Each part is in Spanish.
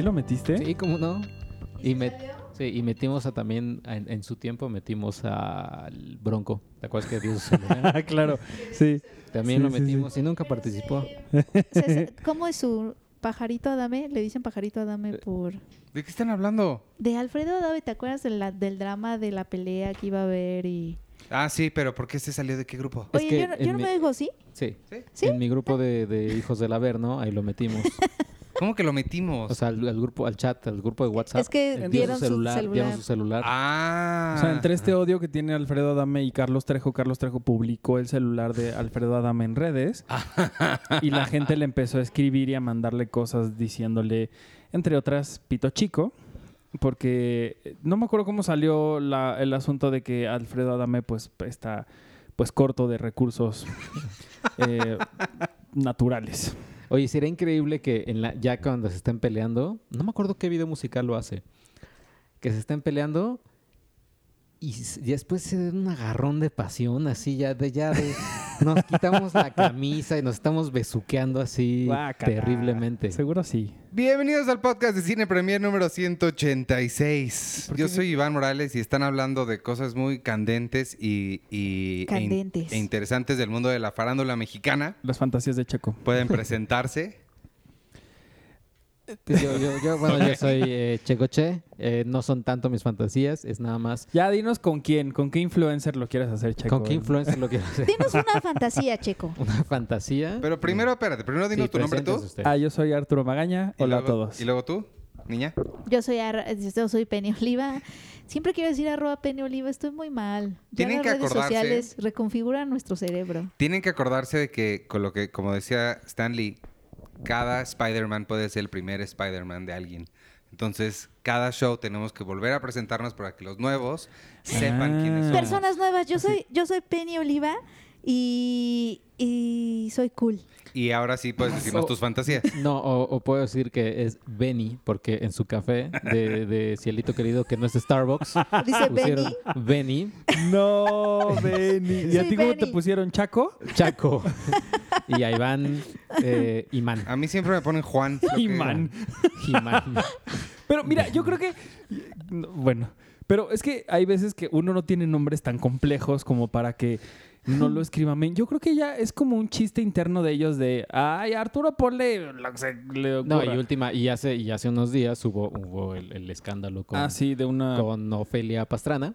¿Sí lo, metiste? Sí, ¿cómo no? Y, met- sí, y metimos a también, en, en su tiempo metimos al Bronco. ¿Te acuerdas que dio su celular? Ah, claro, sí. También Sí, lo sí, sí. metimos y nunca participó. ¿Cómo es su pajarito Adame? Le dicen pajarito Adame por... ¿De qué están hablando? De Alfredo Adame, ¿te acuerdas de la- del drama de la pelea que iba a haber y... Ah, sí, pero ¿por qué este salió de qué grupo? Es Oye, que yo, yo no mi- me digo así. Sí. ¿Sí? ¿Sí? En mi grupo de, de hijos del Averno, ahí lo metimos. ¿Cómo que lo metimos? O sea, al, al grupo, al chat, al grupo de WhatsApp. Es que Dio dieron su su celular, dieron su celular. ah. O sea, entre este odio que tiene Alfredo Adame y Carlos Trejo, Carlos Trejo publicó el celular de Alfredo Adame en redes y la gente le empezó a escribir y a mandarle cosas diciéndole, entre otras, pito chico, porque eh, no me acuerdo cómo salió la- el asunto de que Alfredo Adame pues está pues corto de recursos eh, naturales. Oye, sería increíble que en la, ya cuando se estén peleando, no me acuerdo qué video musical lo hace, que se estén peleando y, después se den un agarrón de pasión, así ya de ya de nos quitamos la camisa y nos estamos besuqueando así Guácala. terriblemente. Seguro sí. Bienvenidos al podcast de Cine Premier número 186. Yo soy Iván Morales y están hablando de cosas muy candentes y, y- e in- Candentes. e interesantes del mundo de la farándula mexicana. Las fantasías de Checo. Pueden presentarse. Pues Yo, yo- yo, bueno, yo soy eh, Checoche, eh, no son tanto mis fantasías, es nada más Ya dinos con quién, con qué influencer lo quieres hacer, Checo. con qué influencer lo quiero hacer. Dinos una fantasía, Checo. Una fantasía. Pero primero, espérate, primero dinos Sí, tu nombre tú. usted. Ah, yo soy Arturo Magaña. Hola luego- a todos. Y luego tú, niña. Yo soy, Ar- yo soy Penny Oliva. Siempre quiero decir arroba Penny Oliva, estoy muy mal. Ya Tienen las que redes acordarse- sociales reconfiguran nuestro cerebro. Tienen que acordarse de que, con lo que, como decía Stanley, cada Spider-Man puede ser el primer Spider-Man de alguien. Entonces, cada show tenemos que volver a presentarnos para que los nuevos sepan Ah. quiénes son. Personas nuevas, yo soy, yo soy Penny Oliva y, y soy cool. Y ahora sí puedes decirnos tus fantasías. No, o, o puedo decir que es Benny, porque en su café de, de Cielito Querido, que no es Starbucks, Dice pusieron Benny. Benny, No, Benny. ¿Y a ti cómo te pusieron Chaco? Chaco y a Iván eh, Imán. A mí siempre me ponen Juan. Imán. Imán. Pero mira, yo creo que. no, Bueno, pero es que hay veces que uno no tiene nombres tan complejos como para que no lo escriban bien. Yo creo que ya es como un chiste interno de ellos de. Ay, Arturo, ponle lo que se le No, ocurra". y última, y hace, y hace unos días hubo, hubo el, el escándalo con, Ah, sí, de una. con Ofelia Pastrana,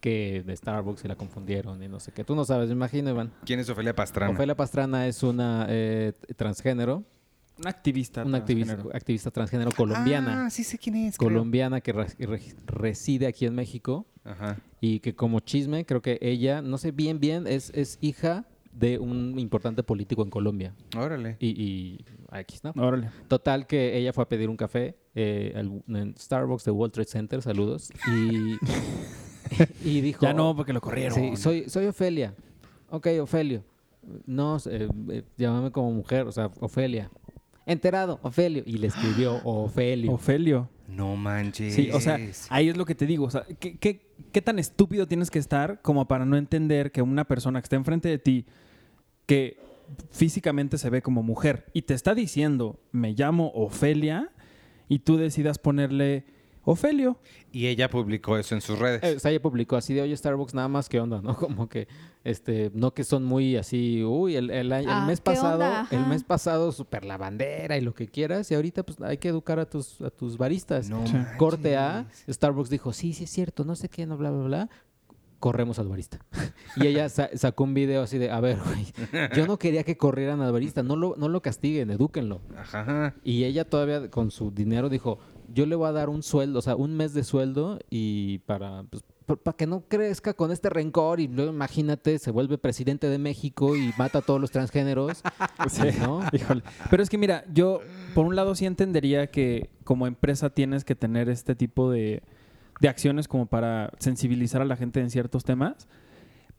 que de Starbucks se la confundieron y no sé qué. Tú no sabes, me imagino, Iván. ¿Quién es Ofelia Pastrana? Ofelia Pastrana es una eh, transgénero, Una activista. una activista, transgénero. activista transgénero colombiana. Ah, sí sé quién es. creo. colombiana que re- re- reside aquí en México Ajá. y que como chisme creo que ella, no sé bien bien, es, es hija de un importante político en Colombia. Órale. Y, y aquí está. Órale. Total que ella fue a pedir un café eh, al- en Starbucks de World Trade Center, saludos, y, y dijo... Ya no, porque lo corrieron. Sí, soy, soy Ofelia. Ok, Ofelio. No, eh, eh, llámame como mujer, o sea, Ofelia. Enterado, Ofelio. Y le escribió Ofelio. Ofelio. No manches. Sí, o sea, ahí es lo que te digo. O sea, ¿qué, tan estúpido tienes que estar como para no entender que una persona que está enfrente de ti, que físicamente se ve como mujer, y te está diciendo, me llamo Ofelia, y tú decidas ponerle Ofelio. Y ella publicó eso en sus redes. Eh, o sea, ella publicó así de, oye, Starbucks, nada más, ¿qué onda? ¿No? Como que, este, no que son muy así, uy, el, el Ah, mes ¿qué pasado, el mes pasado, super la bandera y lo que quieras, y ahorita, pues, hay que educar a tus, a tus baristas. No. Corte A, Starbucks dijo, sí, sí es cierto, no sé qué, no, bla, bla, bla. Corremos al barista. y ella sa- sacó un video así de, a ver, güey, yo no quería que corrieran al barista, no lo, no lo castiguen, edúquenlo. Ajá. Y ella todavía con su dinero dijo, yo le voy a dar un sueldo, o sea, un mes de sueldo y para, pues, para que no crezca con este rencor y luego imagínate, se vuelve presidente de México y mata a todos los transgéneros, Sí. ¿no? Híjole. Pero es que mira, yo por un lado sí entendería que como empresa tienes que tener este tipo de, de acciones como para sensibilizar a la gente en ciertos temas,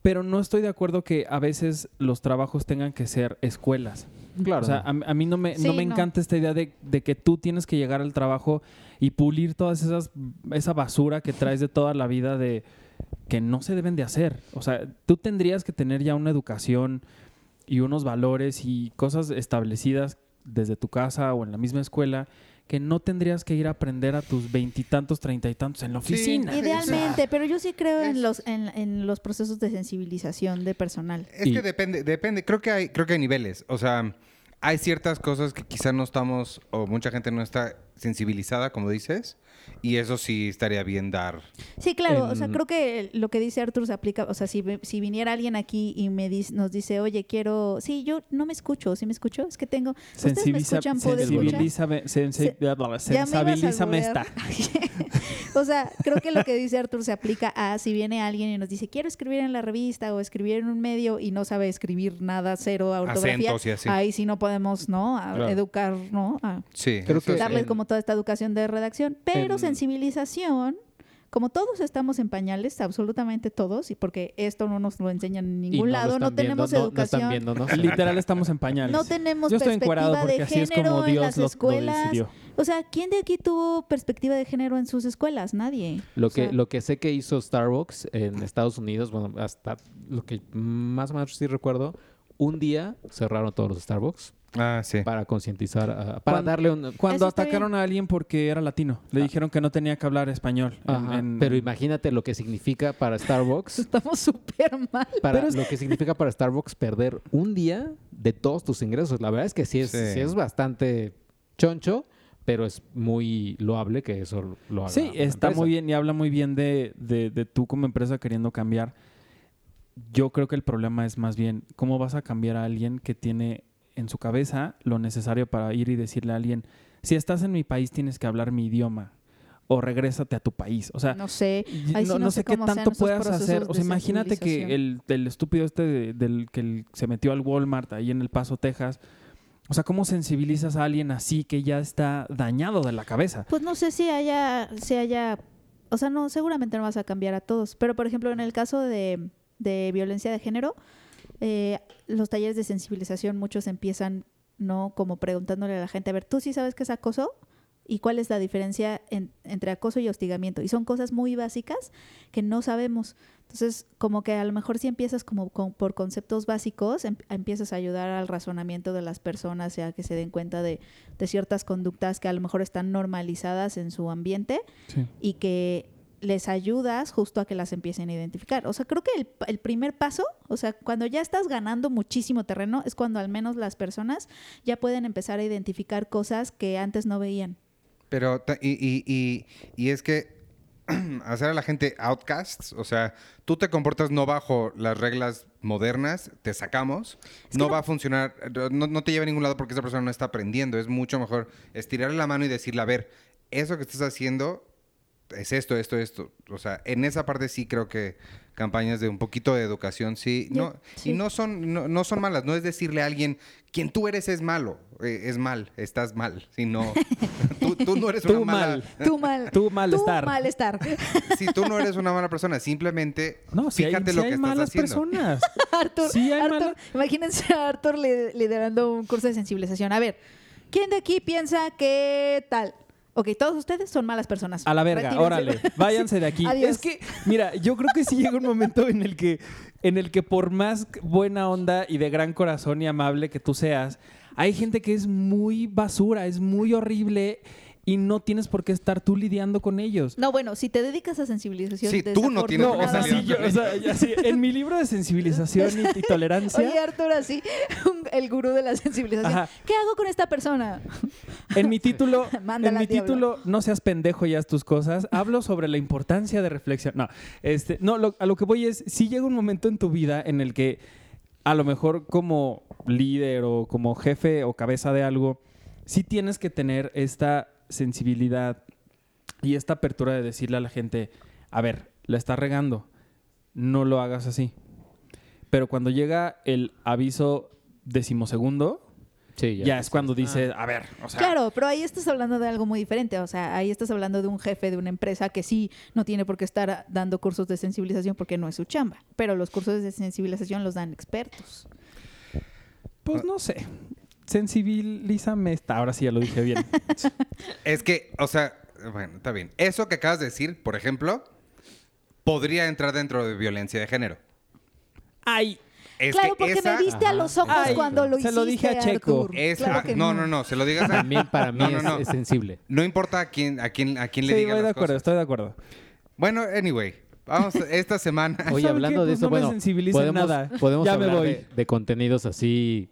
pero no estoy de acuerdo que a veces los trabajos tengan que ser escuelas. Claro. O sea, a, a mí no me, Sí, no me no. encanta esta idea de, de que tú tienes que llegar al trabajo y pulir todas esas esa basura que traes de toda la vida de que no se deben de hacer. O sea, tú tendrías que tener ya una educación y unos valores y cosas establecidas desde tu casa o en la misma escuela que no tendrías que ir a aprender a tus veintitantos, treinta y tantos en la Sí. oficina. Idealmente, pero yo sí creo en los en, en los procesos de sensibilización de personal. Es Y- que depende, depende. Creo que hay, creo que hay niveles. O sea, hay ciertas cosas que quizá no estamos, o mucha gente no está sensibilizada, como dices, y eso sí estaría bien dar. Sí, claro, o sea, creo que lo que dice Arthur se aplica, o sea, si, si viniera alguien aquí y me dis- nos dice, oye, quiero, sí, yo no me escucho, ¿sí me escucho? Es que tengo, ¿ustedes me Sensibiliza, escuchan? Sensibilízame, sensi- Se- bla, bla, bla, Ya me ibas a sensabilízame esta. o sea, creo que lo que dice Arthur se aplica a si viene alguien y nos dice, quiero escribir en la revista o escribir en un medio y no sabe escribir nada, cero ortografía. Acentos y así. Ahí sí no podemos, ¿no? A Claro. educar, ¿no? A Sí. Creo que- darle en- como toda esta educación de redacción, pero en- sensibilización, como todos estamos en pañales, absolutamente todos, y porque esto no nos lo enseñan en Y ningún lo lado, no viendo, tenemos no- no están educación. Literal estamos en pañales. no tenemos Yo estoy perspectiva de así es género como en Dios las lo, lo escuelas. decidió. O sea, ¿quién de aquí tuvo perspectiva de género en sus escuelas? Nadie. Lo O que, sea, lo que sé que hizo Starbucks en Estados Unidos, bueno, hasta lo que más o menos sí recuerdo, un día cerraron todos los Starbucks Ah, sí. para concientizar, a- para Cuando- darle un... Cuando Eso está atacaron a alguien porque era latino, le Ah. dijeron que no tenía que hablar español. en- Ajá, en- Pero imagínate lo que significa para Starbucks, Estamos súper mal. para Pero es- lo que significa para Starbucks perder un día de todos tus ingresos. La verdad es que sí es, Sí. sí es bastante choncho, pero es muy loable que eso lo haga. Sí, una está empresa. muy bien y habla muy bien de, de, de tú como empresa queriendo cambiar. Yo creo que el problema es más bien cómo vas a cambiar a alguien que tiene en su cabeza lo necesario para ir y decirle a alguien, si estás en mi país tienes que hablar mi idioma o regrésate a tu país. O sea, No sé. sí no, no sé sé qué tanto puedas hacer. O sea, imagínate que el, el estúpido este de- del que se metió al Walmart ahí en El Paso, Texas. O sea, ¿cómo sensibilizas a alguien así que ya está dañado de la cabeza? Pues no sé si haya, si haya, o sea, no, seguramente no vas a cambiar a todos. Pero por ejemplo, en el caso de, de violencia de género, eh, los talleres de sensibilización muchos empiezan, ¿no? Como preguntándole a la gente, a ver, ¿tú sí sabes qué es acoso? ¿Y cuál es la diferencia en- entre acoso y hostigamiento? Y son cosas muy básicas que no sabemos. Entonces, como que a lo mejor si empiezas como con- por conceptos básicos, em- empiezas a ayudar al razonamiento de las personas, ya que se den cuenta de, de ciertas conductas que a lo mejor están normalizadas en su ambiente Sí. y que les ayudas justo a que las empiecen a identificar. O sea, creo que el, el primer paso, o sea, cuando ya estás ganando muchísimo terreno, es cuando al menos las personas ya pueden empezar a identificar cosas que antes no veían. Pero, y, y, y, y es que hacer a la gente outcasts, o sea, tú te comportas no bajo las reglas modernas, te sacamos, no- va a funcionar, no, no te lleva a ningún lado porque esa persona no está aprendiendo. Es mucho mejor estirarle la mano y decirle, a ver, eso que estás haciendo es esto, esto, esto. O sea, en esa parte sí creo que campañas de un poquito de educación sí. Yo- no, sí. Y no son, no, no son malas, no es decirle a alguien, quien tú eres es malo, eh, es mal, estás mal, sino tú, tú no eres Tú una mala... mal. Tú mal. Tú malestar. Tú malestar. Si tú no eres una mala persona, simplemente No, si fíjate hay, lo sí que hay estás malas haciendo. personas. Arthur, Sí, hay Arthur, mala- imagínense a Arthur li- liderando un curso de sensibilización. A ver, ¿quién de aquí piensa que tal? Ok, todos ustedes son malas personas. A la verga, Retírense. órale, váyanse de aquí. Adiós. Es que, mira, yo creo que sí llega un momento en el que, en el que por más buena onda y de gran corazón y amable que tú seas, hay gente que es muy basura, es muy horrible y no tienes por qué estar tú lidiando con ellos. No, bueno, si te dedicas a sensibilización. Sí, tú no tienes No, por o sea, yo, o sea, en mi libro de sensibilización y, y tolerancia, Oye, Arthur, así, el gurú de la sensibilización. Ajá. ¿Qué hago con esta persona? en mi título, en mi título, no seas pendejo y haz tus cosas, hablo sobre la importancia de reflexión. No, este, no, lo- a lo que voy es, si llega un momento en tu vida en el que a lo mejor como líder o como jefe o cabeza de algo, sí tienes que tener esta sensibilidad y esta apertura de decirle a la gente, a ver, la estás regando, no lo hagas así. Pero cuando llega el aviso decimosegundo, Sí, ya, es cuando Ah. dice, a ver, o sea, Claro, pero ahí estás hablando de algo muy diferente. O sea, ahí estás hablando de un jefe de una empresa que sí no tiene por qué estar dando cursos de sensibilización porque no es su chamba. Pero los cursos de sensibilización los dan expertos. pues no sé. Sensibilízame esta. Ahora sí ya lo dije bien. Es que, o sea, bueno, está bien. Eso que acabas de decir, por ejemplo, podría entrar dentro de violencia de género. Ay, Es claro, que porque esa- me viste a los ojos Ay, cuando lo se hiciste, lo dije a Checo. Esa- Claro que no, no, no, se lo digas a... También para mí No, no, es, no. es sensible. No importa a quién, a quién, a quién le Sí, digan voy de las acuerdo, cosas. estoy de acuerdo. Bueno, anyway, vamos esta semana. Oye, ¿Sabe hablando qué? de Pues eso, no me bueno, podemos, nada. podemos Ya me hablar voy. De, de contenidos así.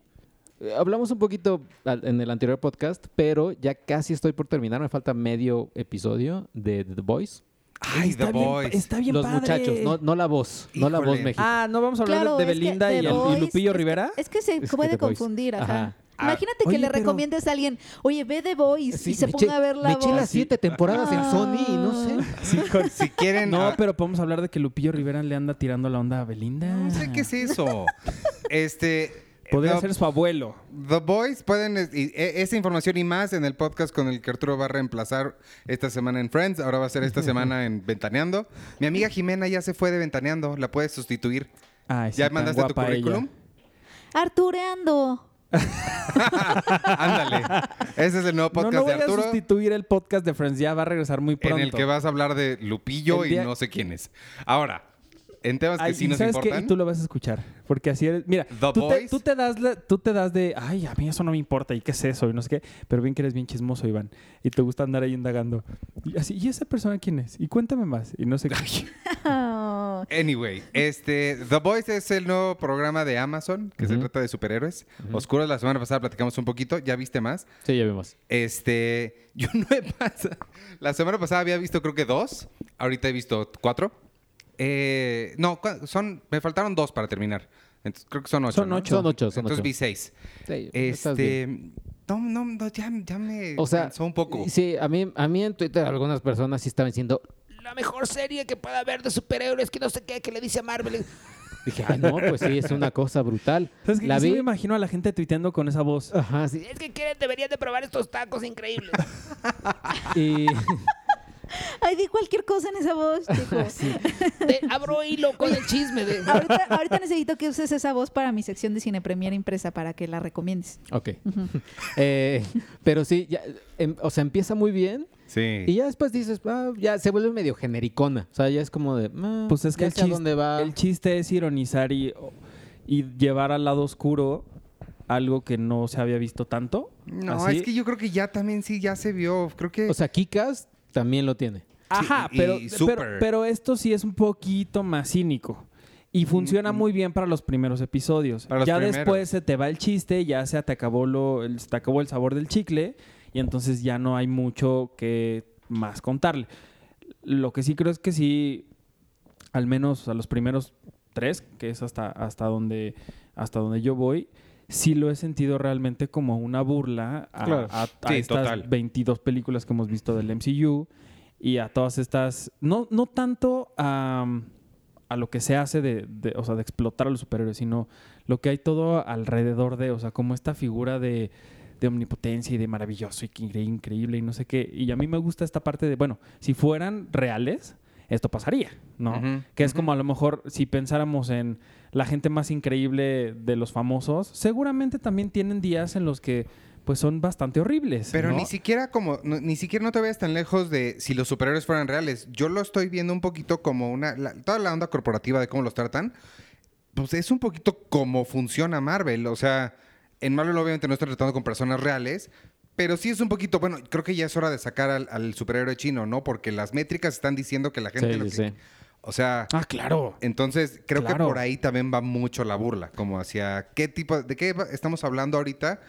Eh, Hablamos un poquito en el anterior podcast, pero ya casi estoy por terminar. Me falta medio episodio de The Voice. Ay, The Está bien- Boys. está bien Los padre. muchachos, no, no la voz, no la voz mexicana. Ah, ¿no vamos a hablar Claro, de Belinda The y, Lupillo es que- Rivera? Es que se Es puede The confundir, ajá. Ajá. Imagínate que le pero- recomiendes a alguien, oye, ve The Voice Sí, y se ponga a ver la Me eché voz. las siete temporadas en Sony y no sé. Sí, con- Si quieren... No, ah, pero podemos hablar de que Lupillo Rivera le anda tirando la onda a Belinda. No sé qué es eso. Este... Podría The- ser su abuelo. The Boys pueden... es- y- e- esa información y más en el podcast con el que Arturo va a reemplazar esta semana en Friends. Ahora va a ser esta semana en Ventaneando. Mi amiga Jimena ya se fue de Ventaneando. La puedes sustituir. Ay, sí, ¿Ya mandaste tu ella. currículum? Artureando. Ándale. Ese es el nuevo No, podcast no voy de a Arturo. sustituir el podcast de Friends. Ya va a regresar muy pronto. En el que vas a hablar de Lupillo día- y no sé quiénes. Ahora, en temas que Ay, sí nos ¿sabes qué? importan. Y tú lo vas a escuchar. Porque así eres. Mira, The tú te, tú, te das la- tú te das de. Ay, a mí eso no me importa. ¿Y qué es eso? Y no sé qué. Pero bien que eres bien chismoso, Iván. Y te gusta andar ahí indagando. Y así, ¿y esa persona quién es? Y cuéntame más. Y no sé qué. Oh. Anyway, este, The Voice es el nuevo programa de Amazon que se Ujú. trata de superhéroes. Oscuros, la semana pasada platicamos un poquito. ¿Ya viste más? Sí, ya vimos. Este, yo no he pasado. La semana pasada había visto creo que dos. Ahorita he visto cuatro. Eh, no, son, me faltaron dos para terminar. Entonces, creo que son ocho. Son ¿no? ocho. Son ocho, son Entonces ocho. vi seis. Sí. Este, no, no, no, ya, ya me O sea, cansó un poco. Sí, a mí, a mí en Twitter algunas personas sí estaban diciendo la mejor serie que pueda haber de superhéroes, que no sé qué, que le dice a Marvel. Dije, ay, no, pues sí, es una cosa brutal. ¿Sabes? La Sí vi. me imagino a la gente tuiteando con esa voz. Ajá, sí. Es que quieren, deberían de probar estos tacos increíbles. Y Ay, di cualquier cosa en esa voz, chico. De- abro hilo con el chisme de... ahorita, ahorita necesito que uses esa voz para mi sección de Cine Premier impresa para que la recomiendes. Ok. Eh, pero sí, ya, em- o sea, empieza muy bien Sí. y ya después dices, ah, ya se vuelve medio genericona. O sea, ya es como de, ah, Pues es que el chiste, dónde va. el chiste es ironizar y, y llevar al lado oscuro algo que no se había visto tanto. No, Así. es que yo creo que ya también sí, ya se vio. Creo que. O sea, Kikas también lo tiene. Ajá, y- pero, y pero, esto sí es un poquito más cínico. Y funciona muy bien para los primeros episodios. Mm, Para los ya primeros. después se te va el chiste, ya se te acabó lo, el, se te acabó el sabor del chicle y entonces ya no hay mucho que más contarle. Lo que sí creo es que sí, al menos a los primeros tres, que es hasta, hasta donde hasta donde yo voy, sí lo he sentido realmente como una burla a, Claro. a- a Sí, estas total. 22 películas que hemos visto del MCU y a todas estas, no, no tanto a, a lo que se hace de, de- o sea, de explotar a los superhéroes, sino lo que hay todo alrededor de, o sea, como esta figura de, de omnipotencia y de maravilloso y que incre- increíble y no sé qué. Y a mí me gusta esta parte de, bueno, si fueran reales, esto pasaría, ¿no? Que es como a lo mejor si pensáramos en la gente más increíble de los famosos, seguramente también tienen días en los que pues son bastante horribles. Pero ¿no? ni siquiera como, no- ni siquiera no te vayas tan lejos de si los superhéroes fueran reales. Yo lo estoy viendo un poquito como una, la- toda la onda corporativa de cómo los tratan, pues es un poquito como funciona Marvel. O sea, en Marvel obviamente no están tratando con personas reales, pero sí es un poquito, bueno, creo que ya es hora de sacar al, al superhéroe chino, ¿no? Porque las métricas están diciendo que la gente... Sí, lo sí. O sea, Ah, claro. entonces creo Claro. que por ahí también va mucho la burla, como hacia qué tipo, de qué estamos hablando ahorita,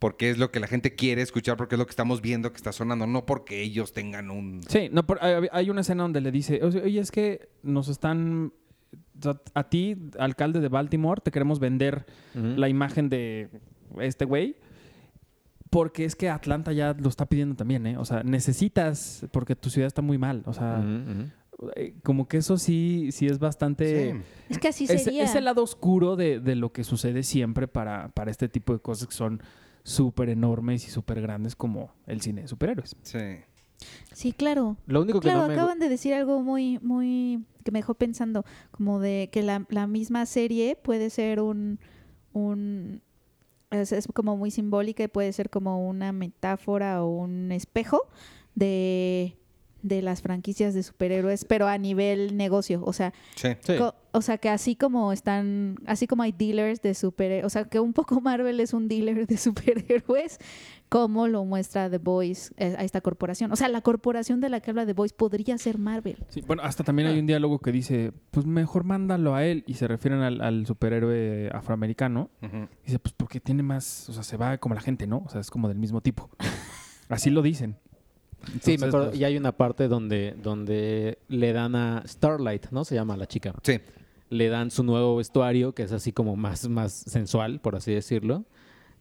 porque es lo que la gente quiere escuchar, porque es lo que estamos viendo que está sonando, no porque ellos tengan un... Sí, no, por- hay, hay una escena donde le dice, "O sea, oye, es que nos están, a ti, alcalde de Baltimore, te queremos vender la imagen de este güey, porque es que Atlanta ya lo está pidiendo también, ¿eh? O sea, necesitas, porque tu ciudad está muy mal, o sea, eh, como que eso sí, sí es bastante... Sí. Es que así Es, sería. es el lado oscuro de, de lo que sucede siempre para, para este tipo de cosas que son súper enormes y súper grandes como el cine de superhéroes. Sí. Sí, claro. Lo único que Claro, no me gu- acaban de decir algo muy, muy que me dejó pensando, como de que la, la misma serie puede ser un, un es, es como muy simbólica y puede ser como una metáfora o un espejo de, de las franquicias de superhéroes, pero a nivel negocio. O sea, Sí. Sí. co- o sea que así como están, así como hay dealers de superhéroes, o sea que un poco Marvel es un dealer de superhéroes, como lo muestra The Voice eh, a esta corporación. O sea, la corporación de la que habla The Voice podría ser Marvel. Sí, bueno, hasta también hay un diálogo que dice, pues mejor mándalo a él. Y se refieren al, al superhéroe afroamericano. Dice, pues porque tiene más, o sea, se va como la gente, ¿no? O sea, es como del mismo tipo. Así lo dicen. Sí, Entonces, me acuerdo. pues, Y hay una parte donde, donde le dan a Starlight, ¿no? Se llama la chica. Sí. Le dan su nuevo vestuario, que es así como más, más sensual, por así decirlo.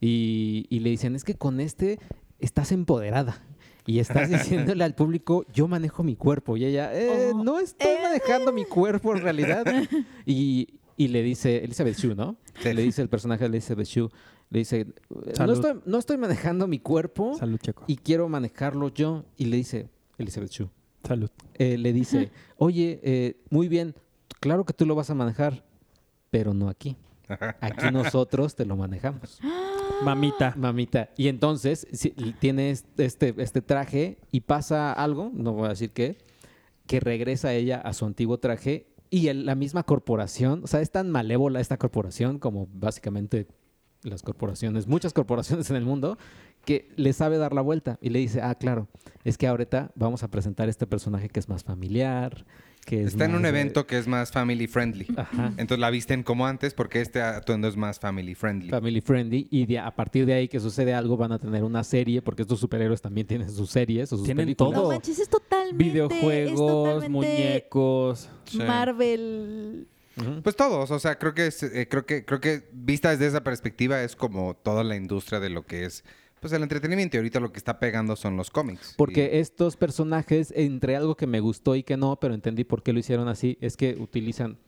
Y, y le dicen, es que con este estás empoderada. Y estás diciéndole al público, yo manejo mi cuerpo. Y ella, "Eh, Oh, no estoy eh". manejando mi cuerpo en realidad. Y, y le dice, Elizabeth Shue, ¿no? Sí. Le dice el personaje de Elizabeth Shue, le dice, no estoy, no estoy manejando mi cuerpo Salud, Checo. y quiero manejarlo yo. Y le dice, Elizabeth Shue, Salud. eh, le dice, oye, eh, muy bien, claro que tú lo vas a manejar, pero no aquí. Aquí nosotros te lo manejamos, Mamita. mamita. Y entonces si- tiene este, este traje y pasa algo, no voy a decir qué, que regresa ella a su antiguo traje y el- la misma corporación, o sea, es tan malévola esta corporación como básicamente las corporaciones, muchas corporaciones en el mundo, que le sabe dar la vuelta y le dice, ah, claro, es que ahorita vamos a presentar este personaje que es más familiar, que es Está en un más, evento que es más family friendly. Ajá. Entonces la visten como antes porque este atuendo es más family friendly. family friendly y de- a partir de ahí que sucede algo van a tener una serie porque estos superhéroes también tienen sus series o sus Tienen películas. No todo. manches, es totalmente. es Videojuegos, totalmente muñecos. Sí. Pues todos, o sea, creo que es, eh, creo que creo que vista desde esa perspectiva es como toda la industria de lo que es pues el entretenimiento y ahorita lo que está pegando son los cómics. Porque estos personajes, entre algo que me gustó y que no, pero entendí por qué lo hicieron así, es que utilizan,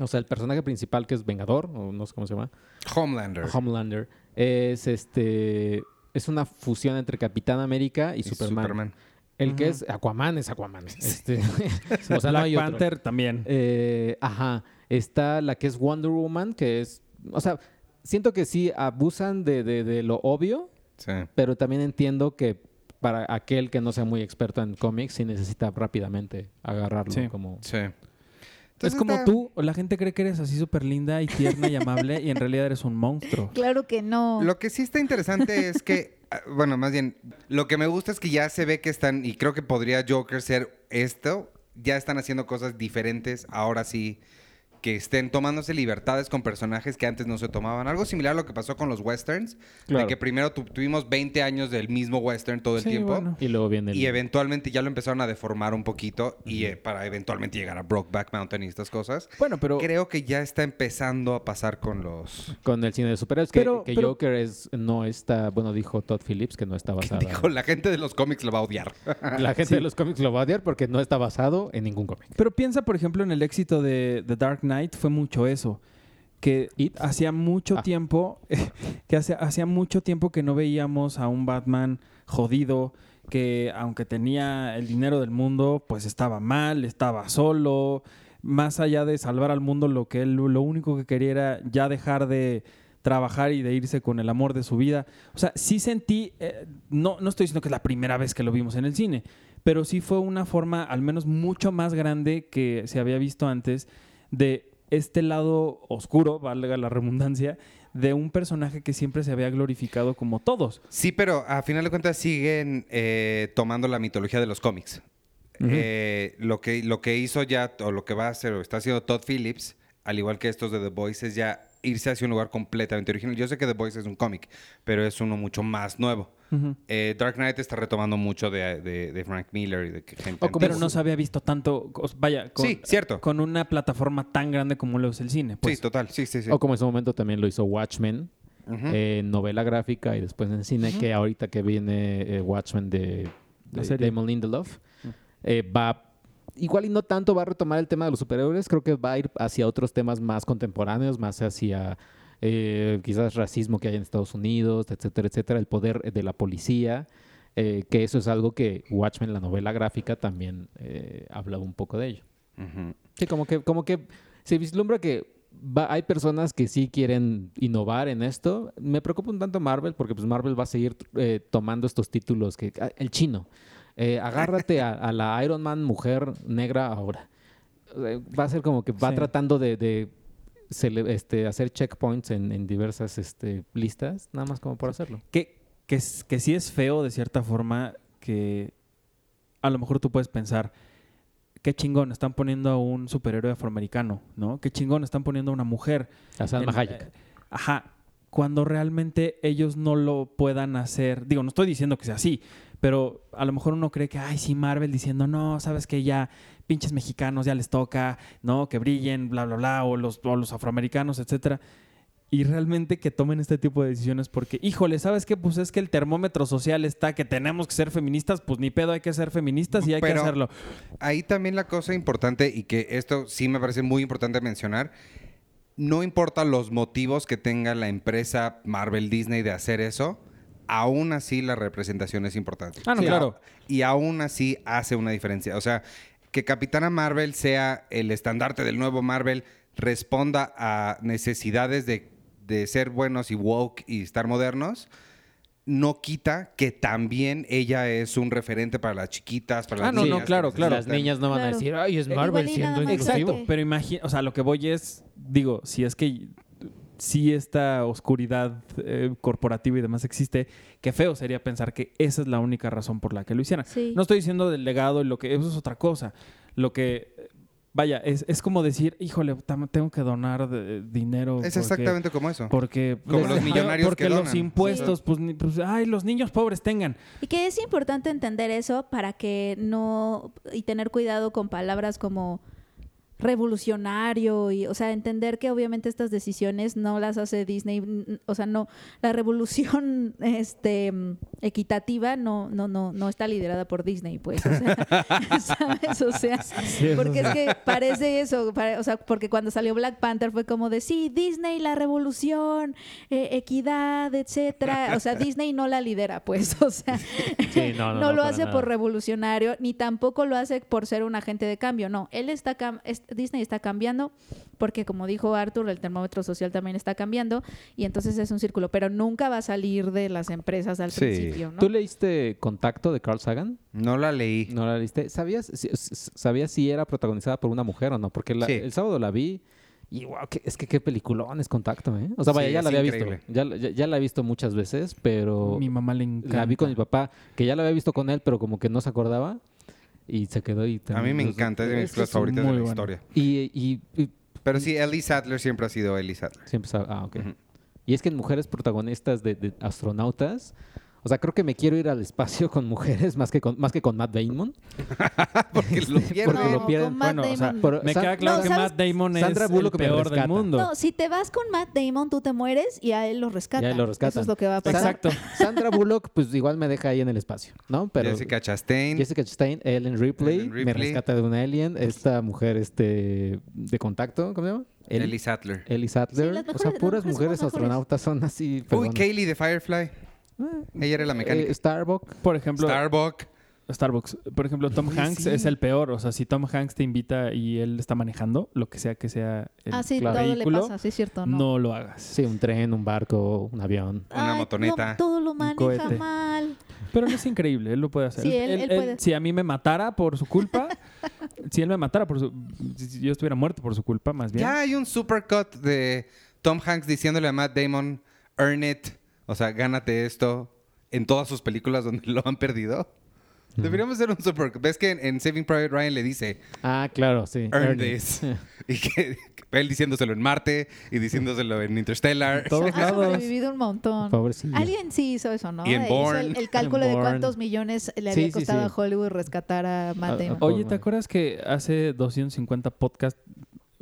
o sea, el personaje principal que es Vengador, o no sé cómo se llama, Homelander Homelander, es este, es una fusión entre Capitán América y, y Superman. Superman. El que es Aquaman es Aquaman. Este, o sea, no Black hay otro. Panther también. Eh, ajá. Está la que es Wonder Woman, que es. O sea, siento que sí abusan de, de- de lo obvio, Sí. pero también entiendo que para aquel que no sea muy experto en cómics, sí necesita rápidamente agarrarlo. Sí. Como... Sí. es como está- tú, la gente cree que eres así súper linda y tierna y amable y en realidad eres un monstruo. Claro que no. Lo que sí está interesante es que, ah, bueno, más bien, lo que me gusta es que ya se ve que están, y creo que podría Joker ser esto, ya están haciendo cosas diferentes, ahora sí, que estén tomándose libertades con personajes que antes no se tomaban. Algo similar a lo que pasó con los westerns, Claro. de que primero tu- tuvimos 20 años del mismo western todo el Sí, tiempo. bueno. Y luego viene el... Y eventualmente ya lo empezaron a deformar un poquito y eh, para eventualmente llegar a Brokeback Mountain y estas cosas. Bueno, pero Creo que ya está empezando a pasar con los... Con el cine de superhéroes. Que, Pero- que pero- Joker es, no está... Bueno, dijo Todd Phillips que no está basada... Dijo, la gente de los cómics lo va a odiar. La gente de los cómics lo va a odiar porque no está basado en ningún cómic. Pero piensa, por ejemplo, en el éxito de The Dark Knight, fue mucho eso. Que It. hacía mucho Ah. tiempo, que hacía mucho tiempo que no veíamos a un Batman jodido, que aunque tenía el dinero del mundo, pues estaba mal, estaba solo. Más allá de salvar al mundo, lo que él lo único que quería era ya dejar de trabajar y de irse con el amor de su vida. O sea, sí sentí, eh, no, no estoy diciendo que es la primera vez que lo vimos en el cine, pero sí fue una forma al menos mucho más grande que se había visto antes de este lado oscuro, valga la redundancia, de un personaje que siempre se había glorificado como todos. Sí, pero a final de cuentas siguen eh, tomando la mitología de los cómics. Eh, lo, que, lo que hizo ya, o lo que va a hacer, o está haciendo Todd Phillips, al igual que estos de The Voice, es ya irse hacia un lugar completamente original. Yo sé que The Voice es un cómic, pero es uno mucho más nuevo. Eh, Dark Knight está retomando mucho de, de- de Frank Miller y de que gente. O como- Pero no se había visto tanto, vaya, con, Sí, cierto. con una plataforma tan grande como lo es el cine. Pues. sí, total. Sí, sí, sí. O como en su momento también lo hizo Watchmen, en novela gráfica y después en cine, que ahorita que viene eh, Watchmen de, de. Damon Lindelof, eh, va, igual y no tanto va a retomar el tema de los superhéroes, creo que va a ir hacia otros temas más contemporáneos, más hacia eh, quizás racismo que hay en Estados Unidos, etcétera, etcétera, el poder de la policía, eh, que eso es algo que Watchmen, la novela gráfica, también eh, habla un poco de ello. Sí, como que, como que se vislumbra que va- hay personas que sí quieren innovar en esto. Me preocupa un tanto Marvel porque pues Marvel va a seguir eh, tomando estos títulos que ah, el chino. Eh, agárrate a, a la Iron Man mujer negra ahora. Eh, Va a ser como que va Sí. tratando de, de cele- este, hacer checkpoints en, en diversas este, listas, nada más como por hacerlo. Que, que, sí es feo de cierta forma que a lo mejor tú puedes pensar, qué chingón, están poniendo a un superhéroe afroamericano, ¿no? Qué chingón, están poniendo a una mujer. A Salma Hayek. eh, Ajá. Cuando realmente ellos no lo puedan hacer. Digo, no estoy diciendo que sea así, pero a lo mejor uno cree que, ay, sí, Marvel diciendo, no, sabes que ya pinches mexicanos ya les toca, ¿no? Que brillen, bla, bla, bla, o los, o los afroamericanos, etcétera. Y realmente que tomen este tipo de decisiones porque, híjole, ¿sabes qué? Pues es que el termómetro social está que tenemos que ser feministas, pues ni pedo, hay que ser feministas y hay que hacerlo. Ahí también la cosa importante y que esto sí me parece muy importante mencionar, no importa los motivos que tenga la empresa Marvel Disney de hacer eso, aún así la representación es importante. Ah, no, claro. Y aún así hace una diferencia. O sea, que Capitana Marvel sea el estandarte del nuevo Marvel, responda a necesidades de, de ser buenos y woke y estar modernos, no quita que también ella es un referente para las chiquitas, para las Ah, no, no, niñas, claro, que claro. Las niñas no van a Claro. decir, ay, es Eh, Marvel siendo inclusivo. porque- Pero imagina, o sea, lo que voy es, digo, si es que si esta oscuridad eh, corporativa y demás existe, qué feo sería pensar que esa es la única razón por la que lo hicieran. Sí. No estoy diciendo del legado y lo que eso es otra cosa. Lo que eh, vaya, es, es como decir, híjole, tengo que donar de- dinero. Es porque- exactamente como eso. Porque, Como los millonarios porque que los donan. impuestos, pues, ni- pues, ay, los niños pobres tengan. Y que es importante entender eso para que no y tener cuidado con palabras como revolucionario y o sea entender que obviamente estas decisiones no las hace Disney o sea no la revolución este equitativa no no no no está liderada por Disney pues o sea, sabes o sea porque es que parece eso pare- o sea porque cuando salió Black Panther fue como de sí Disney la revolución eh, equidad etcétera o sea Disney no la lidera pues o sea Sí, no, no, no, lo para hace nada. por revolucionario, ni tampoco lo hace por ser un agente de cambio. No, él está Disney está cambiando porque, como dijo Arthur, el termómetro social también está cambiando y entonces es un círculo, pero nunca va a salir de las empresas al Sí. principio. ¿no? ¿Tú leíste Contacto de Carl Sagan? No la leí. ¿No la leíste? ¿Sabías si, ¿Sabías si era protagonizada por una mujer o no? Porque la- Sí. el sábado la vi y wow, que- es que qué peliculón es Contacto, ¿eh? O sea, vaya, Sí, ya la había increíble. visto. Ya, la- ya, ya la he visto muchas veces, pero Mi mamá le encanta. la vi con mi papá, que ya la había visto con él, pero como que no se acordaba y se quedó y A mí me también- encanta, es de mis favoritas de la historia. Y, y, y Pero sí, Ellie Sattler siempre ha sido Ellie Sattler. siempre sabe- ah, ok. Y es que en mujeres protagonistas de, de astronautas, o sea, creo que me quiero ir al espacio con mujeres más que con, más que con Matt Damon. Porque lo pierde. Porque lo pierden. Bueno, o sea, Me queda claro No, que ¿sabes? Matt Damon es Sandra el Bullock me peor del mundo. No, si te vas con Matt Damon, tú te mueres y a él lo rescatan. Ya él lo rescatan. Eso es lo que va a pasar. Exacto. Sandra Bullock, pues igual me deja ahí en el espacio, ¿no? Pero Jessica Chastain. Jessica Chastain, Ellen Ripley, Ellen me rescata de un alien. Esta mujer este de contacto, ¿cómo se llama? El- Ellie Sattler. Ellie Sattler. Sí, o sea, puras mujeres astronautas son así. Uy. Kaylee de Firefly. Ella era la mecánica. Eh, Starbuck. Por ejemplo, Starbuck. Starbucks. Por ejemplo, Tom Hanks sí. es el peor. O sea, si Tom Hanks te invita y él está manejando, lo que sea que sea el Ah, sí, Claro. todo le pasa, sí cierto, no. ¿no? lo hagas. Sí, un tren, un barco, un avión. Una Ay, motoneta. no, todo lo maneja cohete. mal. Pero él es increíble, él lo puede hacer. Sí, él- él puede. Si a mí me matara por su culpa, si él me matara por su... Si yo estuviera muerto por su culpa, más bien. Ya hay un supercut de Tom Hanks diciéndole a Matt Damon, earn it. O sea, gánate esto en todas sus películas donde lo han perdido. Deberíamos hacer un supercut. ¿Ves que en, en Saving Private Ryan le dice, Ah, claro, sí. earn this? y que, que él diciéndoselo en Marte y diciéndoselo en Interstellar. En todos Ha lados. sobrevivido un montón. Pobrecillo. Alguien sí hizo eso, ¿no? Y en Hizo el, el cálculo de cuántos millones le había sí, costado sí. a Hollywood rescatar a Matt Ah, Damon. ah, Oye, Por- ¿te acuerdas que hace 250 podcast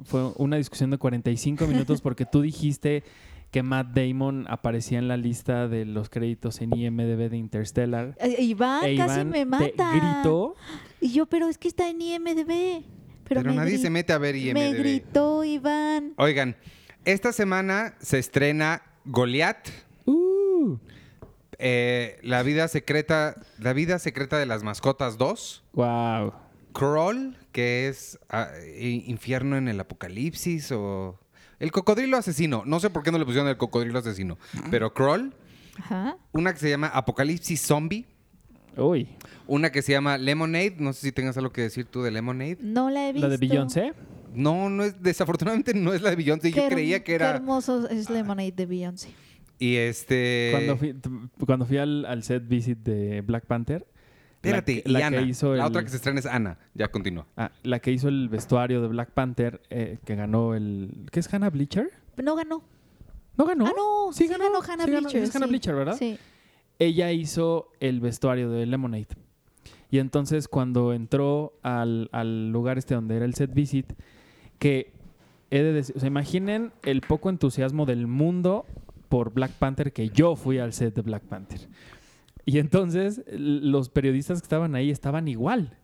fue una discusión de 45 minutos porque tú dijiste que Matt Damon aparecía en la lista de los créditos en IMDb de Interstellar? Eh, Iván E casi Iván me te mata. gritó. Y yo, pero es que está en IMDB. Pero, Pero, me nadie se mete a ver IMDb. Me gritó Iván. Oigan, esta semana se estrena Goliath. Uh, eh, la vida secreta, la vida secreta de las mascotas 2. wow. Crawl, que es ah, infierno en el apocalipsis o el cocodrilo asesino. No sé por qué no le pusieron el cocodrilo asesino, pero Crawl, Ajá. una que se llama Apocalipsis Zombie, Uy. Una que se llama Lemonade. No sé si tengas algo que decir tú de Lemonade. No la he visto. La de Beyoncé. No, no es, desafortunadamente no es la de Beyoncé. Qué Yo creía que Qué era. hermoso es Lemonade de Beyoncé. Y este. Cuando fui, cuando fui al, al set visit de Black Panther. Espérate, y la, Ana. que hizo La el- otra que se estrena es Ana. Ya continúa. ah, la que hizo el vestuario de Black Panther, eh, que ganó el. ¿Qué es Hannah Bleacher? No ganó. ¿No ganó? Ah, no. Sí Sí ganó. ganó Hannah sí ganó. Bleacher, Es Hannah sí. Bleacher, ¿verdad? Sí. ella hizo el vestuario de Lemonade. Y entonces cuando entró al, al lugar este donde era el set visit, que he de decir, o sea, imaginen el poco entusiasmo del mundo por Black Panther que yo fui al set de Black Panther. Y entonces los periodistas que estaban ahí estaban igual.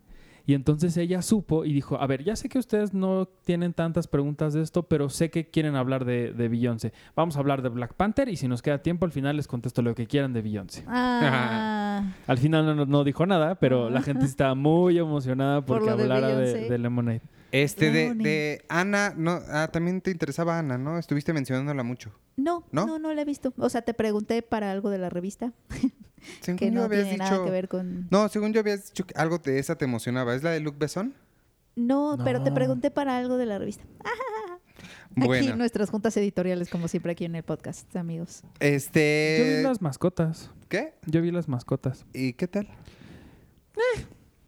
Y entonces ella supo y dijo, a ver, ya sé que ustedes no tienen tantas preguntas de esto, pero sé que quieren hablar de, de Beyoncé. Vamos a hablar de Black Panther y si nos queda tiempo al final les contesto lo que quieran de Beyoncé. Ah, Al final no, no- dijo nada, pero la gente estaba muy emocionada Por porque hablara de Lemonade. Este de, Ana. No, ah, también te interesaba Ana, ¿no? Estuviste mencionándola mucho. no, ¿No? no, no, la he visto. O sea, te pregunté para algo de la revista Según que yo no habías tiene dicho. nada que ver con. No, según yo habías dicho que algo de esa te emocionaba. ¿Es la de Luke Besson? No, pero te pregunté para algo de la revista. Aquí Bueno. nuestras juntas editoriales, como siempre aquí en el podcast, amigos. Yo vi Este. las mascotas. ¿Qué? Yo vi las mascotas. ¿Y qué tal?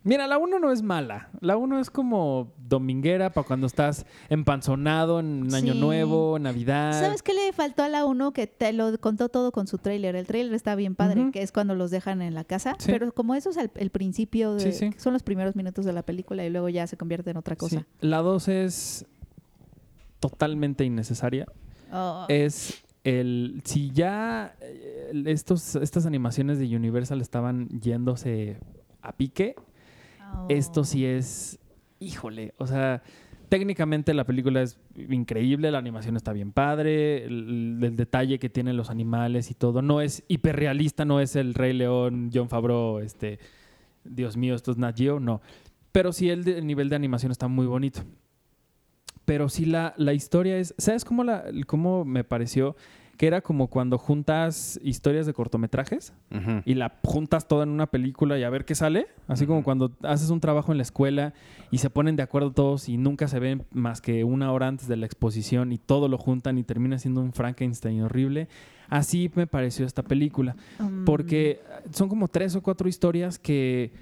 Mira, la 1 no es mala. La 1 es como dominguera para cuando estás empanzonado en Año Sí. Nuevo, Navidad. ¿Sabes qué le faltó a la 1? Que te lo contó todo con su tráiler. El tráiler está bien padre, que es cuando los dejan en la casa. Sí. Pero como eso es el, principio, de, Sí, son los primeros minutos de la película y luego ya se convierte en otra cosa. La 2 es totalmente innecesaria. Oh. Es el. Si ya eh, estos, estas animaciones de Universal estaban yéndose a pique. Esto sí es, híjole, o sea, técnicamente la película es increíble, la animación está bien padre, el, el detalle que tienen los animales y todo, no es hiperrealista, no es el Rey León, John Favreau, este, Dios mío, esto es Nat Geo, no. Pero sí el, de- el nivel de animación está muy bonito. Pero sí la, la historia es, ¿sabes cómo, la, cómo me pareció? Que era como cuando juntas historias de cortometrajes y la juntas toda en una película y a ver qué sale. Así como cuando haces un trabajo en la escuela y se ponen de acuerdo todos y nunca se ven más que una hora antes de la exposición y todo lo juntan y termina siendo un Frankenstein horrible. Así me pareció esta película. Mm. Porque son como tres o cuatro historias que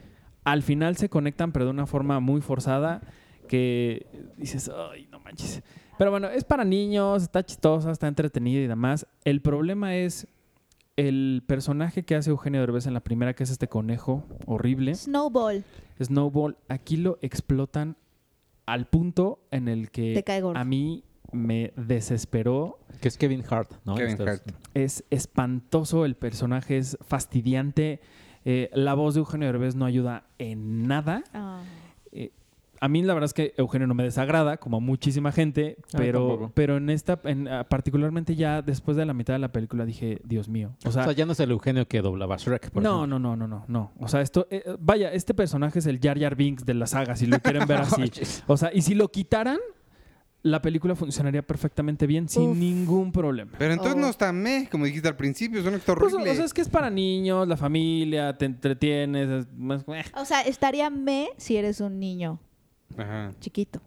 al final se conectan, pero de una forma muy forzada que dices, ay, no manches. Pero bueno, es para niños, está chistosa, está entretenida y demás. El problema es el personaje que hace Eugenio Derbez en la primera, que es este conejo horrible, Snowball. Snowball, aquí lo explotan al punto en el Te que a mí me desesperó Que es Kevin Hart, ¿no? Kevin Estos- Hart. es espantoso, el personaje es fastidiante, eh, la voz de Eugenio Derbez no ayuda en nada. Ah. Eh, a mí la verdad es que Eugenio no me desagrada, como a muchísima gente, pero, pero en esta, en, ah, particularmente ya después de la mitad de la película dije, Dios mío. O O sea, ya no es el Eugenio que doblaba Shrek, por no, ejemplo. no, no, no, no, no. O sea, esto, eh, vaya, este personaje es el Jar Jar Binks de la saga, si lo quieren ver así. O sea, y si lo quitaran, la película funcionaría perfectamente bien sin Uf. ningún problema. Pero entonces Oh. no está meh, como dijiste al principio, es un actor Pues, horrible. o sea, es que es para niños, la familia, te entretienes, es más-. O sea, estaría me si eres un niño Ajá. chiquito.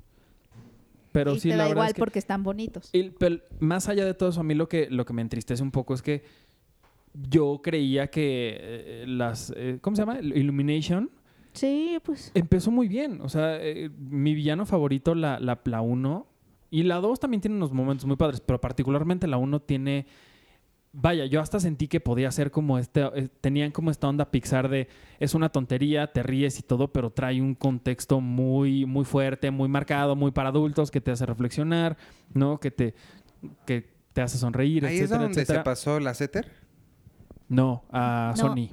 pero y sí, te la da igual es que porque están bonitos. Y- pero más allá de todo eso, a mí lo que, lo que me entristece un poco es que yo creía que eh, las... eh, ¿Cómo se llama? Illumination Sí, pues. empezó muy bien. O sea, eh, mi villano favorito, la, la, la 1, y la 2 también tiene unos momentos muy padres, pero particularmente la 1 tiene... Vaya, yo hasta sentí que podía ser como este, eh, tenían como esta onda Pixar de es una tontería, te ríes y todo, pero trae un contexto muy, muy fuerte, muy marcado, muy para adultos, que te hace reflexionar, ¿no? Que te, que te hace sonreír, Ahí es etcétera, donde etcétera. se pasó la Setter. No, a No. Sony.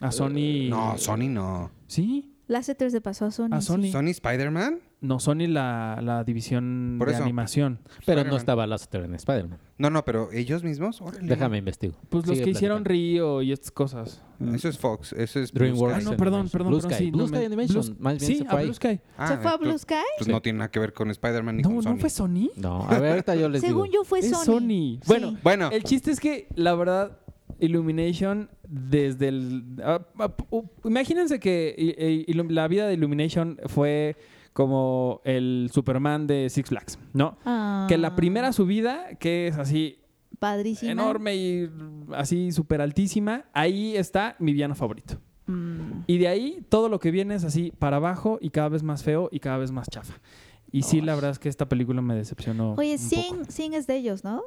A Sony. No, Sony no. ¿Sí? Láser se pasó a Sony. A Sony. ¿Sony Spider-Man? No, Sony la, la división Por de eso. animación. Pero no estaba Lasseter en Spider-Man. No, no, pero ellos mismos. Órale. Déjame investigo. Pues los Sigue que hicieron platicando. Río y estas cosas. Eso es Fox, eso es Blue DreamWorks. Ah, Sky. no, perdón, perdón, Blue perdón. Sky. Sí, Blue no, Sky me- Animation, Blue- más bien sí, se a fue ahí. Blue Sky. Ah, ¿Se fue a Blue entonces- Sky? Pues Sí. no tiene nada que ver con Spider-Man ni No, con no Sony. fue Sony. No, a ver, ahorita yo les Según digo. yo fue Es Sony. Sony. Bueno, Sí. Bueno, El chiste es que, la verdad, Illumination desde el... ah, ah, uh, imagínense que la vida de Illumination fue como el Superman de Six Flags, ¿no? Ah, Que la primera subida, que es así Padrísima. enorme y así súper altísima, ahí está mi villano favorito. Mm. Y de ahí todo lo que viene es así para abajo y cada vez más feo y cada vez más chafa. Y sí, la verdad es que esta película me decepcionó. Oye, un Sing, poco. Sing es de ellos, ¿no?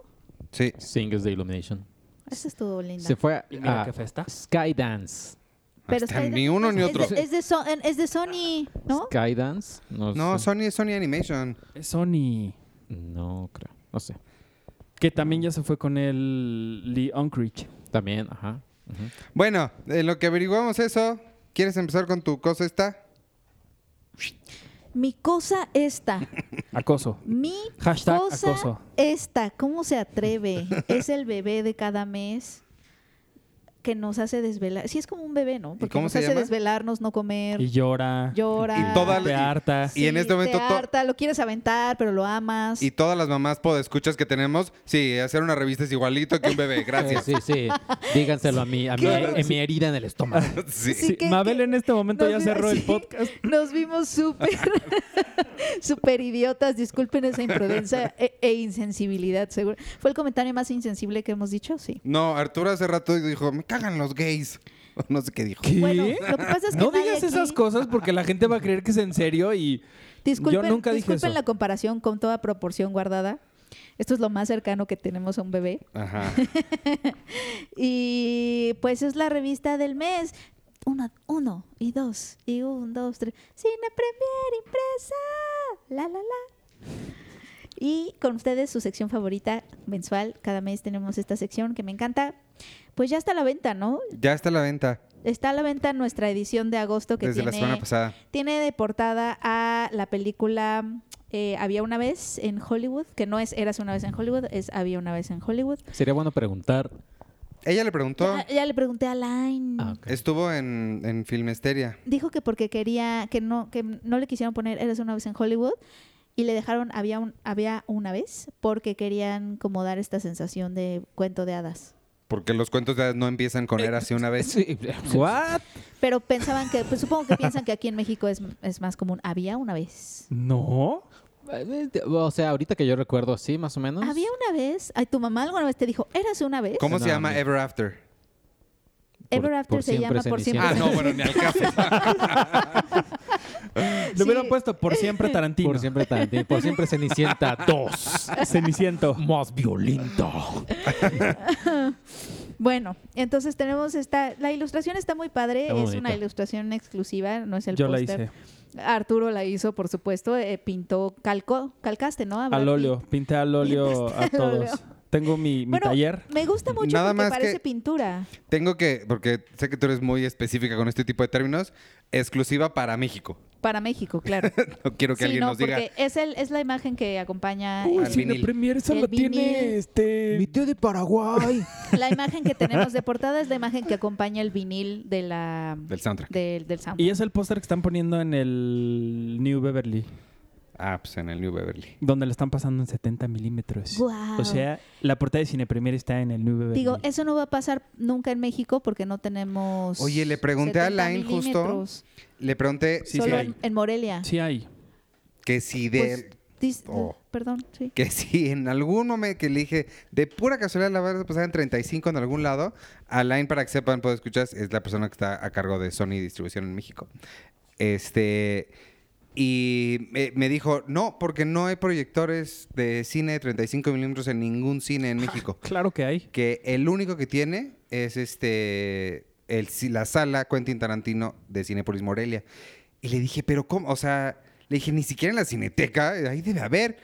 Sí. Sing is the Illumination. Esa estuvo linda. Se fue a, Y mira a qué festa. Skydance. Pero Hasta está- ni uno ni es otro. de- Es de, So- es de Sony, ¿no? Skydance. No, No, sé. Sony es Sony Animation. Es Sony. No creo. No sé. Que también ya se fue con el Lee Unkrich. También, ajá. Bueno, en lo que averiguamos eso, ¿quieres empezar con tu cosa esta? Mi cosa esta. Acoso. Mi Hashtag cosa acoso. esta. ¿Cómo se atreve? es el bebé de cada mes que nos hace desvelar. Sí, es como un bebé, ¿no? Porque cómo nos se hace llama? desvelarnos, no comer. Y llora. llora. Y toda Te harta. Y en este momento te harta, lo quieres aventar, pero lo amas. Y todas las mamás escuchas que tenemos, sí, hacer una revista es igualito que un bebé, gracias. Sí, sí. Díganselo a mí, a mí, en mi herida en el estómago. Sí. Sí, Sí, que- Mabel que en este momento ya vi- cerró el sí. podcast. Nos vimos súper, súper idiotas. Disculpen esa imprudencia e, e insensibilidad, seguro. ¿Fue el comentario más insensible que hemos dicho? Sí. No, Arturo hace rato dijo, me cagan los gays. No sé qué dijo. ¿Qué? Bueno, lo que pasa es que no digas aquí- esas cosas porque la gente va a creer que es en serio y Disculpen, yo nunca dije disculpen eso. la comparación con toda proporción guardada. Esto es lo más cercano que tenemos a un bebé. Ajá. Y pues es la revista del mes. Uno, uno y dos, y un, dos, tres. Cine Premier impresa. La, la, la. Y con ustedes su sección favorita mensual. Cada mes tenemos esta sección que me encanta. Pues ya está a la venta, ¿no? Ya está a la venta Está a la venta nuestra edición de agosto que desde la tiene, semana pasada. tiene de portada a la película eh, Había una vez en Hollywood, que no es Eras una vez en Hollywood, es Había una vez en Hollywood. Sería bueno preguntar. Ella le preguntó, Ya, ya le pregunté a Line. Ah, estuvo en, en Filmesteria. Dijo que porque quería, que no, que no le quisieron poner Eras una vez en Hollywood y le dejaron Había, un, había una vez porque querían como dar esta sensación de cuento de hadas. Porque los cuentos de hadas no empiezan con era así una vez. Sí. ¿What? Pero pensaban que, pues supongo que piensan que aquí en México es, es más común. Había una vez. No. O sea, ahorita que yo recuerdo así, más o menos. Había una vez. Ay, tu mamá alguna vez te dijo, ¿eras una vez? ¿Cómo No, se llama no. Ever After? Ever After por se llama por siempre. Ah, no, bueno, ni al caso. Le hubiera Sí. puesto por siempre Tarantino. Por siempre Tarantino, por siempre Cenicienta 2. Ceniciento. Más violento. Bueno, entonces tenemos esta. La ilustración está muy padre. Está muy es una ilustración exclusiva, no es el Yo la póster. hice. Arturo la hizo, por supuesto. eh, pintó, calcó, calcaste, ¿no? Al óleo. Pinté al óleo a óleo. todos. Tengo mi, mi Bueno, taller. Me gusta mucho Nada porque más parece que- pintura. Tengo que, porque sé que tú eres muy específica con este tipo de términos, exclusiva para México. Para México, claro. No quiero que sí, alguien no, nos diga. porque es, el, es la imagen que acompaña. Uy, el- vinil. Premier solo El vinil. tiene este. tío de Paraguay. la imagen que tenemos de portada es la imagen que acompaña el vinil de la, Del soundtrack. del, del sound. Y es el póster que están poniendo en el New Beverly, Ah, pues en el New Beverly. donde le están pasando en 70 milímetros. Guau. O sea, la portada de Cine Premier está en el New Beverly. Digo, eso no va a pasar nunca en México porque no tenemos. Oye, le pregunté a 70 Line justo. Le pregunté Sí, sí Solo hay. en, en Morelia. Sí hay. que si de... Pues, dis- Oh. Perdón, sí. que si en algún momento que le dije, de pura casualidad la vas a pasar en 35 en algún lado, Alain, para que sepan, puedo escuchar, es la persona que está a cargo de Sony Distribución en México. Este, y me, dijo, no, porque no hay proyectores de cine de 35 milímetros en ningún cine en México. Claro que hay. que el único que tiene es este, el, la sala Quentin Tarantino de Cinepolis Morelia. Y le dije, pero ¿cómo? O sea, le dije, ni siquiera en la cineteca, ahí debe haber.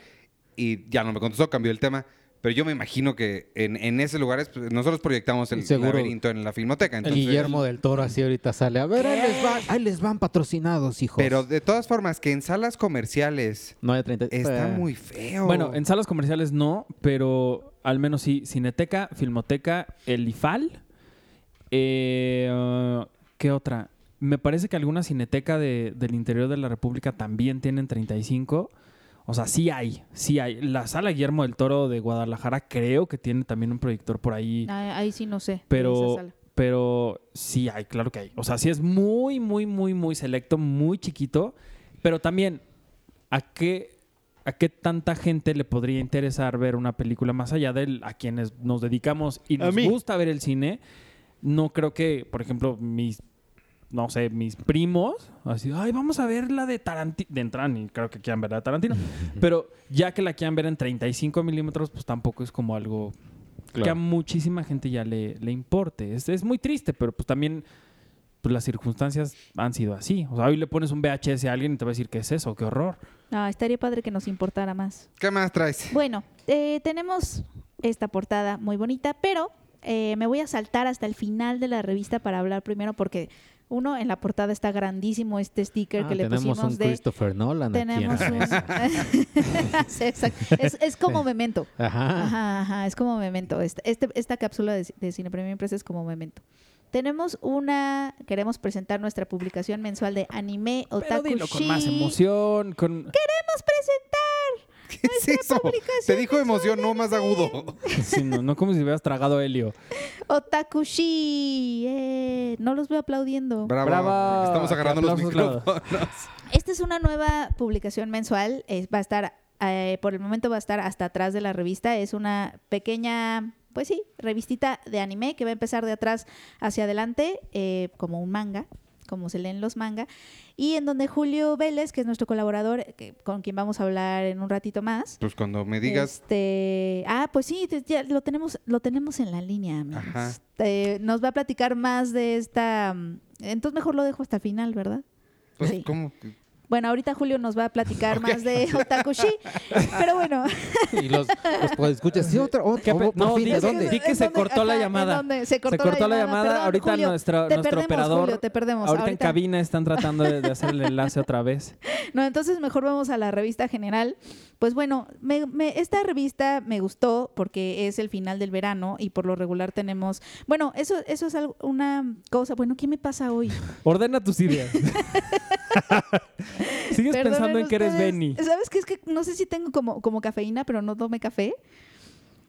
Y ya no me contestó, cambió el tema. Pero yo me imagino que en, en esos lugares, pues, nosotros proyectamos el Seguro. laberinto en la filmoteca. El Entonces, Guillermo del Toro así ahorita sale. A ver, ahí les, van, ahí les van patrocinados, hijos. Pero de todas formas, que en salas comerciales no hay 30. está eh, muy feo. Bueno, en salas comerciales no, pero al menos sí. Cineteca, Filmoteca, el IFAL. Eh, ¿Qué otra? Me parece que alguna cineteca de- del interior de la República también tienen 35. O sea, sí hay, sí hay. La sala Guillermo del Toro de Guadalajara creo que tiene también un proyector por ahí. Ah, ahí sí no sé. Pero, pero sí hay, claro que hay. O sea, sí es muy, muy, muy, muy selecto, muy chiquito. Pero también, ¿a qué, ¿a qué tanta gente le podría interesar ver una película más allá de él, a quienes nos dedicamos y nos gusta ver el cine? No creo que, por ejemplo, mis, no sé, mis primos, así, ay, vamos a ver la de Tarantino. De entrada, ni creo que quieran ver la de Tarantino. pero ya que la quieran ver en 35 milímetros, pues tampoco es como algo que a muchísima gente ya le, le importe. Es, es muy triste, pero pues también pues, las circunstancias han sido así. O sea, hoy le pones un VHS a alguien y te va a decir, ¿qué es eso? ¡Qué horror! Ah, estaría padre que nos importara más. ¿Qué más traes? Bueno, eh, tenemos esta portada muy bonita, pero eh, me voy a saltar hasta el final de la revista para hablar primero porque uno en la portada está grandísimo este sticker Ah, que le tenemos pusimos un de Christopher Nolan tenemos aquí. un Sí, exacto. es, es como memento. Ajá. Ajá, ajá, es como memento. Este, este- esta cápsula de, de Cine Premium Impresa es como memento. Tenemos una, queremos presentar nuestra publicación mensual de anime Pero Otaku dilo con más emoción, con... Queremos presentar ¿Qué es eso? Te dijo emoción, no más agudo. Sí, no, no como si hubieras tragado helio. Otakushi. Eh, no los veo aplaudiendo. Bravo. Bravo. Estamos agarrando los Aplausos, micrófonos. Esta es una nueva publicación mensual. es- va a estar, eh, por el momento va a estar hasta atrás de la revista. Es una pequeña, pues sí, revistita de anime que va a empezar de atrás hacia adelante, eh, como un manga, como se leen los manga. Y en donde Julio Vélez, que es nuestro colaborador, que- con quien vamos a hablar en un ratito más. Pues cuando me digas, Este, ah, pues sí, ya lo tenemos, lo tenemos en la línea, amigos. Ajá. Eh, nos va a platicar más de esta. mm, Entonces mejor lo dejo hasta el final, ¿verdad? pues, sí. ¿cómo? Bueno, ahorita Julio nos va a platicar más de Otakushi, pero bueno. Y los, los pues, escuchas. Sí, otra, otra. ¿Qué pe- oh, no, fin, di- ¿de es que dónde? di- que ¿En se dónde? cortó la Ajá, ¿en llamada. dónde? Se Se cortó, cortó la llamada. Perdón, ahorita Julio, nuestro, te nuestro perdemos, operador... Julio, te perdemos. Ahorita, Ahorita- en cabina están tratando de, de hacer el enlace otra vez. No, entonces mejor vamos a la revista general. Pues bueno, me- me- esta revista me gustó porque es el final del verano y por lo regular tenemos... Bueno, eso, eso es algo- una cosa... Bueno, ¿qué me pasa hoy? Ordena tus ideas. Sigues pensando en que eres. Benny. ¿Sabes qué? Es que no sé si tengo como, como cafeína, pero no tome café.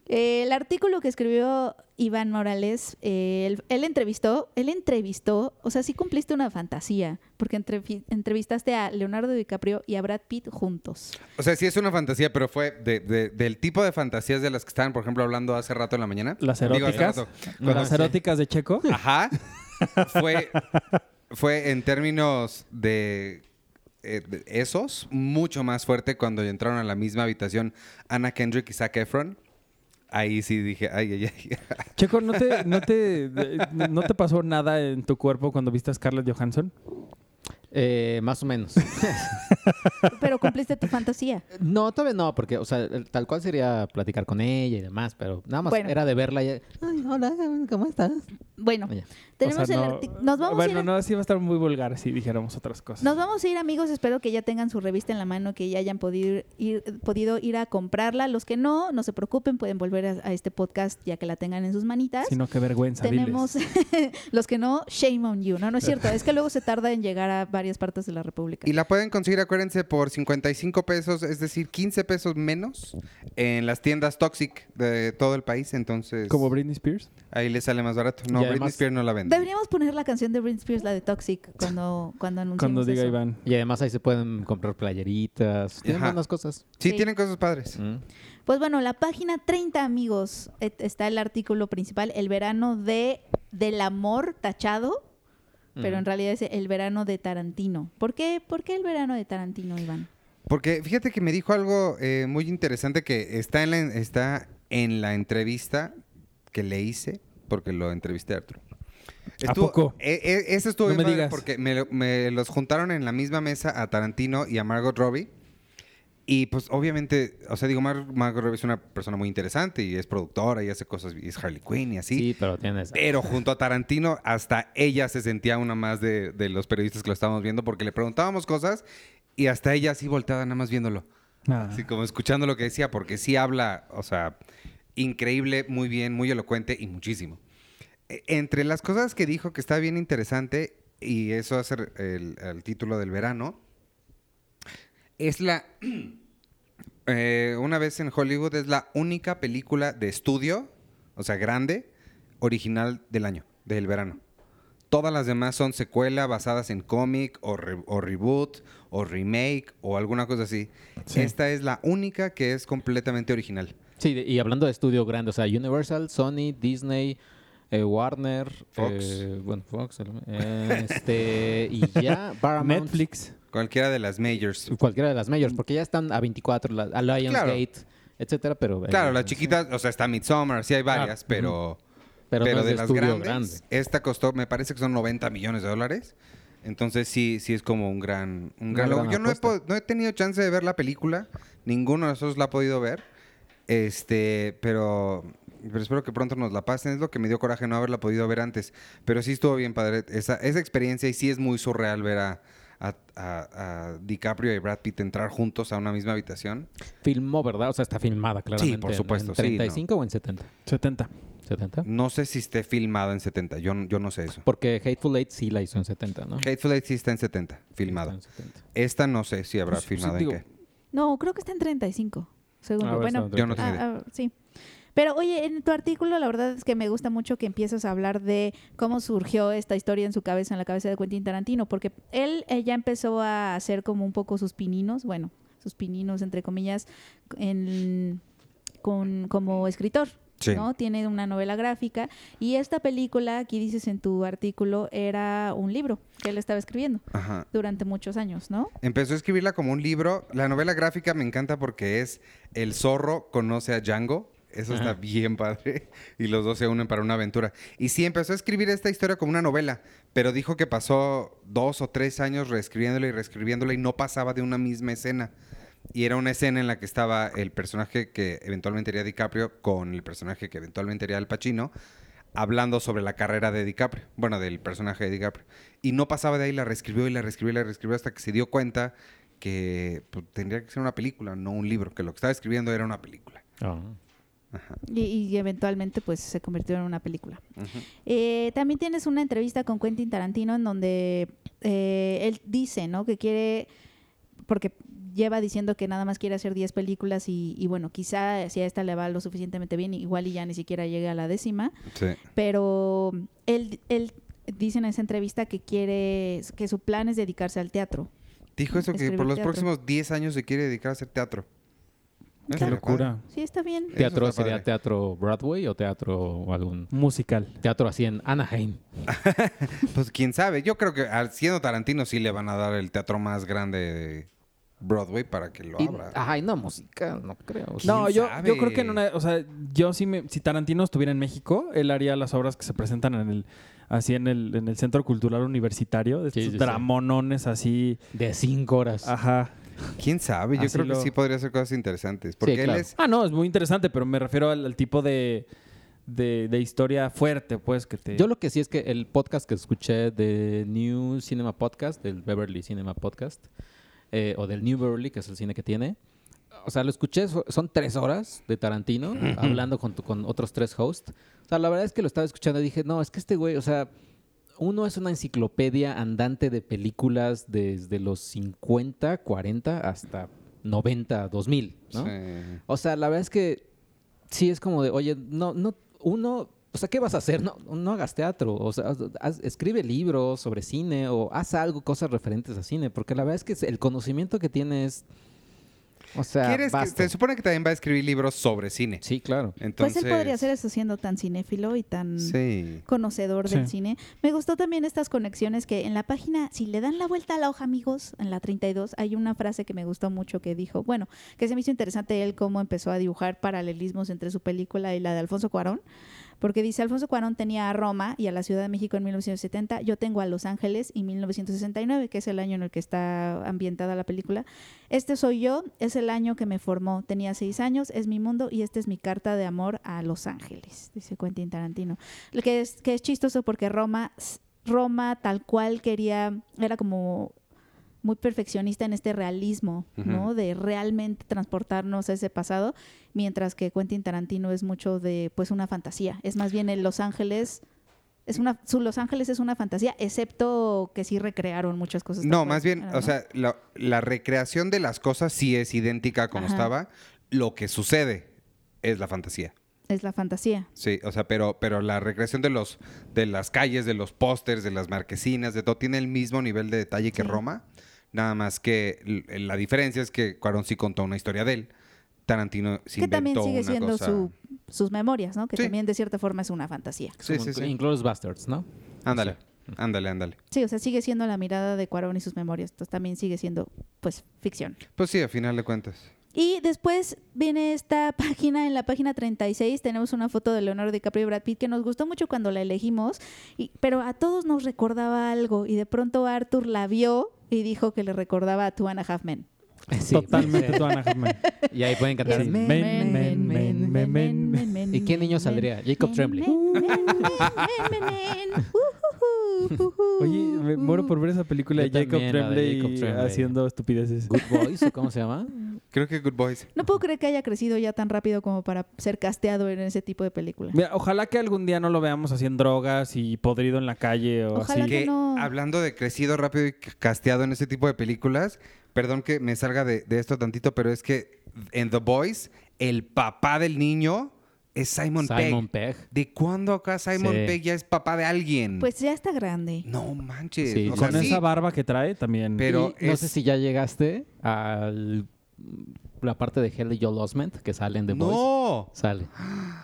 Eh, el artículo que escribió Iván Morales, eh, él, él entrevistó, él entrevistó, o sea, sí cumpliste una fantasía, porque entrevi- entrevistaste a Leonardo DiCaprio y a Brad Pitt juntos. O sea, sí es una fantasía, pero fue de- de- del tipo de fantasías de las que estaban, por ejemplo, hablando hace rato en la mañana. Las Digo, eróticas. rato. Las eróticas de Checo. Ajá. Fue, fue en términos de, eh, de esos, mucho más fuerte cuando entraron a la misma habitación Anna Kendrick y Zac Efron. Ahí sí dije, ay, ay, ay. Checo, ¿no te, no, te, ¿no te pasó nada en tu cuerpo cuando viste a Scarlett Johansson? Eh, más o menos. Pero cumpliste tu fantasía. No, todavía no, porque, o sea, el- tal cual sería platicar con ella y demás, pero nada más Bueno. era de verla y... Ay, hola, ¿cómo estás? Bueno, Oye. tenemos O sea, el no- arti- Nos vamos a ir Bueno, a- no, sí va a estar muy vulgar si dijéramos otras cosas. Nos vamos a ir, amigos. Espero que ya tengan su revista en la mano, que ya hayan podido ir, podido ir a comprarla. Los que no, no se preocupen, pueden volver a, a este podcast ya que la tengan en sus manitas. Sino qué vergüenza, Tenemos los que no, shame on you. No, no es cierto. Es que luego se tarda en llegar a varias partes de la República. Y la pueden conseguir, acuérdense, por 55 pesos, es decir, 15 pesos menos en las tiendas Toxic de todo el país. Entonces. Como Britney Spears. ahí les sale más barato. No, Britney además- Spears no la vende. Deberíamos poner la canción de Britney Spears, la de Toxic, cuando, cuando anunciemos Cuando diga eso. Iván. Y además ahí se pueden comprar playeritas. Tienen Ajá. buenas cosas. Sí, Sí. tienen cosas padres. Mm. Pues bueno, la página 30, amigos, et- está el artículo principal, el verano de del amor tachado, pero en Ujú. realidad es el verano de Tarantino. ¿Por qué, ¿Por qué el verano de Tarantino, Iván? Porque fíjate que me dijo algo eh, muy interesante que está en, la, está en la entrevista que le hice, porque lo entrevisté a Arturo. ¿A poco? eh, eh, ese estuvo No bien me digas. porque me, me los juntaron en la misma mesa a Tarantino y a Margot Robbie. Y pues obviamente, o sea, digo, Mar- Margot Robbie es una persona muy interesante y es productora y hace cosas, y es Harley Quinn y así. Sí, pero tienes... Pero junto a Tarantino, hasta ella se sentía una más de, de los periodistas que lo estábamos viendo porque le preguntábamos cosas y hasta ella así volteada nada más viéndolo. Ah. Así como escuchando lo que decía, porque sí habla, o sea, increíble, muy bien, muy elocuente y muchísimo. E- Entre las cosas que dijo que está bien interesante, y eso hace el, el título del verano, es la, eh, una vez en Hollywood es la única película de estudio, o sea, grande, original del año, del verano. Todas las demás son secuela basadas en cómic o, re- o reboot o remake o alguna cosa así. Sí. Esta es la única que es completamente original. Sí, y hablando de estudio grande, o sea, Universal, Sony, Disney, eh, Warner, Fox. eh, bueno, Fox, eh, este, y ya Paramount, Netflix. Cualquiera de las majors. cualquiera de las majors, porque ya están a 24, la, a Lionsgate, etcétera, pero... eh, Claro, las chiquitas, o sea, está Midsommar, sí hay varias, Ah, pero, pero, pero no es de de las grandes, grande. esta costó, me parece que son 90 millones de dólares. Entonces sí, sí es como un gran, un gran Yo no he, no he tenido chance de ver la película, ninguno de nosotros la ha podido ver, este, pero, pero espero que pronto nos la pasen. Es lo que me dio coraje no haberla podido ver antes, pero sí estuvo bien padre esa, esa experiencia y sí es muy surreal ver a, a- a- a DiCaprio y Brad Pitt entrar juntos a una misma habitación. Filmó, ¿verdad? O sea, está filmada, claramente. por en- supuesto, ¿En sí, no. 35 o en 70? 70. 70. No sé si esté filmada en 70, yo, yo no sé eso. Porque Hateful Eight sí la hizo en 70, ¿no? Hateful Eight sí está en 70, filmada. Está en 70. Esta no sé si habrá Pues, pues, filmado digo, en qué. No, creo que está en 35. Según A ver, bueno, está en Yo no tengo ah, idea. ah, sí. Pero oye, en tu artículo la verdad es que me gusta mucho que empiezas a hablar de cómo surgió esta historia en su cabeza, en la cabeza de Quentin Tarantino, porque él eh, ya empezó a hacer como un poco sus pininos, bueno, sus pininos entre comillas, en, con, como escritor. Sí. ¿no? Tiene una novela gráfica y esta película, aquí dices en tu artículo, era un libro que él estaba escribiendo Ajá. durante muchos años, ¿no? Empezó a escribirla como un libro. La novela gráfica me encanta porque es El zorro conoce a Django. Eso está bien padre. Y los dos se unen para una aventura. Y sí, empezó a escribir esta historia como una novela, pero dijo que pasó dos o tres años reescribiéndola y reescribiéndola y no pasaba de una misma escena. Y era una escena en la que estaba el personaje que eventualmente haría DiCaprio con el personaje que eventualmente haría Al Pacino, hablando sobre la carrera de DiCaprio, bueno, del personaje de DiCaprio. Y no pasaba de ahí, la reescribió y la reescribió y la reescribió hasta que se dio cuenta que pues, tendría que ser una película, no un libro, que lo que estaba escribiendo era una película. Ah. Y, y eventualmente pues se convirtió en una película. Eh, también tienes una entrevista con Quentin Tarantino en donde eh, él dice, ¿no? Que quiere, porque lleva diciendo que nada más quiere hacer 10 películas y, y bueno, quizá si a esta le va lo suficientemente bien, igual y ya ni siquiera llegue a la décima, Sí. pero él, él dice en esa entrevista que quiere, que su plan es dedicarse al teatro. Dijo eso que por los teatro. próximos 10 años se quiere dedicar a hacer teatro. Qué locura. Sí, está bien. ¿Teatro está sería padre. teatro Broadway o teatro o algún Musical. teatro así en Anaheim? Pues quién sabe. Yo creo que siendo Tarantino sí le van a dar el teatro más grande de Broadway para que lo Y- abra. Ay, no, musical, no creo. No, ¿Quién yo, sabe? yo creo que en una, o sea, yo sí me, si Tarantino estuviera en México, él haría las obras que se presentan en el, así en el, en el Centro Cultural Universitario, estos sí, sí. dramonones así, De cinco horas. ajá. ¿Quién sabe? Yo Así creo que sí podría hacer cosas interesantes. Porque claro. él es... Ah, no, es muy interesante, pero me refiero al, al tipo de, de, de historia fuerte, pues, que te... Yo lo que sí es que el podcast que escuché de New Cinema Podcast, del Beverly Cinema Podcast, eh, o del New Beverly, que es el cine que tiene, o sea, lo escuché, so- son tres horas de Tarantino, hablando con, tu- con otros tres hosts. O sea, la verdad es que lo estaba escuchando y dije, no, es que este güey, o sea, uno es una enciclopedia andante de películas desde los 50, 40 hasta 90, 2000, ¿no? Sí. O sea, la verdad es que sí es como de, oye, no, no, uno, o sea, ¿qué vas a hacer? No, no hagas teatro, o sea, haz- escribe libros sobre cine o haz algo, cosas referentes a cine, porque la verdad es que el conocimiento que tienes, o sea, ¿Quieres que, basta. se supone que también va a escribir libros sobre cine. Sí, claro. Entonces, Pues él podría hacer eso siendo tan cinéfilo y tan Sí. conocedor del Sí. cine. Me gustó también estas conexiones que en la página, si le dan la vuelta a la hoja, amigos, en la 32, hay una frase que me gustó mucho que dijo, bueno, que se me hizo interesante él cómo empezó a dibujar paralelismos entre su película y la de Alfonso Cuarón, porque dice, Alfonso Cuarón tenía a Roma y a la Ciudad de México en 1970, yo tengo a Los Ángeles y 1969, que es el año en el que está ambientada la película. Este soy yo, es el año que me formó, tenía seis años, es mi mundo y esta es mi carta de amor a Los Ángeles, dice Quentin Tarantino. Lo que es, que es chistoso porque Roma, Roma tal cual quería, era como muy perfeccionista en este realismo, ¿no? De realmente transportarnos a ese pasado, mientras que Quentin Tarantino es mucho de, pues, una fantasía. Es más bien en Los Ángeles, es una, su Los Ángeles es una fantasía, excepto que sí recrearon muchas cosas. No, más bien, o sea, la, la recreación de las cosas sí es idéntica como Ajá. estaba. Lo que sucede es la fantasía. es la fantasía. Sí, o sea, pero, pero la recreación de los de las calles, de los pósters, de las marquesinas, de todo, tiene el mismo nivel de detalle que. Roma. Nada más que l- la diferencia es que Cuarón sí contó una historia de él. Tarantino sí que también sigue una siendo cosa- su, sus memorias, ¿no? Que Sí. también de cierta forma es una fantasía. Sí, sí, sí. Inglourious Bastards, ¿no? Ándale, ándale, ándale. Sí, o sea, sigue siendo la mirada de Cuarón y sus memorias. Entonces también sigue siendo, pues, ficción. Pues sí, a final de cuentas. Y después viene esta página, en la página 36 tenemos una foto de Leonardo DiCaprio y Brad Pitt que nos gustó mucho cuando la elegimos, y, pero a todos nos recordaba algo y de pronto Arthur la vio y dijo que le recordaba a Two and a Half Men. Sí, Totalmente puede tú, ser. Ana Hoffman. Y ahí pueden cantar. Sí. Men, men, men, men, men, men. ¿Y qué niño saldría? Jacob Tremblay. Oye, me muero por ver esa película Yo de Jacob también, la de Tremblay, Jacob Tremblay. haciendo estupideces. Good Boys, ¿o cómo se llama? Creo que Good Boys. No puedo creer que haya crecido ya tan rápido como para ser casteado en ese tipo de película. Mira, ojalá que algún día no lo veamos haciendo drogas y podrido en la calle o Ojalá así. que Que no. hablando de crecido rápido y casteado en ese tipo de películas, perdón que me salga de, de esto tantito, pero es que en The Boys, el papá del niño es Simon, Simon Pegg. Pegg. ¿De cuándo acá Simon Sí. Pegg ya es papá de alguien? Pues ya está grande. no manches. Sí, o Con sea, sí, esa barba que trae también. Pero Y no sé si ya llegaste a la parte de Hell y Joel Osment que sale en The Boys. No. Sale.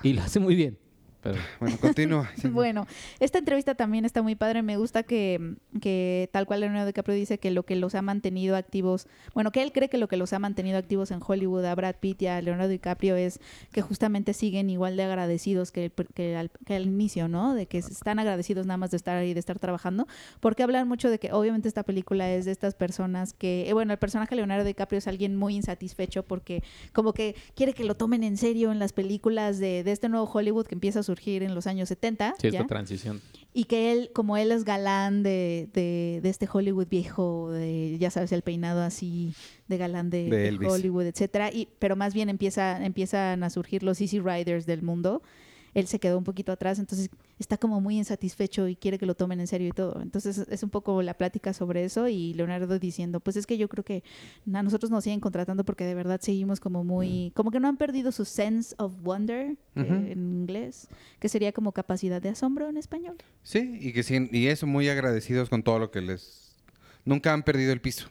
Y lo hace muy bien. Pero Bueno, continúa. Bueno, esta entrevista también está muy padre. Me gusta que, que tal cual Leonardo DiCaprio dice que lo que los ha mantenido activos, bueno, que él cree que lo que los ha mantenido activos en Hollywood a Brad Pitt y a Leonardo DiCaprio es que justamente siguen igual de agradecidos que, que, al, que al inicio, ¿no? De que están agradecidos nada más de estar ahí, de estar trabajando, porque hablan mucho de que obviamente esta película es de estas personas que, eh, bueno, el personaje de Leonardo DiCaprio es alguien muy insatisfecho porque como que quiere que lo tomen en serio en las películas de, de este nuevo Hollywood que empieza a surgir en los años 70. sí, ¿ya? esta transición. Y que él, como él es galán de, de, de este Hollywood viejo, de, ya sabes, el peinado así de galán de, De. Hollywood, etcétera, y, pero más bien empieza, empiezan a surgir los Easy Riders del mundo. Él se quedó un poquito atrás, entonces está como muy insatisfecho y quiere que lo tomen en serio y todo. Entonces es un poco la plática sobre eso y Leonardo diciendo, pues es que yo creo que a nosotros nos siguen contratando porque de verdad seguimos como muy, como que no han perdido su sense of wonder eh, en inglés, que sería como capacidad de asombro en español. Sí, y que sí, y eso, muy agradecidos con todo lo que les... Nunca han perdido el piso.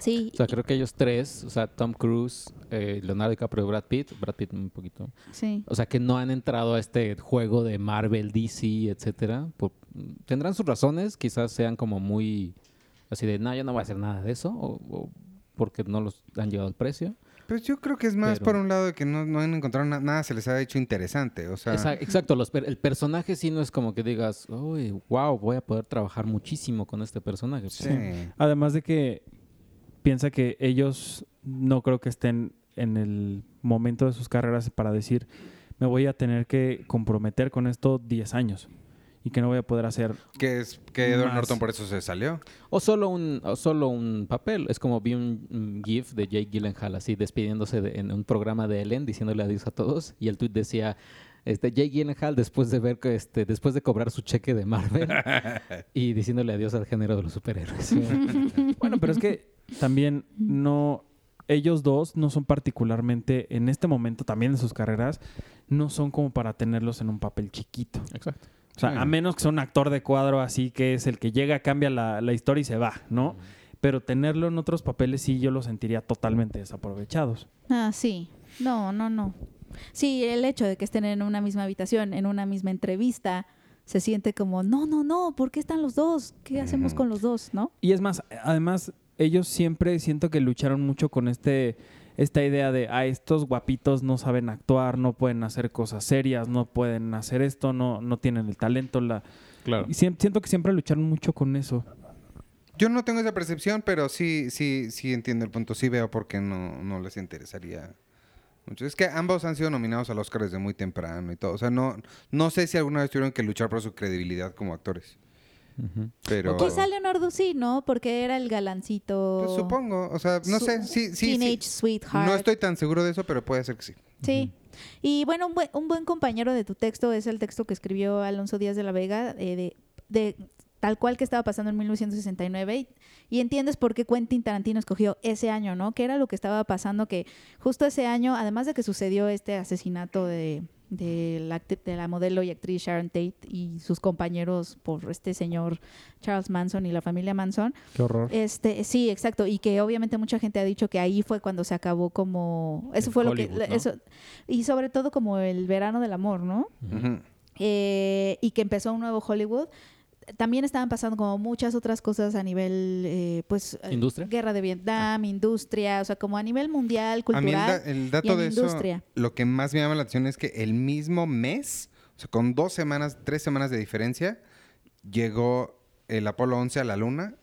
Sí, O sea, creo que ellos tres, o sea, Tom Cruise, eh, Leonardo DiCaprio y Brad Pitt, Brad Pitt un poquito, sí. o sea, que no han entrado a este juego de Marvel, DC, etcétera. Por- tendrán sus razones, quizás sean como muy así de, no, yo no voy a hacer nada de eso, o, o porque no los han llegado al precio. Pues yo creo que es más Pero- por un lado de que no, no han encontrado na- nada, se les ha hecho interesante. O sea, Exa- Exacto, los per- el personaje sí no es como que digas, uy, wow, voy a poder trabajar muchísimo con este personaje. sí. Además de que piensa que ellos no creo que estén en el momento de sus carreras para decir, me voy a tener que comprometer con esto 10 años y que no voy a poder hacer. Que es que Edward Más. Norton por eso se salió. O solo un, o solo un papel. Es como vi un, un GIF de Jake Gyllenhaal así despidiéndose de- en un programa de Ellen, diciéndole adiós a todos. Y el tweet decía, este, Jake Gyllenhaal después de ver que este, después de cobrar su cheque de Marvel y diciéndole adiós al género de los superhéroes. Bueno, pero es que también no. Ellos dos no son particularmente, en este momento también de sus carreras, no son como para tenerlos en un papel chiquito. Exacto. O sea, Sí. a menos que sea un actor de cuadro así que es el que llega, cambia la, la historia y se va, ¿no? Pero tenerlo en otros papeles sí yo lo sentiría totalmente desaprovechados. Ah, sí. No, no, no. Sí, el hecho de que estén en una misma habitación, en una misma entrevista, se siente como, no, no, no, ¿por qué están los dos? ¿Qué hacemos con los dos? ¿No? Y es más, además, ellos siempre siento que lucharon mucho con este esta idea de, ah, estos guapitos no saben actuar, no pueden hacer cosas serias, no pueden hacer esto, no, no tienen el talento. La... Claro. Y siento que siempre lucharon mucho con eso. Yo no tengo esa percepción, pero sí, sí, sí entiendo el punto. Sí veo por qué no, no les interesaría mucho. Es que ambos han sido nominados al Oscar desde muy temprano y todo. O sea, no, no sé si alguna vez tuvieron que luchar por su credibilidad como actores. Pero. Quizá Leonardo sí, ¿no? Porque era el galancito. Pues supongo. O sea, no su- sé. Sí, sí, Teenage sí. sweetheart. No estoy tan seguro de eso, pero puede ser que sí. Sí, Y bueno, un buen, un buen compañero de tu texto es el texto que escribió Alonso Díaz de la Vega eh, de, de tal cual que estaba pasando en 1969 y, y entiendes por qué Quentin Tarantino escogió ese año, ¿no? Que era lo que estaba pasando que justo ese año, además de que sucedió este asesinato de, de, la, de la modelo y actriz Sharon Tate y sus compañeros por este señor Charles Manson y la familia Manson, Qué horror. este, sí, exacto, y que obviamente mucha gente ha dicho que ahí fue cuando se acabó como eso fue Hollywood, lo que ¿no? eso y sobre todo como el verano del amor, ¿no? Eh, y que empezó un nuevo Hollywood. También estaban pasando como muchas otras cosas a nivel, eh, pues, ¿Industria? guerra de Vietnam, industria, o sea, como a nivel mundial, A mí el, da- cultural. el y dato de eso, industria. lo que más me llama la atención es que el mismo mes, o sea, con dos semanas, tres semanas de diferencia, llegó el Apolo 11 a la Luna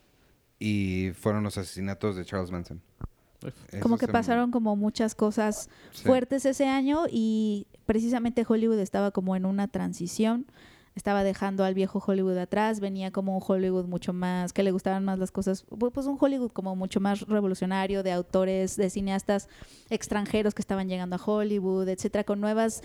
y fueron los asesinatos de Charles Manson. Eso como que me- pasaron como muchas cosas Sí. fuertes ese año y precisamente Hollywood estaba como en una transición, estaba dejando al viejo Hollywood atrás, venía como un Hollywood mucho más, que le gustaban más las cosas, pu- pues un Hollywood como mucho más revolucionario de autores, de cineastas extranjeros que estaban llegando a Hollywood, etcétera, con nuevas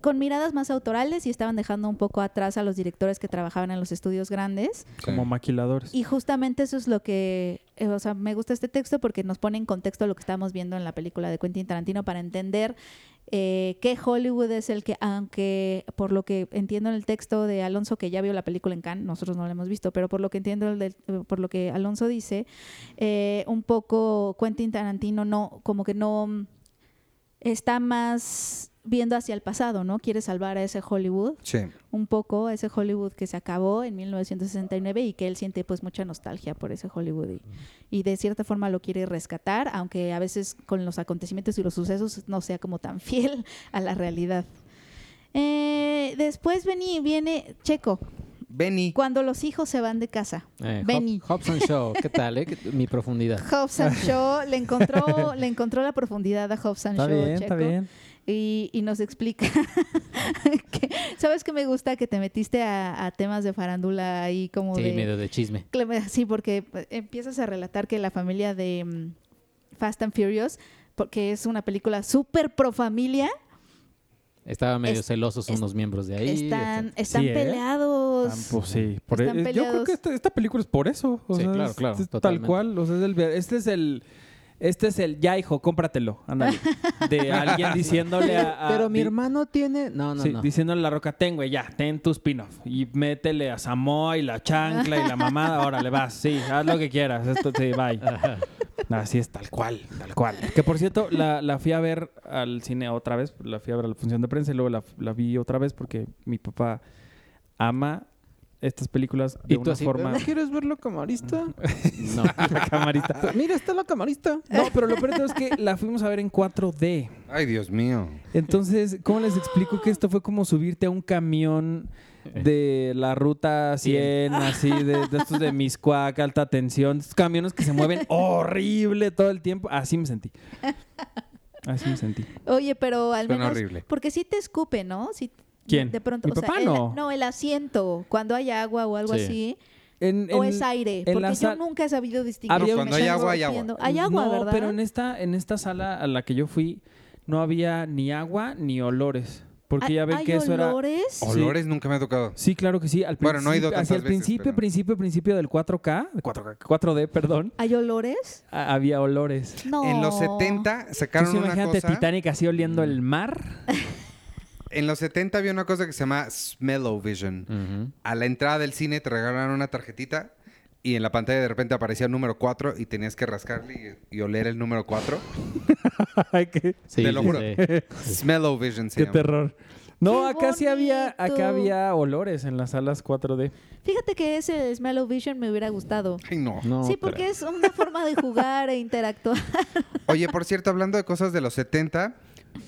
con miradas más autorales y estaban dejando un poco atrás a los directores que trabajaban en los estudios grandes. Como maquiladores. Y justamente eso es lo que, eh, o sea, me gusta este texto porque nos pone en contexto lo que estamos viendo en la película de Quentin Tarantino para entender eh, qué Hollywood es el que, aunque por lo que entiendo en el texto de Alonso, que ya vio la película en Cannes, nosotros no la hemos visto, pero por lo que entiendo, del- eh, por lo que Alonso dice, eh, un poco Quentin Tarantino no, como que no mm, está más viendo hacia el pasado, ¿no? Quiere salvar a ese Hollywood Sí. un poco a ese Hollywood que se acabó en 1969 y que él siente pues mucha nostalgia por ese Hollywood y, y de cierta forma lo quiere rescatar, aunque a veces con los acontecimientos y los sucesos no sea como tan fiel a la realidad. Eh, después vení, viene Checo, Benny. cuando los hijos se van de casa. Eh, Benny. Hobson Show, ¿qué tal? eh? ¿Qué- Mi profundidad. Hobbs and Shaw le encontró, le encontró la profundidad a Hobbs and Está bien, está Checo. bien. Y, y nos explica que, ¿sabes qué me gusta? Que te metiste a, a temas de farándula ahí como Sí, de... medio de chisme. Sí, porque eh, empiezas a relatar que la familia de mm, Fast and Furious, porque es una película súper pro familia, Estaban medio Es- celosos es- unos miembros de ahí. están, están Sí, ¿eh? peleados. Pues sí. Por Están e- yo creo peleados. que esta, esta película es por eso. o Sí, sea, claro, claro, es tal cual. O sea, es el ver- este es el. Este es el. Ya, hijo, cómpratelo. Ándale. De alguien diciéndole a. a- Pero mi di- hermano tiene... No, no, sí, no. diciéndole a la roca, ten, güey, ya, ten tu spin-off. Y métele a Samoa y la chancla y la mamada. Órale, vas, sí, haz lo que quieras. Esto, sí, bye. Así es, tal cual, tal cual. Que por cierto, la, la fui a ver al cine otra vez. La fui a ver a la función de prensa y luego la, la vi otra vez porque mi papá ama estas películas de ¿Y tú una así, forma. ¿no quieres ver la camarista? no. la camarista. Mira, está la camarista. No, pero lo peor de todo es que la fuimos a ver en 4D. Ay, Dios mío. Entonces, ¿cómo les explico que esto fue como subirte a un camión de la ruta 100, así, de, de estos de Miscuac, alta tensión, estos camiones que se mueven horrible todo el tiempo? Así me sentí. Así me sentí. Oye, pero al Suena menos... horrible. Porque sí te escupe, ¿no? Sí, ¿Quién? De pronto, Mi o sea, papá el- no. no, el asiento, cuando hay agua o algo Sí. así, En- o en- es aire, en porque la yo nunca he sabido distinguir. Cuando hay agua, hay agua. Hay agua, no, ¿verdad? pero en esta, en esta sala a la que yo fui no había ni agua ni olores. Porque ya ven ¿Hay que eso era... olores? Sí. Olores nunca me ha tocado. Sí, claro que sí. Al Bueno, no he ido hacia el tantas veces, principio, pero- principio, principio del 4K, 4K, 4D, perdón, ¿Hay olores? a- había olores. No. En los 70 sacaron Entonces, una imagínate cosa. Titanic así oliendo el mar. En los 70 había una cosa que se llama Smell-O-Vision. Ujú. A la entrada del cine te regalaron una tarjetita y en la pantalla de repente aparecía el número 4 y tenías que rascarle y, y oler el número 4. Ay, qué, Sí, Te lo sí, juro. sí. Smell-O-Vision se qué llama. terror. No, ¡Qué acá sí había, acá había olores en las salas 4D. Fíjate que ese Smell of Vision me hubiera gustado. Ay, no. No, sí, pero- porque es una forma de jugar e interactuar. Oye, por cierto, hablando de cosas de los 70,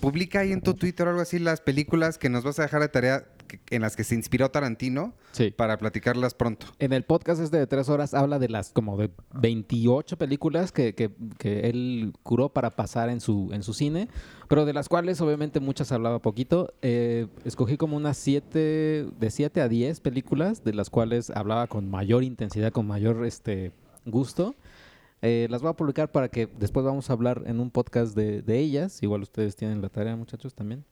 publica ahí en tu Twitter o algo así las películas que nos vas a dejar de tarea que- en las que se inspiró Tarantino Sí. para platicarlas pronto. En el podcast este de tres horas habla de las como de 28 películas que, que- que él curó para pasar en su, en su cine, pero de las cuales obviamente muchas hablaba poquito. Eh, escogí como unas 7, de 7 a 10 películas, de las cuales hablaba con mayor intensidad, con mayor este, gusto. Eh, las voy a publicar para que después vamos a hablar en un podcast de, de ellas. Igual ustedes tienen la tarea, muchachos, también.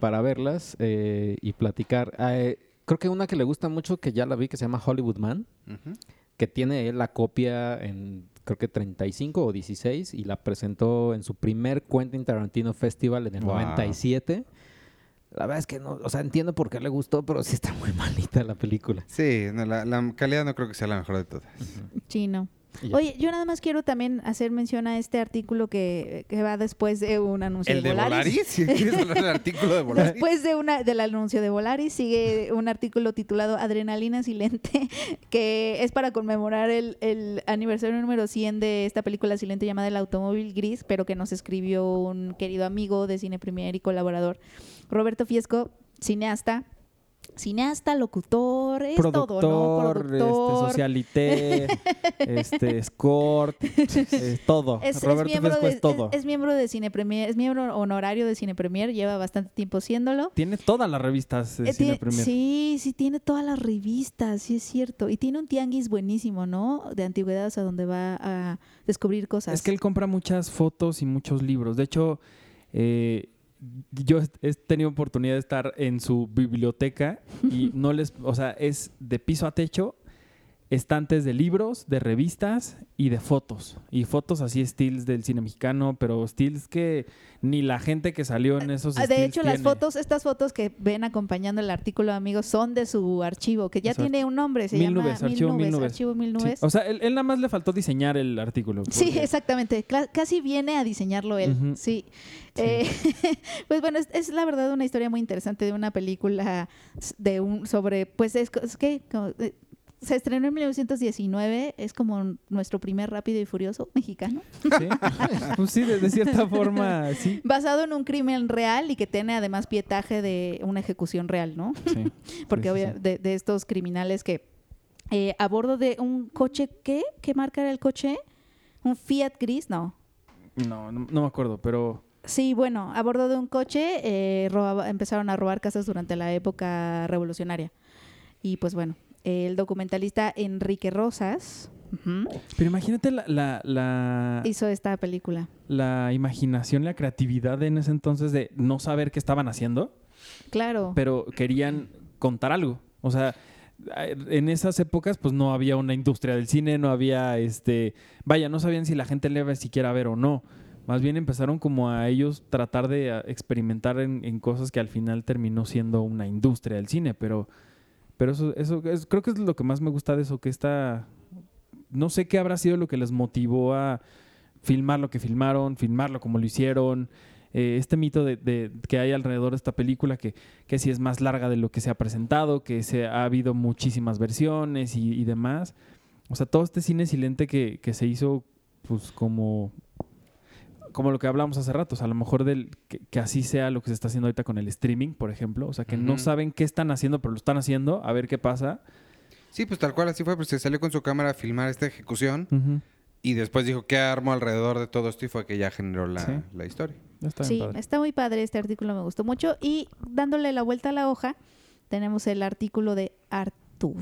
Para verlas eh, y platicar. Eh, creo que una que le gusta mucho, que ya la vi, que se llama Hollywood Man. Que tiene él la copia en creo que 35 o 16 y la presentó en su primer Quentin Tarantino Festival en el Wow. 97. La verdad es que no, o sea, entiendo por qué le gustó, pero sí está muy malita la película. Sí, no, la, la calidad no creo que sea la mejor de todas. Sí, no. Y ya. Oye, yo nada más quiero también hacer mención a este artículo que, que va después de un anuncio ¿El de Volaris? ¿Sí ¿Quieres hablar del artículo de Volaris? Después de una, del anuncio de Volaris sigue un artículo titulado Adrenalina Silente, que es para conmemorar el, el aniversario número 100 de esta película silente llamada El Automóvil Gris, pero que nos escribió un querido amigo de Cine Premier y colaborador, Roberto Fiesco, cineasta. Cineasta, locutor, es productor, todo, ¿no? este, socialité, este, escort, eh, todo. Es, es Roberto miembro Fiesco de, es todo. es- es miembro de Cine Premier, es miembro honorario de Cine Premier, lleva bastante tiempo siéndolo. Tiene todas las revistas de Eh, Cine Premier. Sí, sí, tiene todas las revistas, sí es cierto. Y tiene un tianguis buenísimo, ¿no? De antigüedades a donde va a descubrir cosas. Es que él compra muchas fotos y muchos libros. De hecho, eh, yo he- tenido oportunidad de estar en su biblioteca y no les, o sea, es de piso a techo, estantes de libros, de revistas y de fotos. Y fotos así, stills del cine mexicano, pero stills que ni la gente que salió en esos Ah, de hecho, las fotos, estas fotos que ven acompañando el artículo, amigos, son de su archivo, que ya tiene un nombre, se Mil llama nubes, archivo Mil Nubes. Archivo Mil Sí, Nubes. O sea, él, él nada más le faltó diseñar el artículo. Sí, exactamente. Casi viene a diseñarlo él. Sí. Eh, pues bueno, es, es la verdad una historia muy interesante de una película de un sobre, pues es, es que como, eh, se estrenó en 1919, es como nuestro primer Rápido y Furioso mexicano, Sí. Pues sí, de, de cierta forma, sí. basado en un crimen real y que tiene además pietaje de una ejecución real, ¿no? sí. Porque Sí, sí. De, de estos criminales que eh, a bordo de un coche, ¿qué? ¿Qué marca era el coche? ¿Un Fiat gris? No. No, no, no me acuerdo, pero Sí, bueno, a bordo de un coche eh, robaba- empezaron a robar casas durante la época revolucionaria. Y pues bueno, el documentalista Enrique Rosas Pero imagínate la, la, la, hizo esta película. la imaginación, la creatividad en ese entonces de no saber qué estaban haciendo, Claro. pero querían contar algo. O sea, en esas épocas pues no había una industria del cine, no había este, vaya, no sabían si la gente le iba siquiera a ver o no. Más bien empezaron como a ellos tratar de experimentar en, en cosas que al final terminó siendo una industria del cine, pero pero eso eso es- creo que es lo que más me gusta de eso que esta no sé qué habrá sido lo que les motivó a filmar lo que filmaron, filmarlo como lo hicieron. Eh, este mito de, de- que hay alrededor de esta película, que, que si es más larga de lo que se ha presentado, que se ha habido muchísimas versiones y, y demás. O sea, todo este cine silente que, que se hizo, pues como, como lo que hablamos hace rato. O sea, a lo mejor del, que, que así sea lo que se está haciendo ahorita con el streaming, por ejemplo. O sea, que no saben qué están haciendo, pero lo están haciendo, a ver qué pasa. Sí, pues tal cual así fue, pues se salió con su cámara a filmar esta ejecución y después dijo qué armo alrededor de todo esto y fue que ya generó la, Sí. la historia. Está Sí, padre. está muy padre este artículo, me gustó mucho. Y dándole la vuelta a la hoja, tenemos el artículo de Arthur,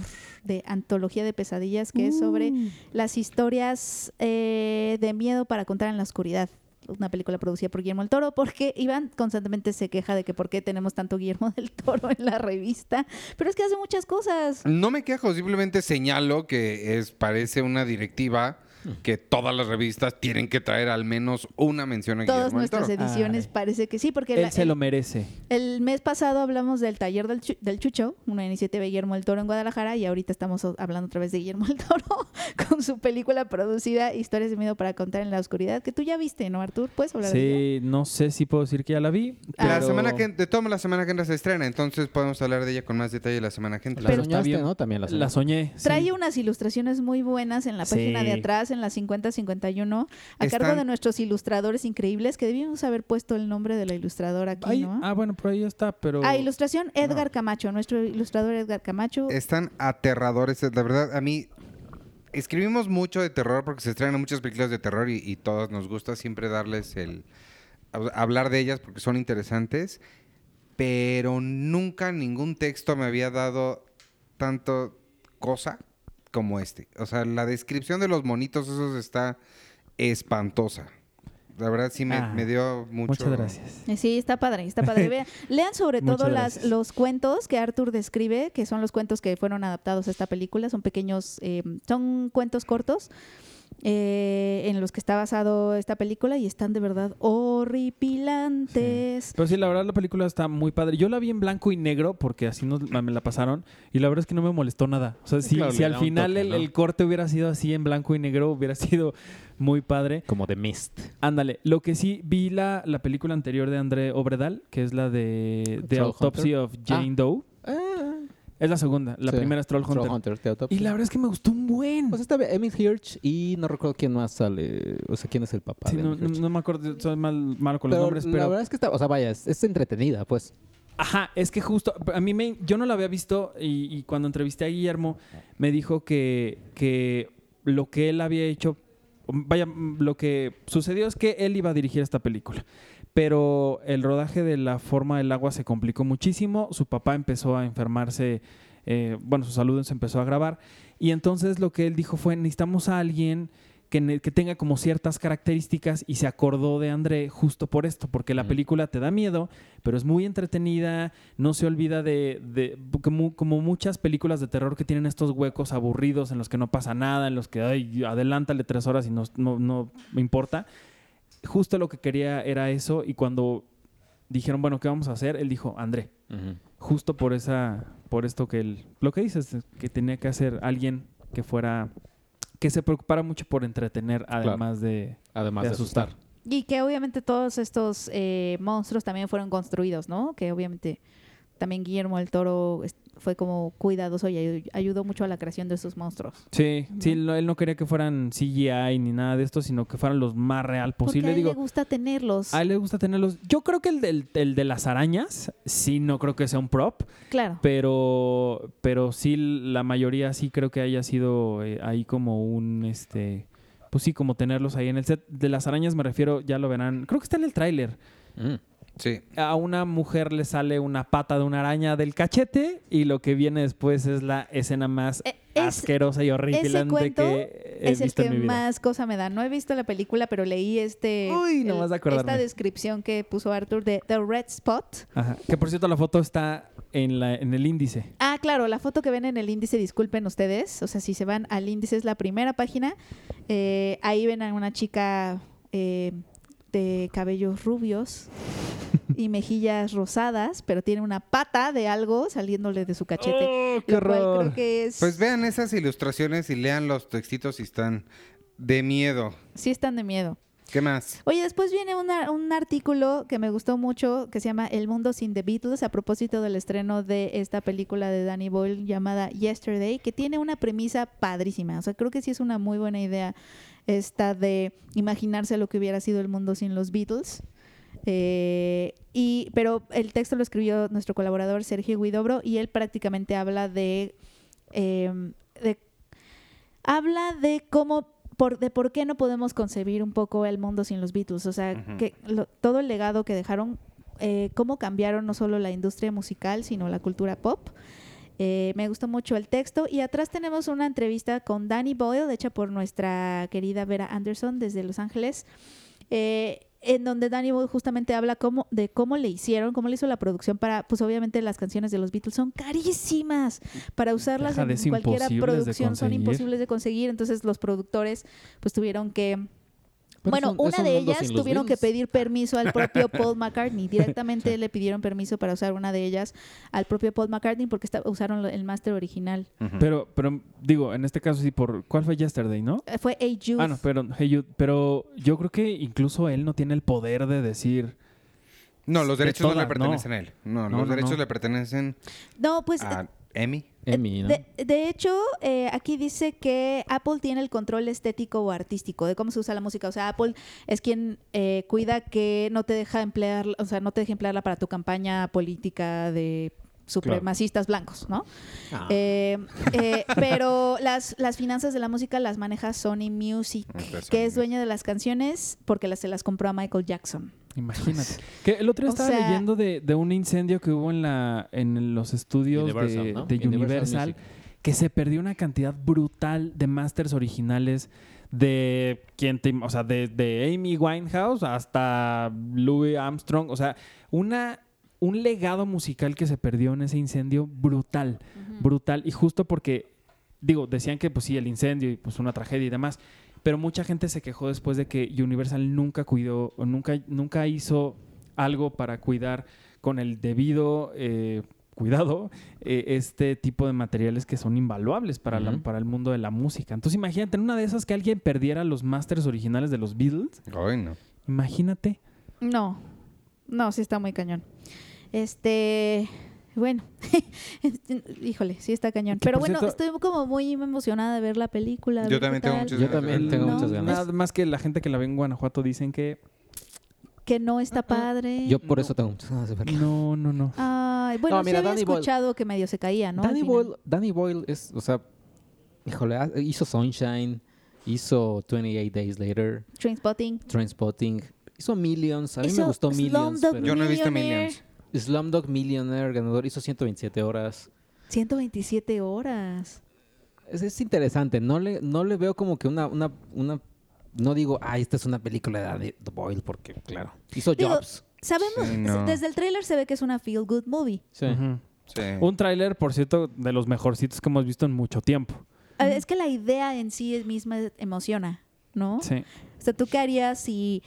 de Antología de Pesadillas, que es sobre Uh. las historias eh, de miedo para contar en la oscuridad. Una película producida por Guillermo del Toro, porque Iván constantemente se queja de que por qué tenemos tanto Guillermo del Toro en la revista. Pero es que hace muchas cosas. No me quejo, simplemente señalo que es parece una directiva que todas las revistas tienen que traer al menos una mención a Todas Guillermo del nuestras Toro. ediciones Ay. parece que sí, porque Él la- se el- lo merece. El mes pasado hablamos del taller del, Chu- del Chucho, una iniciativa de Guillermo del Toro en Guadalajara, y ahorita estamos o- hablando otra vez de Guillermo del Toro con su película producida Historias de Miedo para contar en la oscuridad, que tú ya viste, ¿no, Artur? ¿Puedes hablar de ella? Sí, no sé si puedo decir que ya la vi. La pero- semana que de toda la semana que entra se estrena, entonces podemos hablar de ella con más detalle la semana que entra. La Pero está soñaste, bien. ¿no? También la La soñaste. soñé. sí. Trae unas ilustraciones muy buenas en la página de atrás, en la 50-51, a cargo de nuestros ilustradores increíbles, que debíamos haber puesto el nombre de la ilustradora aquí, ¿no? Ah, bueno, por ahí está, pero... Ah, ilustración Edgar Camacho, nuestro ilustrador Edgar Camacho. Están aterradores, la verdad, a mí escribimos mucho de terror porque se estrenan muchas películas de terror y, y todos nos gusta siempre darles el hab- hablar de ellas porque son interesantes, pero nunca ningún texto me había dado tanto cosa como este. O sea, la descripción de los monitos esos está espantosa. La verdad sí me, Ah, me dio mucho... Muchas gracias. Eh, Sí, está padre, está padre. Vean, lean sobre todo las, los cuentos que Arthur describe, que son los cuentos que fueron adaptados a esta película. Son pequeños, eh, son cuentos cortos eh, en los que está basado esta película y están de verdad horripilantes. Pero sí, la verdad la película está muy padre. Yo la vi en blanco y negro porque así nos, me la pasaron y la verdad es que no me molestó nada. O sea, si, Claro, si al final toque, el, ¿no? el corte hubiera sido así en blanco y negro, hubiera sido muy padre. Como de Mist. Ándale, lo que sí vi la, la película anterior de André Obredal, que es la de The Autopsy Hunter. of Jane Doe. Es la segunda, la Sí, primera es Troll Hunter. Y la verdad es que me gustó un buen. Pues bien, Emmett Hirsch y no recuerdo quién más sale. O sea, quién es el papá. Sí, de no, no- me acuerdo, soy mal, malo con los Pero nombres, la pero... verdad es que está, o sea, vaya, es, es entretenida, pues. Ajá, es que justo, a mí me, yo no la había visto y, y cuando entrevisté a Guillermo me dijo que, que lo que él había hecho, vaya, lo que sucedió es que él iba a dirigir esta película, pero el rodaje de La forma del agua se complicó muchísimo, su papá empezó a enfermarse, eh, bueno, su salud se empezó a agravar y entonces lo que él dijo fue, necesitamos a alguien que, que tenga como ciertas características y se acordó de André justo por esto, porque la película te da miedo, pero es muy entretenida, no se olvida de, de- como, como muchas películas de terror que tienen estos huecos aburridos en los que no pasa nada, en los que, ay, adelántale tres horas y no, no, no me importa. Justo lo que quería era eso y cuando dijeron, bueno, ¿qué vamos a hacer? Él dijo, André, justo por esa, por esto que él, lo que dices, que tenía que hacer alguien que fuera, que se preocupara mucho por entretener, además de, Además de de asustar. asustar. Y que obviamente todos estos eh, monstruos también fueron construidos, ¿no? Que obviamente también Guillermo del Toro fue como cuidadoso y ay- ayudó mucho a la creación de estos monstruos. Sí, sí, él no- quería que fueran CGI ni nada de esto, sino que fueran los más real Porque posible. a él Digo, le gusta tenerlos. a él le gusta tenerlos. Yo creo que el, del, el de las arañas, sí, no creo que sea un prop, Claro. pero, pero sí, la mayoría sí creo que haya sido eh, ahí como un, este, pues sí, como tenerlos ahí en el set. De las arañas me refiero, ya lo verán, creo que está en el tráiler. Mm. Sí. A una mujer le sale una pata de una araña del cachete y lo que viene después es la escena más E- es- asquerosa y horripilante cuento que he es el visto que en mi vida. más cosa me da. No he visto la película, pero leí este Uy, nomás de acordarme. esta descripción que puso Arthur de The Red Spot. Ajá. Que por cierto la foto está en, la, en el índice. Ah, claro, la foto que ven en el índice, disculpen ustedes, o sea, si se van al índice es la primera página, eh, ahí ven a una chica eh, de cabellos rubios y mejillas rosadas, pero tiene una pata de algo saliéndole de su cachete. ¡Oh, qué lo cual horror! creo que es... Pues vean esas ilustraciones y lean los textitos y están de miedo. Sí están de miedo. ¿Qué más? Oye, después viene una- un artículo que me gustó mucho que se llama El mundo sin The Beatles a propósito del estreno de esta película de Danny Boyle llamada Yesterday, que tiene una premisa padrísima. O sea, creo que sí es una muy buena idea esta de imaginarse lo que hubiera sido el mundo sin los Beatles. Eh, y, pero el texto lo escribió nuestro colaborador Sergio Guidobro y él prácticamente habla de, eh, de habla de cómo por, de por qué no podemos concebir un poco el mundo sin los Beatles. O sea, que lo- todo el legado que dejaron, eh, cómo cambiaron no solo la industria musical, sino la cultura pop. Eh, me gustó mucho el texto. Y atrás tenemos una entrevista con Danny Boyle, hecha por nuestra querida Vera Anderson desde Los Ángeles. eh, en donde Danny Boyle justamente habla cómo, de cómo le hicieron, cómo le hizo la producción para, pues obviamente las canciones de los Beatles son carísimas. Para usarlas en cualquier producción son imposibles de conseguir. Entonces los productores pues tuvieron que Pero bueno, un- una un de ellas tuvieron que pedir permiso al propio Paul McCartney. Directamente le pidieron permiso para usar una de ellas al propio Paul McCartney porque usaron el máster original. Pero, pero digo, en este caso sí, por ¿cuál fue Yesterday, no? Eh, Fue A Youth. Ah, no, pero, Hey Jude, pero yo creo que incluso él no tiene el poder de decir. no, los de derechos no le pertenecen a él. No, No, los no, derechos no. le pertenecen No, pues a Emmy. Emmy, ¿no? De, de hecho, eh, aquí dice que Apple tiene el control estético o artístico de cómo se usa la música. O sea, Apple es quien eh, cuida que no te deja emplear, o sea, no te deja emplearla para tu campaña política de supremacistas blancos, ¿no? Ah. Eh, eh, pero las, las finanzas de la música las maneja Sony Music, que es dueña de las canciones porque las, se las compró a Michael Jackson. Imagínate. Que el otro día estaba sea- leyendo de, de un incendio que hubo en la en los estudios Universal, de, ¿no? de Universal que se perdió una cantidad brutal de masters originales de quien te- o sea, de, de Amy Winehouse hasta Louis Armstrong, o sea, una un legado musical que se perdió en ese incendio brutal, brutal. Y justo porque digo, decían que pues sí el incendio y pues una tragedia y demás, pero mucha gente se quejó después de que Universal nunca cuidó o nunca nunca hizo algo para cuidar con el debido eh, cuidado eh, este tipo de materiales que son invaluables para, la- para el mundo de la música. Entonces imagínate, en una de esas que alguien perdiera los masters originales de los Beatles, Ay, no. imagínate. No, no, sí está muy cañón. Este, bueno, híjole, sí está cañón. Pero bueno, cierto- estoy como muy emocionada de ver la película. Yo también tengo muchas Yo ganas también tengo No, muchas ganas. Nada más que la gente que la ve en Guanajuato dicen que Que no está padre. Yo por eso tengo muchas ganas de verla. no, no, no. Ay, bueno, No, mira, sí había Danny Boyle- escuchado que medio se caía, ¿no? Danny. Boyle, Danny Boyle es, o sea, híjole, hizo Sunshine, hizo 28 Days Later, Trainspotting. Trainspotting, hizo Millions, a mí me gustó Millions, pero Yo no he visto Millionaire. Millions. Slumdog Millionaire, ganador, hizo 127 horas. 127 horas. Es, es interesante, no le, no le veo como que una, una, una, no digo, ah, esta es una película de Danny Boyle, porque claro, hizo Digo, Jobs. Sabemos, Sí, no. desde el tráiler se ve que es una feel good movie. Sí. Sí. Un tráiler, por cierto, de los mejorcitos que hemos visto en mucho tiempo. Ah, Es que la idea en sí misma emociona, ¿no? Sí. O sea, ¿tú qué harías si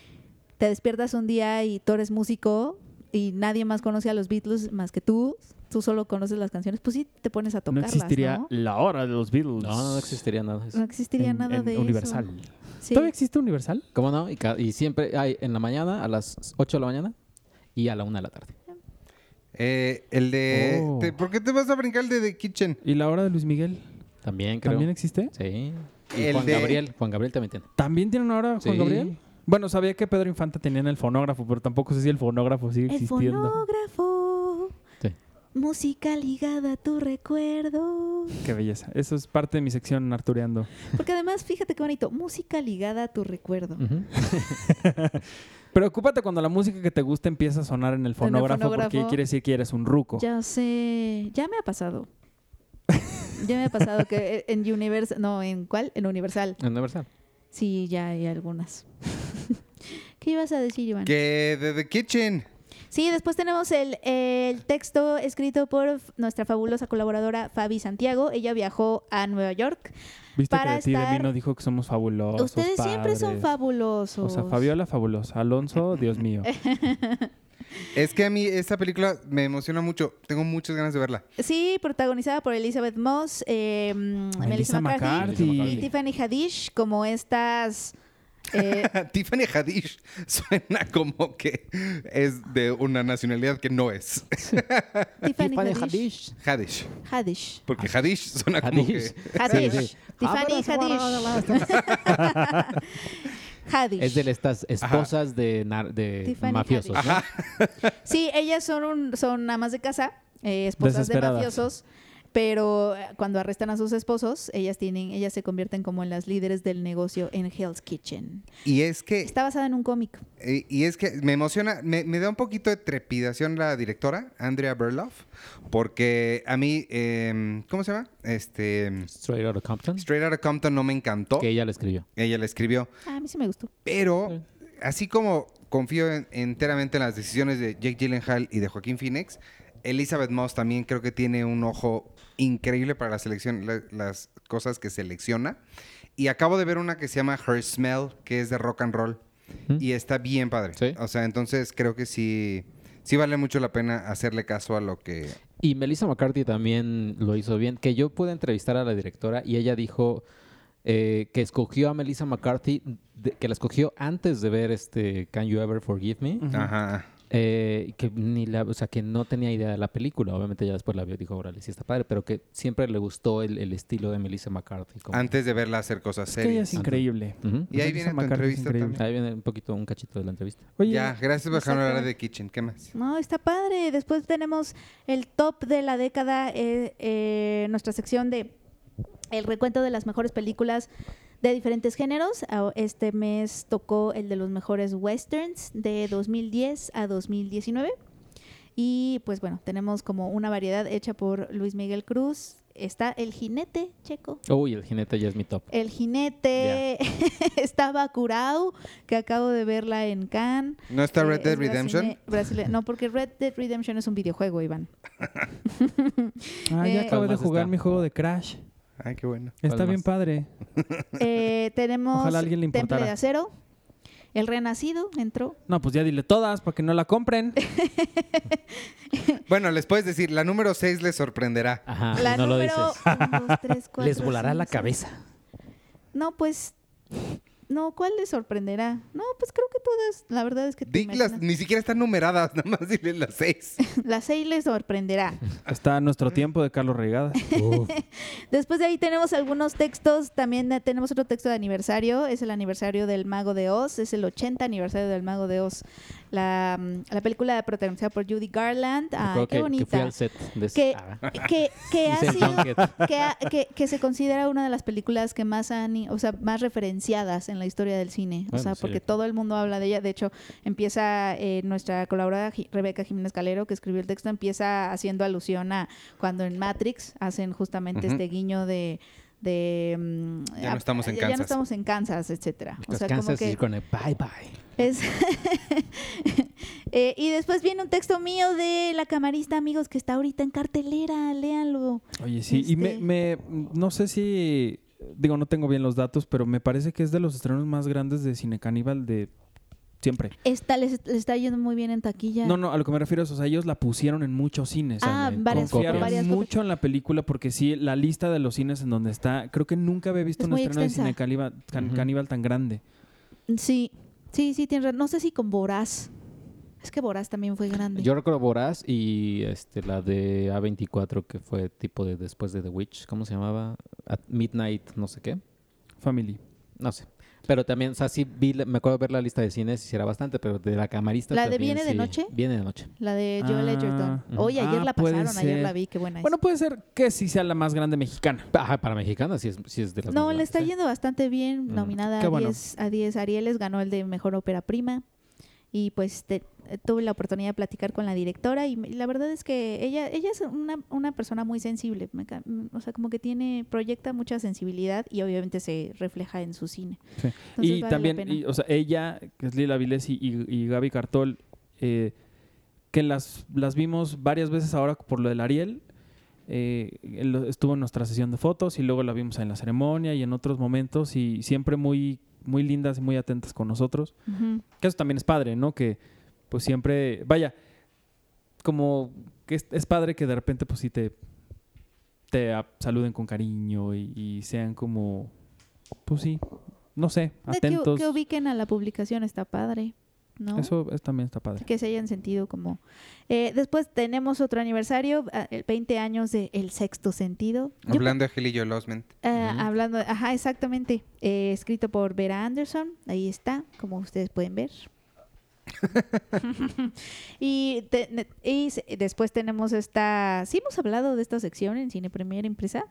te despiertas un día y tú eres músico y nadie más conoce a los Beatles más que tú? Tú solo conoces las canciones, pues sí te pones a No tocarlas, existiría ¿no? la hora de los Beatles. No, no existiría nada de eso. No existiría en- nada en de Universal. eso. Sí. ¿Todavía existe Universal? ¿Cómo no? Y, siempre hay en la mañana, a las 8 de la mañana y a la 1 de la tarde. Eh, el de, Oh. te- ¿Por qué te vas a brincar el de The Kitchen? ¿Y la hora de Luis Miguel? También creo. ¿También existe? Sí. Y El Juan de- Gabriel, Juan Gabriel también tiene. ¿También tiene una hora Juan Sí. Gabriel? Bueno, sabía que Pedro Infante tenía en el fonógrafo, pero tampoco sé si el fonógrafo sigue El existiendo. fonógrafo, Sí. música ligada a tu recuerdo. Qué belleza. Eso es parte de mi sección artureando. Porque además, fíjate qué bonito, música ligada a tu recuerdo. Ujú. Preocúpate cuando la música que te gusta empieza a sonar en el fonógrafo, porque fonógrafo. quiere decir que eres un ruco. Ya sé, ya me ha pasado. ya me ha pasado que en Universal, no, ¿en cuál? En Universal. Universal. Sí, ya hay algunas. ¿Qué ibas a decir, Iván? Que de The Kitchen. Sí, después tenemos el, el texto escrito por nuestra fabulosa colaboradora Fabi Santiago. Ella viajó a Nueva York. Viste para que de ti de mí estar- no dijo que somos fabulosos. Ustedes siempre son fabulosos. O sea, Fabiola fabulosa. Alonso, Dios mío. Es que a mí esta película me emociona mucho. Tengo muchas ganas de verla. Sí, protagonizada por Elizabeth Moss, eh, mm, Melissa Melissa McCarthy, McCarthy. y Tiffany Haddish como estas... eh, Tiffany Haddish suena como que es de una nacionalidad que no es. Tiffany Tiffany Haddish. Haddish. Haddish. Porque Haddish suena como que... Haddish. Sí, sí. Tiffany Haddish. Haddish. Es de estas esposas de, nar- de Tiffany mafiosos. ¿no? Sí, ellas son, un- son amas de casa, eh, esposas de mafiosos, pero eh, cuando arrestan a sus esposos, ellas tienen, ellas se convierten como en las líderes del negocio en Hell's Kitchen. Y es que... Está basada en un cómic. Y es que me emociona, me, me da un poquito de trepidación la directora, Andrea Berloff, porque a mí, em, ¿cómo se llama? Este, Straight Outta Compton. Straight Outta Compton no me encantó. Que ella la escribió. Ella la escribió, Ah, a mí sí me gustó. pero así como confío en- enteramente en las decisiones de Jake Gyllenhaal y de Joaquín Phoenix, Elizabeth Moss también creo que tiene un ojo increíble para la selección, la- las cosas que selecciona. Y acabo de ver una que se llama Her Smell, que es de rock and roll. ¿Mm? Y está bien padre. Sí. O sea, entonces creo que sí, sí vale mucho la pena hacerle caso a lo que... Y Melissa McCarthy también lo hizo bien. Que yo pude entrevistar a la directora y ella dijo eh, que escogió a Melissa McCarthy, de- que la escogió antes de ver este Can You Ever Forgive Me. Ajá. Eh, que ni la, o sea, que no tenía idea de la película. Obviamente ya después la vio y dijo, órale, sí está padre, pero que siempre le gustó el, el estilo de Melissa McCarthy. como- Antes de verla hacer cosas Es que ella es serias. increíble. Y ahí viene tu entrevista también. Ahí viene un poquito, un cachito de la entrevista. Oye, Ya, gracias por dejarme hablar de Kitchen. ¿Qué más? No, está padre. Después tenemos el top de la década, eh, eh, nuestra sección de el recuento de las mejores películas de diferentes géneros. Ah, Este mes tocó el de los mejores westerns de 2010 a 2019. Y pues bueno, tenemos como una variedad hecha por Luis Miguel Cruz, está El Jinete, Checo. Uy, el jinete ya es mi top. El Jinete, está Bacurau, que acabo de verla en Cannes. ¿No está Red Eh, Dead es Redemption? brasile- no, porque Red Dead Redemption es un videojuego, Iván. Ah, ya Eh, acabo de ¿Cuál más jugar está? mi juego de Crash. Ay, qué bueno. Está ¿Cuál bien más? padre. Eh, tenemos Ojalá a alguien le Temple de Acero. El Renacido entró. No, pues ya dile todas para que no la compren. Bueno, les puedes decir, la número 6 les sorprenderá. Ajá, La no lo número dices. un, dos, tres, cuatro, Les volará la seis. cabeza. No, pues. No, ¿cuál les sorprenderá? No, pues creo que todas. La verdad es que. te las- ni siquiera están numeradas, nada más dile las 6. La 6 les sorprenderá. Está nuestro tiempo de Carlos Regadas. Uf. Después de ahí tenemos algunos textos. También tenemos otro texto de aniversario. Es el aniversario del Mago de Oz. Es el 80 aniversario del Mago de Oz. La, mm, la película protagonizada por Judy Garland. Acuerdo qué que, que bonita. fui al set de que, Ah, que, que ha sido que, que- que se considera una de las películas que más han, o sea, más referenciadas en la historia del cine. o sea, sí. porque todo el mundo habla de ella. De hecho, empieza eh, nuestra colaboradora Rebeca Jiménez Calero, que escribió el texto, empieza haciendo alusión a cuando en Matrix hacen justamente este guiño de de mm, Ya no estamos en ya- ya no Kansas. estamos en Kansas, etcétera. O sea, como Kansas que is gonna bye bye. es Eh, y después viene un texto mío de la camarista, amigos, que está ahorita en cartelera, léanlo. Oye, sí. Y me, Este- me- no sé si... Digo, no tengo bien los datos, pero me parece que es de los estrenos más grandes de Cine Caníbal de siempre. Está, les, les está yendo muy bien en taquilla. No, no, a lo que me refiero es, o sea, ellos la pusieron en muchos cines. Ah, en- varias, con Confiaron varias copias. mucho en la película porque sí, la lista de los cines en donde está, creo que nunca había visto Es un estreno de extensa. Cine Caníbal, can- Ujú. Caníbal tan grande. Sí, sí, sí, tienes razón. No sé si con Voraz. Es que Voraz también fue grande. Yo recuerdo Voraz y este la de A24 que fue tipo de después de The Witch, ¿cómo se llamaba? At Midnight, no sé qué. Family. No sé. Pero también, o sea, sí vi, la- me acuerdo ver la lista de cines, hiciera bastante, pero de la camarista ¿La de también Viene de sí. noche? Viene de noche. La de Joel Ah, Edgerton. Oye, ayer Ah, la puede pasaron, ayer la vi, qué buena es. Bueno, puede ser que sí sea la más grande mexicana. Ajá, para mexicanas sí es, sí es de las no, más le está grandes, ¿eh? yendo bastante bien, Mm, nominada qué a, bueno. 10, a 10 Arieles, ganó el de Mejor Ópera Prima. Y pues te- eh, tuve la oportunidad de platicar con la directora y la verdad es que ella ella es una, una persona muy sensible, me mm, o sea, como que tiene proyecta mucha sensibilidad y obviamente se refleja en su cine. Sí. Entonces y vale también, y, o sea, ella, que es Lila Vilés y, y, y Gaby Cartol, eh, que las, las vimos varias veces ahora por lo del Ariel. eh, estuvo en nuestra sesión de fotos y luego la vimos en la ceremonia y en otros momentos y siempre muy, muy lindas y muy atentas con nosotros. Que eso también es padre, ¿no? Que pues siempre, vaya, como que es, es padre que de repente pues sí te, te saluden con cariño y, y sean como, pues sí, no sé, De que, atentos. que ubiquen a la publicación está padre, ¿no? Eso es- también está padre. que se hayan sentido como... Eh, después tenemos otro aniversario, ah, el 20 años de El Sexto Sentido. Yo Hablando de Angelillo Losment. Ah. Hablando, ajá, exactamente. Eh, escrito por Vera Anderson, ahí está, como ustedes pueden ver. y, te- ne- y se- después tenemos esta, sí hemos hablado de esta sección en Cine Premier Impresa.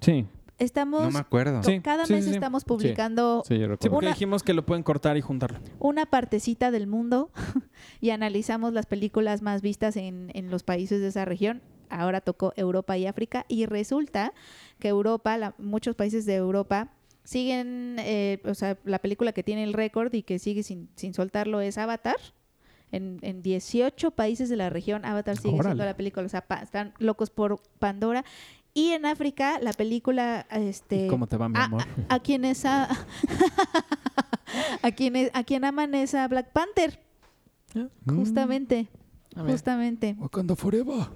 Sí, Estamos, No me acuerdo. Sí, cada sí, mes sí, estamos publicando Sí, yo sí, recuerdo. porque Una- dijimos que lo pueden cortar y juntarlo. una partecita del mundo y analizamos las películas más vistas en, en los países de esa región. Ahora tocó Europa y África y resulta que Europa, la- muchos países de Europa siguen, eh, o sea, la película que tiene el récord y que sigue sin, sin soltarlo es Avatar. En, en 18 países de la región, Avatar sigue siendo la película. O sea, pa- están locos por Pandora. Y en África, la película, este, ¿Y ¿Cómo te va, mi a, amor? a- a quienes a, a quienes a quien aman es a Black Panther justamente Ah, mira. justamente Wakanda Forever.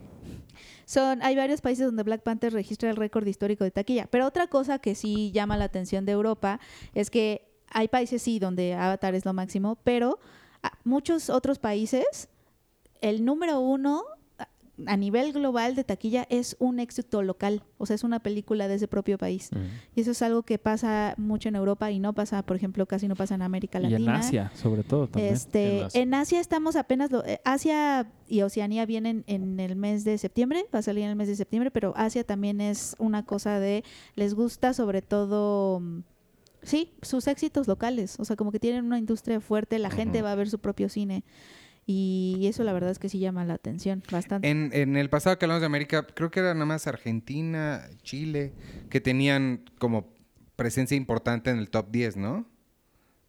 son hay varios países donde Black Panther registra el récord histórico de taquilla pero otra cosa que sí llama la atención de Europa es que hay países sí donde Avatar es lo máximo pero a- muchos otros países el número uno a- nivel global de taquilla es un éxito local, o sea, es una película de ese propio país. Y eso es algo que pasa mucho en Europa y no pasa, por ejemplo, casi no pasa en América Y Latina. en Asia, sobre todo también. Este, En Asia. en Asia estamos apenas, lo- eh, Asia y Oceanía vienen en el mes de septiembre, va a salir en el mes de septiembre, pero Asia también es una cosa de, les gusta sobre todo, mm, sí, sus éxitos locales, o sea, como que tienen una industria fuerte, la gente va a ver su propio cine. Y eso la verdad es que sí llama la atención bastante. En, en el pasado que hablamos de América, creo que era nada más Argentina, Chile, que tenían como presencia importante en el top 10, ¿no?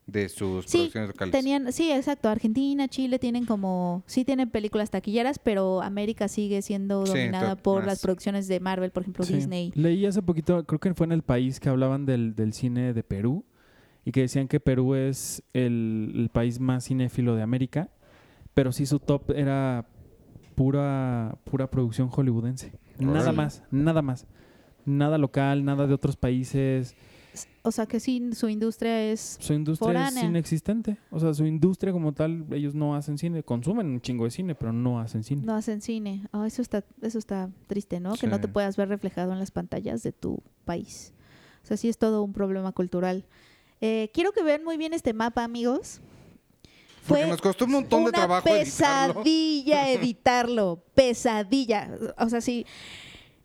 De sus Sí, producciones locales. tenían, sí, exacto. Argentina, Chile tienen como, sí tienen películas taquilleras, pero América sigue siendo dominada por más. las producciones de Marvel, por ejemplo, Sí. Disney. Leí hace poquito, creo que fue en el país que hablaban del, del cine de Perú y que decían que Perú es el, el país más cinéfilo de América, pero sí su top era pura, pura producción hollywoodense. Nada más, nada más. Nada local, nada de otros países. O sea que sí, su industria es Su industria Foránea. es inexistente. O sea, su industria como tal, ellos no hacen cine. Consumen un chingo de cine, pero no hacen cine. no hacen cine. Ah, eso está, eso está triste, ¿no? Que no te puedas ver reflejado en las pantallas de tu país. O sea, sí es todo un problema cultural. Eh, quiero que vean muy bien este mapa, amigos. Porque Fue nos costó un montón de una trabajo editarlo. pesadilla editarlo. pesadilla. O sea, sí.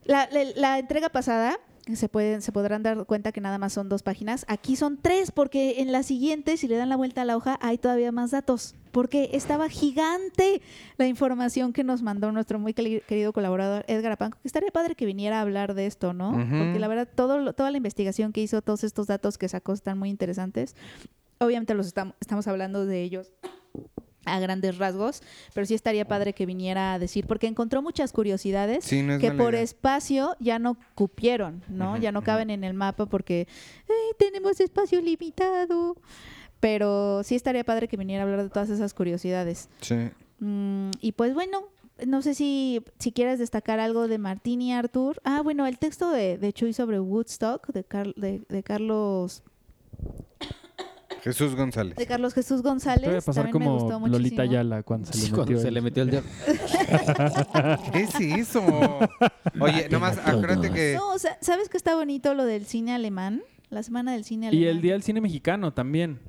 La, la- la entrega pasada, se, pueden, se podrán dar cuenta que nada más son dos páginas. Aquí son tres, porque en la siguiente, si le dan la vuelta a la hoja, hay todavía más datos. Porque estaba gigante la información que nos mandó nuestro muy queri- querido colaborador Edgar Apanco. Que estaría padre que viniera a hablar de esto, ¿no? Porque la verdad, todo, toda la investigación que hizo, todos estos datos que sacó están muy interesantes. Obviamente los estam- estamos hablando de ellos a grandes rasgos, pero sí estaría padre que viniera a decir, porque encontró muchas curiosidades Sí, no es que por idea. espacio ya no cupieron, ¿no? Ya no caben en el mapa porque "Ay, tenemos espacio limitado. Pero sí estaría padre que viniera a hablar de todas esas curiosidades. Sí. Mm, y pues bueno, no sé si, si quieres destacar algo de Martín y Artur. Ah, bueno, el texto de, de Chuy sobre Woodstock, de, Car- de, de Carlos Jesús González. de Carlos Jesús Te González. voy a pasar también me gustó como Lolita muchísimo. Yala cuando se le Sí, cuando metió se el- le metió el dedo. ¿Qué es eso? Oye, nomás acuérdate que... No, o sea, ¿sabes que está bonito lo del cine alemán? La semana del cine Y alemán. el Día del Cine Mexicano también.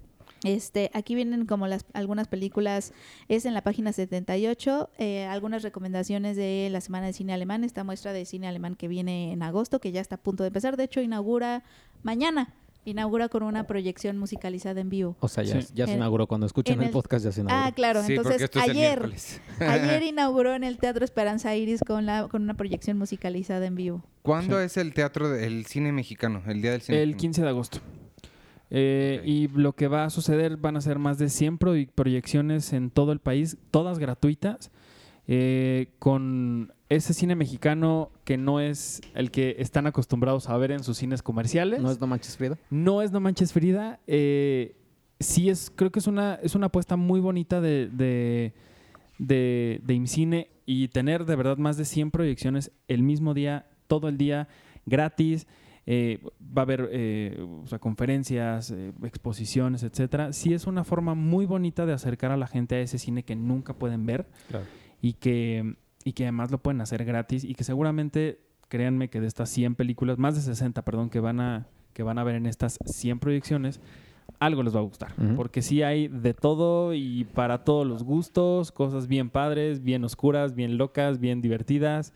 Este, aquí vienen como las algunas películas, es en la página 78, eh, algunas recomendaciones de la Semana de Cine Alemán, esta muestra de cine alemán que viene en agosto, que ya está a punto de empezar, de hecho inaugura mañana, inaugura con una proyección musicalizada en vivo. O sea, ya, Sí. ya se inauguró. Cuando escuchen en el, el- podcast ya se inauguró. Ah, claro, Sí, entonces esto es el ayer, ayer inauguró en el Teatro Esperanza Iris con, la, con una proyección musicalizada en vivo. ¿Cuándo es el teatro del cine mexicano? El día del cine El mexicano. 15 de agosto. Eh. Y lo que va a suceder van a ser más de 100 proy- proyecciones en todo el país, todas gratuitas, eh, con ese cine mexicano que no es el que están acostumbrados a ver en sus cines comerciales. ¿No es No Manches Frida? No es No Manches Frida. eh, sí es, creo que es una, es una apuesta muy bonita de, de, de, de IMCINE y tener de verdad más de 100 proyecciones el mismo día, todo el día, gratis. eh, va a haber eh, o sea, conferencias, eh, exposiciones, etcétera. Sí es una forma muy bonita de acercar a la gente a ese cine que nunca pueden ver Claro. Y que, y que además lo pueden hacer gratis y que seguramente, créanme que de estas 100 películas, más de 60, perdón, que van a, que van a ver en estas 100 proyecciones, algo les va a gustar. Porque sí hay de todo y para todos los gustos, cosas bien padres, bien oscuras, bien locas, bien divertidas,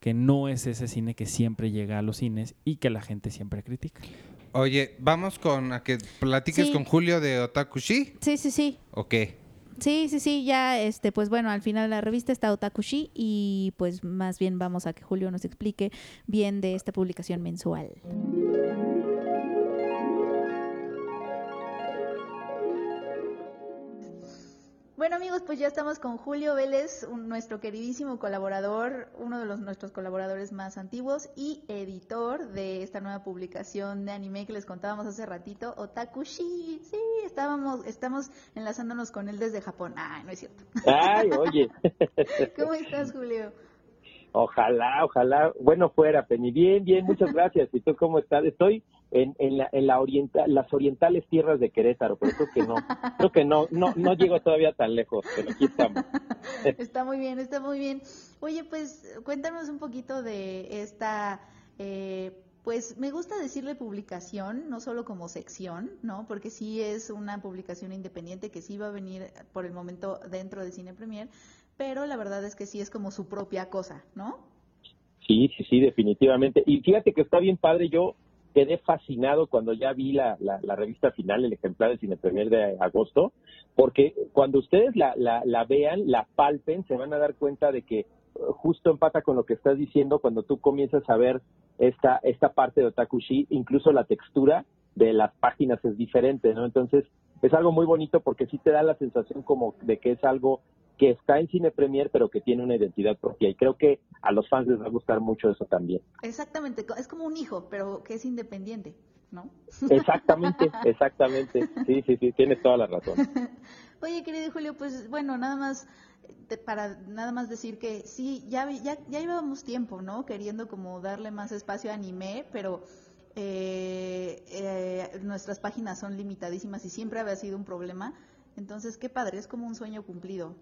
que no es ese cine que siempre llega a los cines y que la gente siempre critica. Oye, vamos con a que platiques Sí. con Julio de Otakushi. Sí, sí, sí. ¿O qué? Sí, sí, sí, ya, este, pues bueno, al final la revista está Otakushi y pues más bien vamos a que Julio nos explique bien de esta publicación mensual. Bueno amigos, pues ya estamos con Julio Vélez, un- nuestro queridísimo colaborador, uno de los nuestros colaboradores más antiguos y editor de esta nueva publicación de anime que les contábamos hace ratito, Otakushi. Sí, estábamos, estamos enlazándonos con él desde Japón. Ah, no es cierto. Ay, oye, ¿Cómo estás, Julio? ojalá, ojalá, bueno fuera, Penny. Bien, bien, muchas gracias. ¿Y tú cómo estás? Estoy en, en, la, en la orienta- las orientales tierras de Querétaro, pero creo que no, creo que no, no, no llego todavía tan lejos, pero aquí estamos. Está muy bien, está muy bien. Oye, pues cuéntanos un poquito de esta, eh, pues me gusta decirle publicación, no solo como sección, ¿no? Porque sí es una publicación independiente que sí va a venir por el momento dentro de Cine Premier, pero la verdad es que sí es como su propia cosa, ¿no? Sí, sí, sí, definitivamente. Y fíjate que está bien padre, yo quedé fascinado cuando ya vi la, la, revista final, el ejemplar del Cine Premier de agosto, porque cuando ustedes la, la, la vean, la palpen, se van a dar cuenta de que uh, justo empata con lo que estás diciendo cuando tú comienzas a ver esta, esta parte de Otakushi, incluso la textura de las páginas es diferente, ¿no? Entonces, es algo muy bonito porque sí te da la sensación como de que es algo que está en Cine Premier, pero que tiene una identidad propia. Y creo que a los fans les va a gustar mucho eso también. Exactamente, es como un hijo, pero que es independiente, ¿no? Exactamente, exactamente. Sí, sí, sí, tienes toda la razón. Oye, querido Julio, pues bueno, nada más para nada más decir que sí, ya ya ya llevábamos tiempo, ¿no? Queriendo como darle más espacio a anime, pero eh, eh, nuestras páginas son limitadísimas y siempre había sido un problema. Entonces, qué padre, es como un sueño cumplido.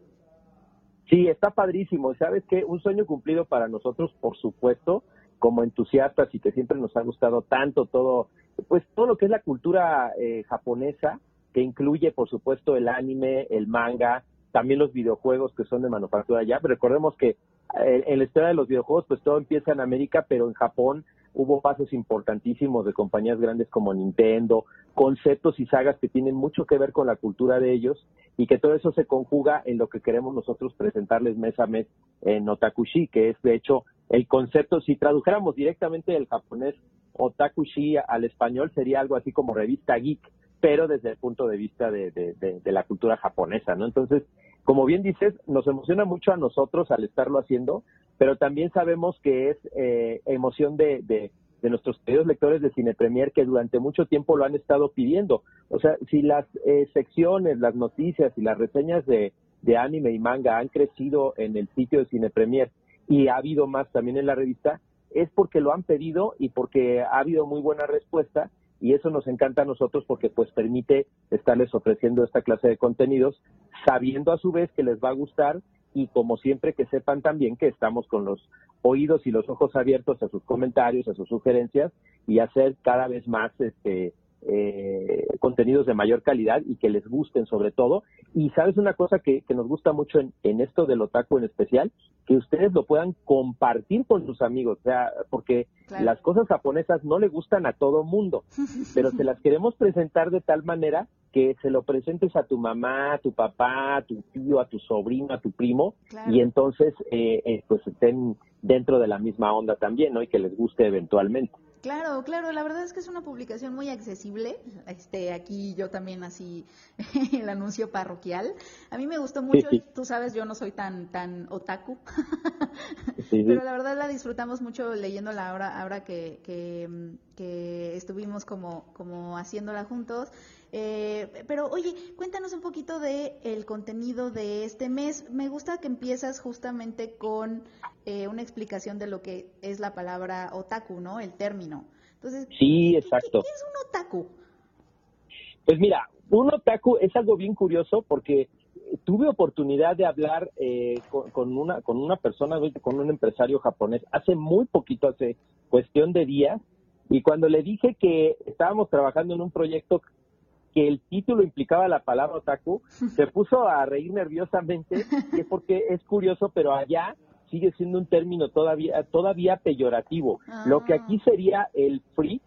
Sí, está padrísimo. ¿Sabes qué? Un sueño cumplido para nosotros, por supuesto, como entusiastas y que siempre nos ha gustado tanto todo, pues todo lo que es la cultura eh, japonesa, que incluye, por supuesto, el anime, el manga, también los videojuegos que son de manufactura allá. Pero recordemos que eh, en la historia de los videojuegos, pues todo empieza en América, pero en Japón hubo pasos importantísimos de compañías grandes como Nintendo, conceptos y sagas que tienen mucho que ver con la cultura de ellos y que todo eso se conjuga en lo que queremos nosotros presentarles mes a mes en Otakushi, que es de hecho el concepto, si tradujéramos directamente del japonés Otakushi al español, sería algo así como revista geek, pero desde el punto de vista de, de- de- de la cultura japonesa, ¿no? Entonces, como bien dices, nos emociona mucho a nosotros al estarlo haciendo, pero también sabemos que es eh, emoción de, de- nuestros queridos lectores de Cine Premier que durante mucho tiempo lo han estado pidiendo. O sea, si las eh, secciones, las noticias y las reseñas de, de anime y manga han crecido en el sitio de Cine Premier y ha habido más también en la revista, es porque lo han pedido y porque ha habido muy buena respuesta y eso nos encanta a nosotros porque pues permite estarles ofreciendo esta clase de contenidos sabiendo a su vez que les va a gustar y como siempre que sepan también que estamos con los oídos y los ojos abiertos a sus comentarios, a sus sugerencias y hacer cada vez más este eh, contenidos de mayor calidad y que les gusten sobre todo. Y sabes una cosa que, que nos gusta mucho en, en esto del otaku en especial, que ustedes lo puedan compartir con sus amigos, o sea, porque Claro. las cosas japonesas no le gustan a todo mundo, pero se las queremos presentar de tal manera que se lo presentes a tu mamá, a tu papá, a tu tío, a tu sobrino, a tu primo, Claro. y entonces eh, eh, pues estén dentro de la misma onda también, ¿no? Y que les guste eventualmente. Claro, claro, la verdad es que es una publicación muy accesible. Este, aquí yo también así el anuncio parroquial. A mí me gustó mucho, sí. tú sabes, yo no soy tan tan otaku. Sí. Pero la verdad la disfrutamos mucho leyéndola ahora, ahora que, que, que estuvimos como, como haciéndola juntos. Eh, pero oye, cuéntanos un poquito de el contenido de este mes. Me gusta que empiezas justamente con eh, una explicación de lo que es la palabra otaku, ¿no? El término. Entonces, Sí, ¿qué- exacto. ¿qué, qué es un otaku? Pues mira, un otaku es algo bien curioso porque tuve oportunidad de hablar eh, con, con una con una persona, con un empresario japonés hace muy poquito, hace cuestión de días, y cuando le dije que estábamos trabajando en un proyecto que el título implicaba la palabra otaku, se puso a reír nerviosamente, y es porque es curioso, pero allá sigue siendo un término todavía todavía peyorativo. Lo que aquí sería el freak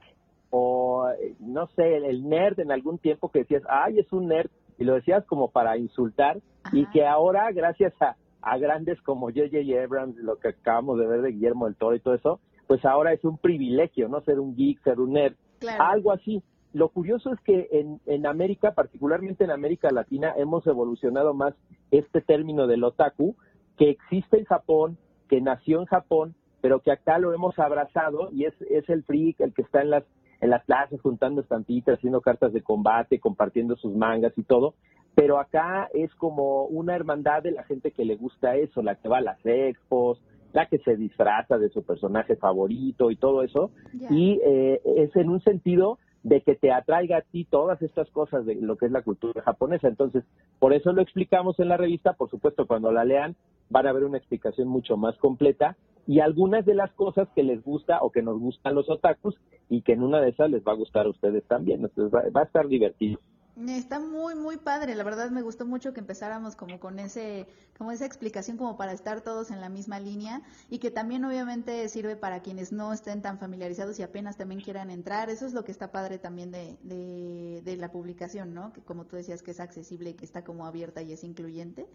o eh, no sé, el, nerd en algún tiempo que decías, ay, es un nerd, y lo decías como para insultar, y que ahora, gracias a, a grandes como J.J. Abrams, lo que acabamos de ver de Guillermo del Toro y todo eso, pues ahora es un privilegio, ¿no? Ser un geek, ser un nerd, Claro. algo así. Lo curioso es que en, en América, particularmente en América Latina, hemos evolucionado más este término del otaku, que existe en Japón, que nació en Japón, pero que acá lo hemos abrazado y es, es el freak, el que está en las, en las plazas juntando estampitas, haciendo cartas de combate, compartiendo sus mangas y todo. Pero acá es como una hermandad de la gente que le gusta eso, la que va a las expos, la que se disfraza de su personaje favorito y todo eso. Y eh, es en un sentido de que te atraiga a ti todas estas cosas de lo que es la cultura japonesa. Entonces, por eso lo explicamos en la revista. Por supuesto, cuando la lean van a ver una explicación mucho más completa y algunas de las cosas que les gusta o que nos gustan los otakus y que en una de esas les va a gustar a ustedes también. Entonces, va, va a estar divertido. Está muy, muy padre. La verdad me gustó mucho que empezáramos como con ese, como esa explicación como para estar todos en la misma línea y que también obviamente sirve para quienes no estén tan familiarizados y apenas también quieran entrar. Eso es lo que está padre también de, de, de la publicación, ¿no? Que como tú decías que es accesible y que está como abierta y es incluyente.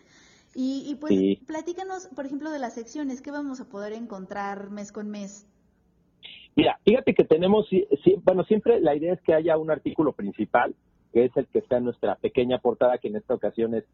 Y, y pues Sí. platícanos, por ejemplo, de las secciones. ¿Qué vamos a poder encontrar mes con mes? Mira, fíjate que tenemos, bueno, siempre la idea es que haya un artículo principal, que es el que está en nuestra pequeña portada, que en esta ocasión es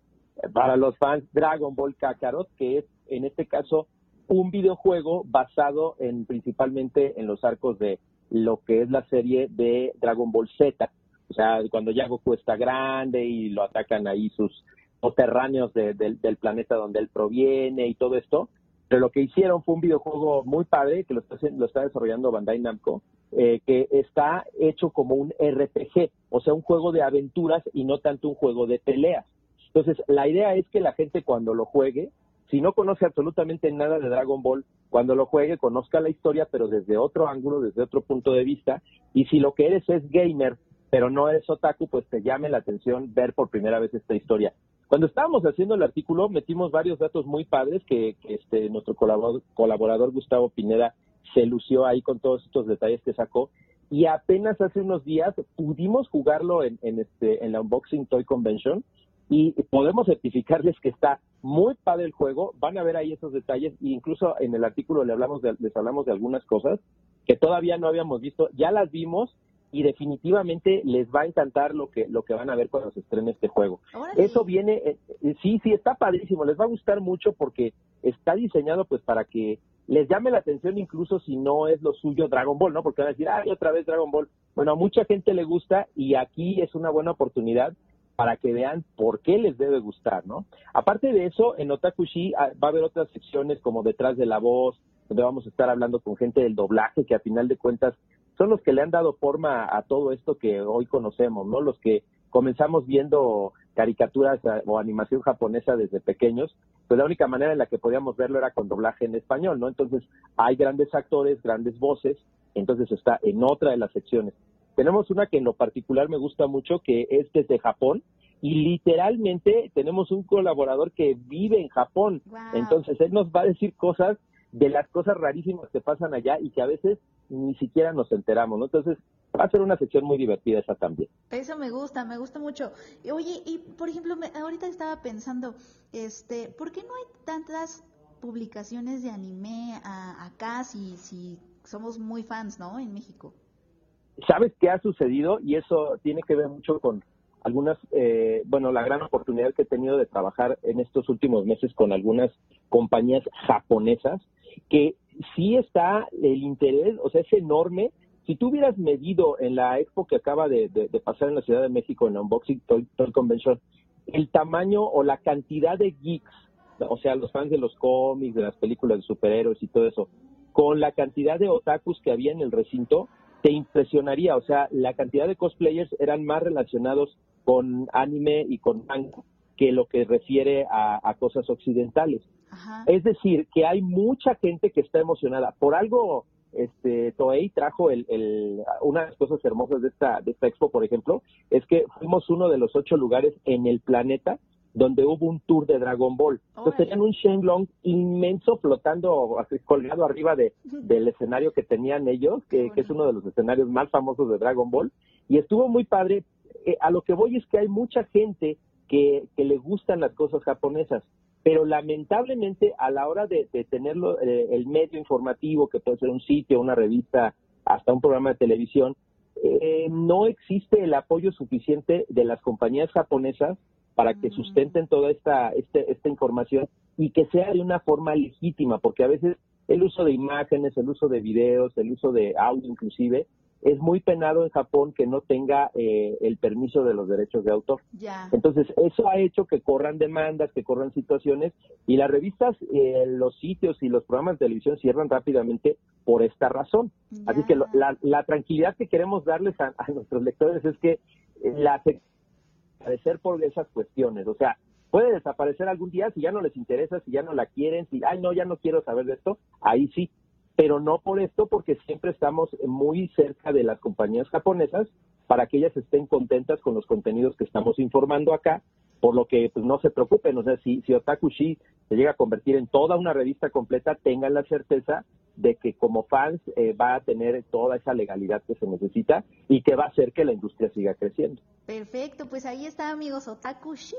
eh, para los fans Dragon Ball Kakarot, que es en este caso un videojuego basado en principalmente en los arcos de lo que es la serie de Dragon Ball Z. O sea, cuando ya Goku está grande y lo atacan ahí sus soterráneos de- del- planeta donde él proviene y todo esto. Pero lo que hicieron fue un videojuego muy padre que lo está, lo está desarrollando Bandai Namco, eh, que está hecho como un RPG, o sea, un juego de aventuras y no tanto un juego de peleas. Entonces, la idea es que la gente cuando lo juegue, si no conoce absolutamente nada de Dragon Ball, cuando lo juegue conozca la historia, pero desde otro ángulo, desde otro punto de vista, y si lo que eres es gamer, pero no eres otaku, pues te llame la atención ver por primera vez esta historia. Cuando estábamos haciendo el artículo, metimos varios datos muy padres que, que este, nuestro colaborador, colaborador Gustavo Pineda se lució ahí con todos estos detalles que sacó. Y apenas hace unos días pudimos jugarlo en, en, este, en la Unboxing Toy Convention y podemos certificarles que está muy padre el juego. Van a ver ahí esos detalles e incluso en el artículo le hablamos de- les hablamos de algunas cosas que todavía no habíamos visto. Ya las vimos y definitivamente les va a encantar lo que lo que van a ver cuando se estrene este juego. Órale. Eso viene, eh, eh, sí, sí, está padrísimo, les va a gustar mucho porque está diseñado pues para que les llame la atención incluso si no es lo suyo Dragon Ball, ¿no? Porque van a decir, ay, otra vez Dragon Ball. Bueno, a mucha gente le gusta y aquí es una buena oportunidad para que vean por qué les debe gustar, ¿no? Aparte de eso, en Otakushi ah, va a haber otras secciones como detrás de la voz, donde vamos a estar hablando con gente del doblaje, que a final de cuentas son los que le han dado forma a todo esto que hoy conocemos, ¿no? Los que comenzamos viendo caricaturas ah, o animación japonesa desde pequeños, pues la única manera en la que podíamos verlo era con doblaje en español, ¿no? Entonces hay grandes actores, grandes voces, entonces está en otra de las secciones. Tenemos una que en lo particular me gusta mucho, que es desde Japón, y literalmente tenemos un colaborador que vive en Japón. Entonces él nos va a decir cosas de las cosas rarísimas que pasan allá y que a veces ni siquiera nos enteramos, ¿no? Entonces va a ser una sección muy divertida esa también. Eso me gusta, me gusta mucho. Oye, y por ejemplo, me- ahorita estaba pensando, este, ¿por qué no hay tantas publicaciones de anime a- acá si, si somos muy fans, ¿no? En México. ¿Sabes qué ha sucedido? Y eso tiene que ver mucho con algunas, eh, bueno, la gran oportunidad que he tenido de trabajar en estos últimos meses con algunas compañías japonesas, que sí está el interés, o sea, es enorme. Si tú hubieras medido en la expo que acaba de, pasar en la Ciudad de México, en Unboxing Toy, Toy Convention, el tamaño o la cantidad de geeks, o sea, los fans de los cómics, de las películas de superhéroes y todo eso, con la cantidad de otakus que había en el recinto, te impresionaría. O sea, la cantidad de cosplayers eran más relacionados con anime y con manga que lo que refiere a cosas occidentales. Ajá. Es decir, que hay mucha gente que está emocionada. Por algo, este, Toei trajo el, el- una de las cosas hermosas de esta, de esta expo, por ejemplo, es que fuimos uno de los ocho lugares en el planeta donde hubo un tour de Dragon Ball. Entonces tenían un Shenlong inmenso flotando, así, colgado arriba de, del escenario que tenían ellos, que, que es uno de los escenarios más famosos de Dragon Ball. Y estuvo muy padre. Eh, a lo que voy es que hay mucha gente que, que le gustan las cosas japonesas, pero lamentablemente a la hora de, de tenerlo, eh, el medio informativo, que puede ser un sitio, una revista, hasta un programa de televisión, eh, no existe el apoyo suficiente de las compañías japonesas para que sustenten toda esta, este- esta información y que sea de una forma legítima, porque a veces el uso de imágenes, el uso de videos, el uso de audio inclusive, es muy penado en Japón que no tenga eh, el permiso de los derechos de autor. Ya. Entonces, eso ha hecho que corran demandas, que corran situaciones, y las revistas, eh, los sitios y los programas de televisión cierran rápidamente por esta razón. Así que lo- la, la tranquilidad que queremos darles a, a nuestros lectores es que eh, la desaparecer por esas cuestiones. O sea, puede desaparecer algún día si ya no les interesa, si ya no la quieren, si, ay, no, ya no quiero saber de esto, ahí sí. Pero no por esto, porque siempre estamos muy cerca de las compañías japonesas para que ellas estén contentas con los contenidos que estamos informando acá, por lo que pues no se preocupen, o sea, si, si Otaku Shi se llega a convertir en toda una revista completa, tengan la certeza de que como fans eh, va a tener toda esa legalidad que se necesita y que va a hacer que la industria siga creciendo. Perfecto, pues ahí está, amigos, Otaku Shi.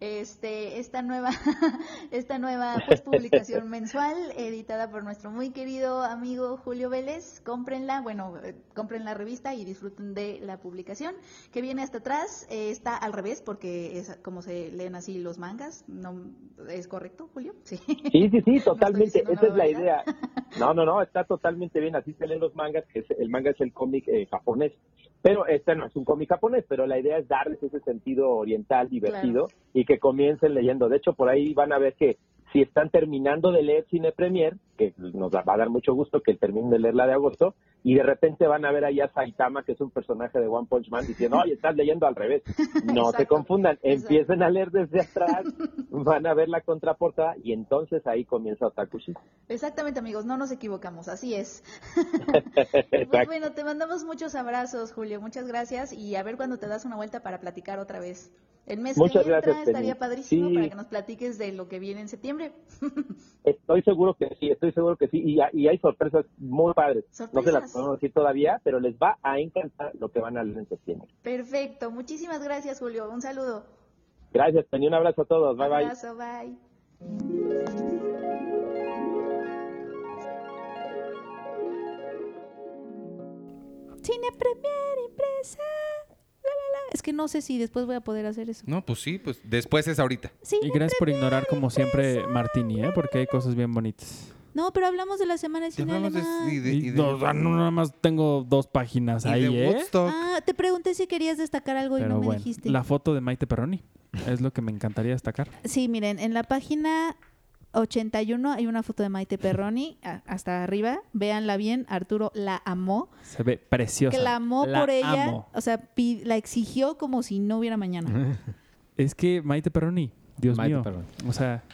Este, esta nueva, esta nueva pues, publicación mensual editada por nuestro muy querido amigo Julio Vélez. Cómprenla, bueno, eh, compren la revista y disfruten de la publicación que viene hasta atrás. eh, está al revés porque es como se leen así los mangas. ¿No es correcto, Julio? Sí. Sí, sí, sí, totalmente. diciendo Esa es la idea. No, no, no, está totalmente bien. Así se leen los mangas, que es- el manga es el cómic eh, japonés. Pero este no es un cómic japonés, pero la idea es darles ese sentido oriental divertido y que comiencen leyendo. De hecho, por ahí van a ver que si están terminando de leer Cine Premier, que nos va a dar mucho gusto que terminen de leer la de agosto, y de repente van a ver ahí a Saitama, que es un personaje de One Punch Man, diciendo, oye, estás leyendo al revés. No se confundan, Exacto. empiecen a leer desde atrás, van a ver la contraportada y entonces ahí comienza Otakushi. Exactamente, amigos, no nos equivocamos, así es. Pues bueno, te mandamos muchos abrazos, Julio, muchas gracias y a ver cuando te das una vuelta para platicar otra vez. El mes Muchas que entra gracias, Penny. estaría padrísimo Sí. para que nos platiques de lo que viene en septiembre. Estoy seguro que sí, estoy seguro que sí. Y, ha- y hay sorpresas muy padres. No se Sorpresas. las podemos decir todavía, pero les va a encantar lo que van a leer en septiembre. Perfecto, muchísimas gracias, Julio. Un saludo. Gracias, Penny. Un abrazo a todos. Bye, bye. Abrazo, bye. Cine Premier Impresa. La, la, la. Es que no sé si después voy a poder hacer eso. No, pues sí, pues después es ahorita. Cine Y gracias por ignorar como siempre. Martini, ¿eh? Porque hay cosas bien bonitas. No, pero hablamos de la semana de cine hablamos de, alemán. y de, Y de- no, no, nada más tengo dos páginas y ahí, de ¿eh? Woodstock. Ah, te pregunté si querías destacar algo y no me dijiste. la foto de Maite Perroni es lo que me encantaría destacar. Sí, miren, en la página 81 hay una foto de Maite Perroni a- hasta arriba. Véanla bien, Arturo la amó. Se ve preciosa. Clamó La por ella, amo. o sea, la exigió como si no hubiera mañana. Es que Maite Perroni, Dios Maite mío. Perroni. O sea,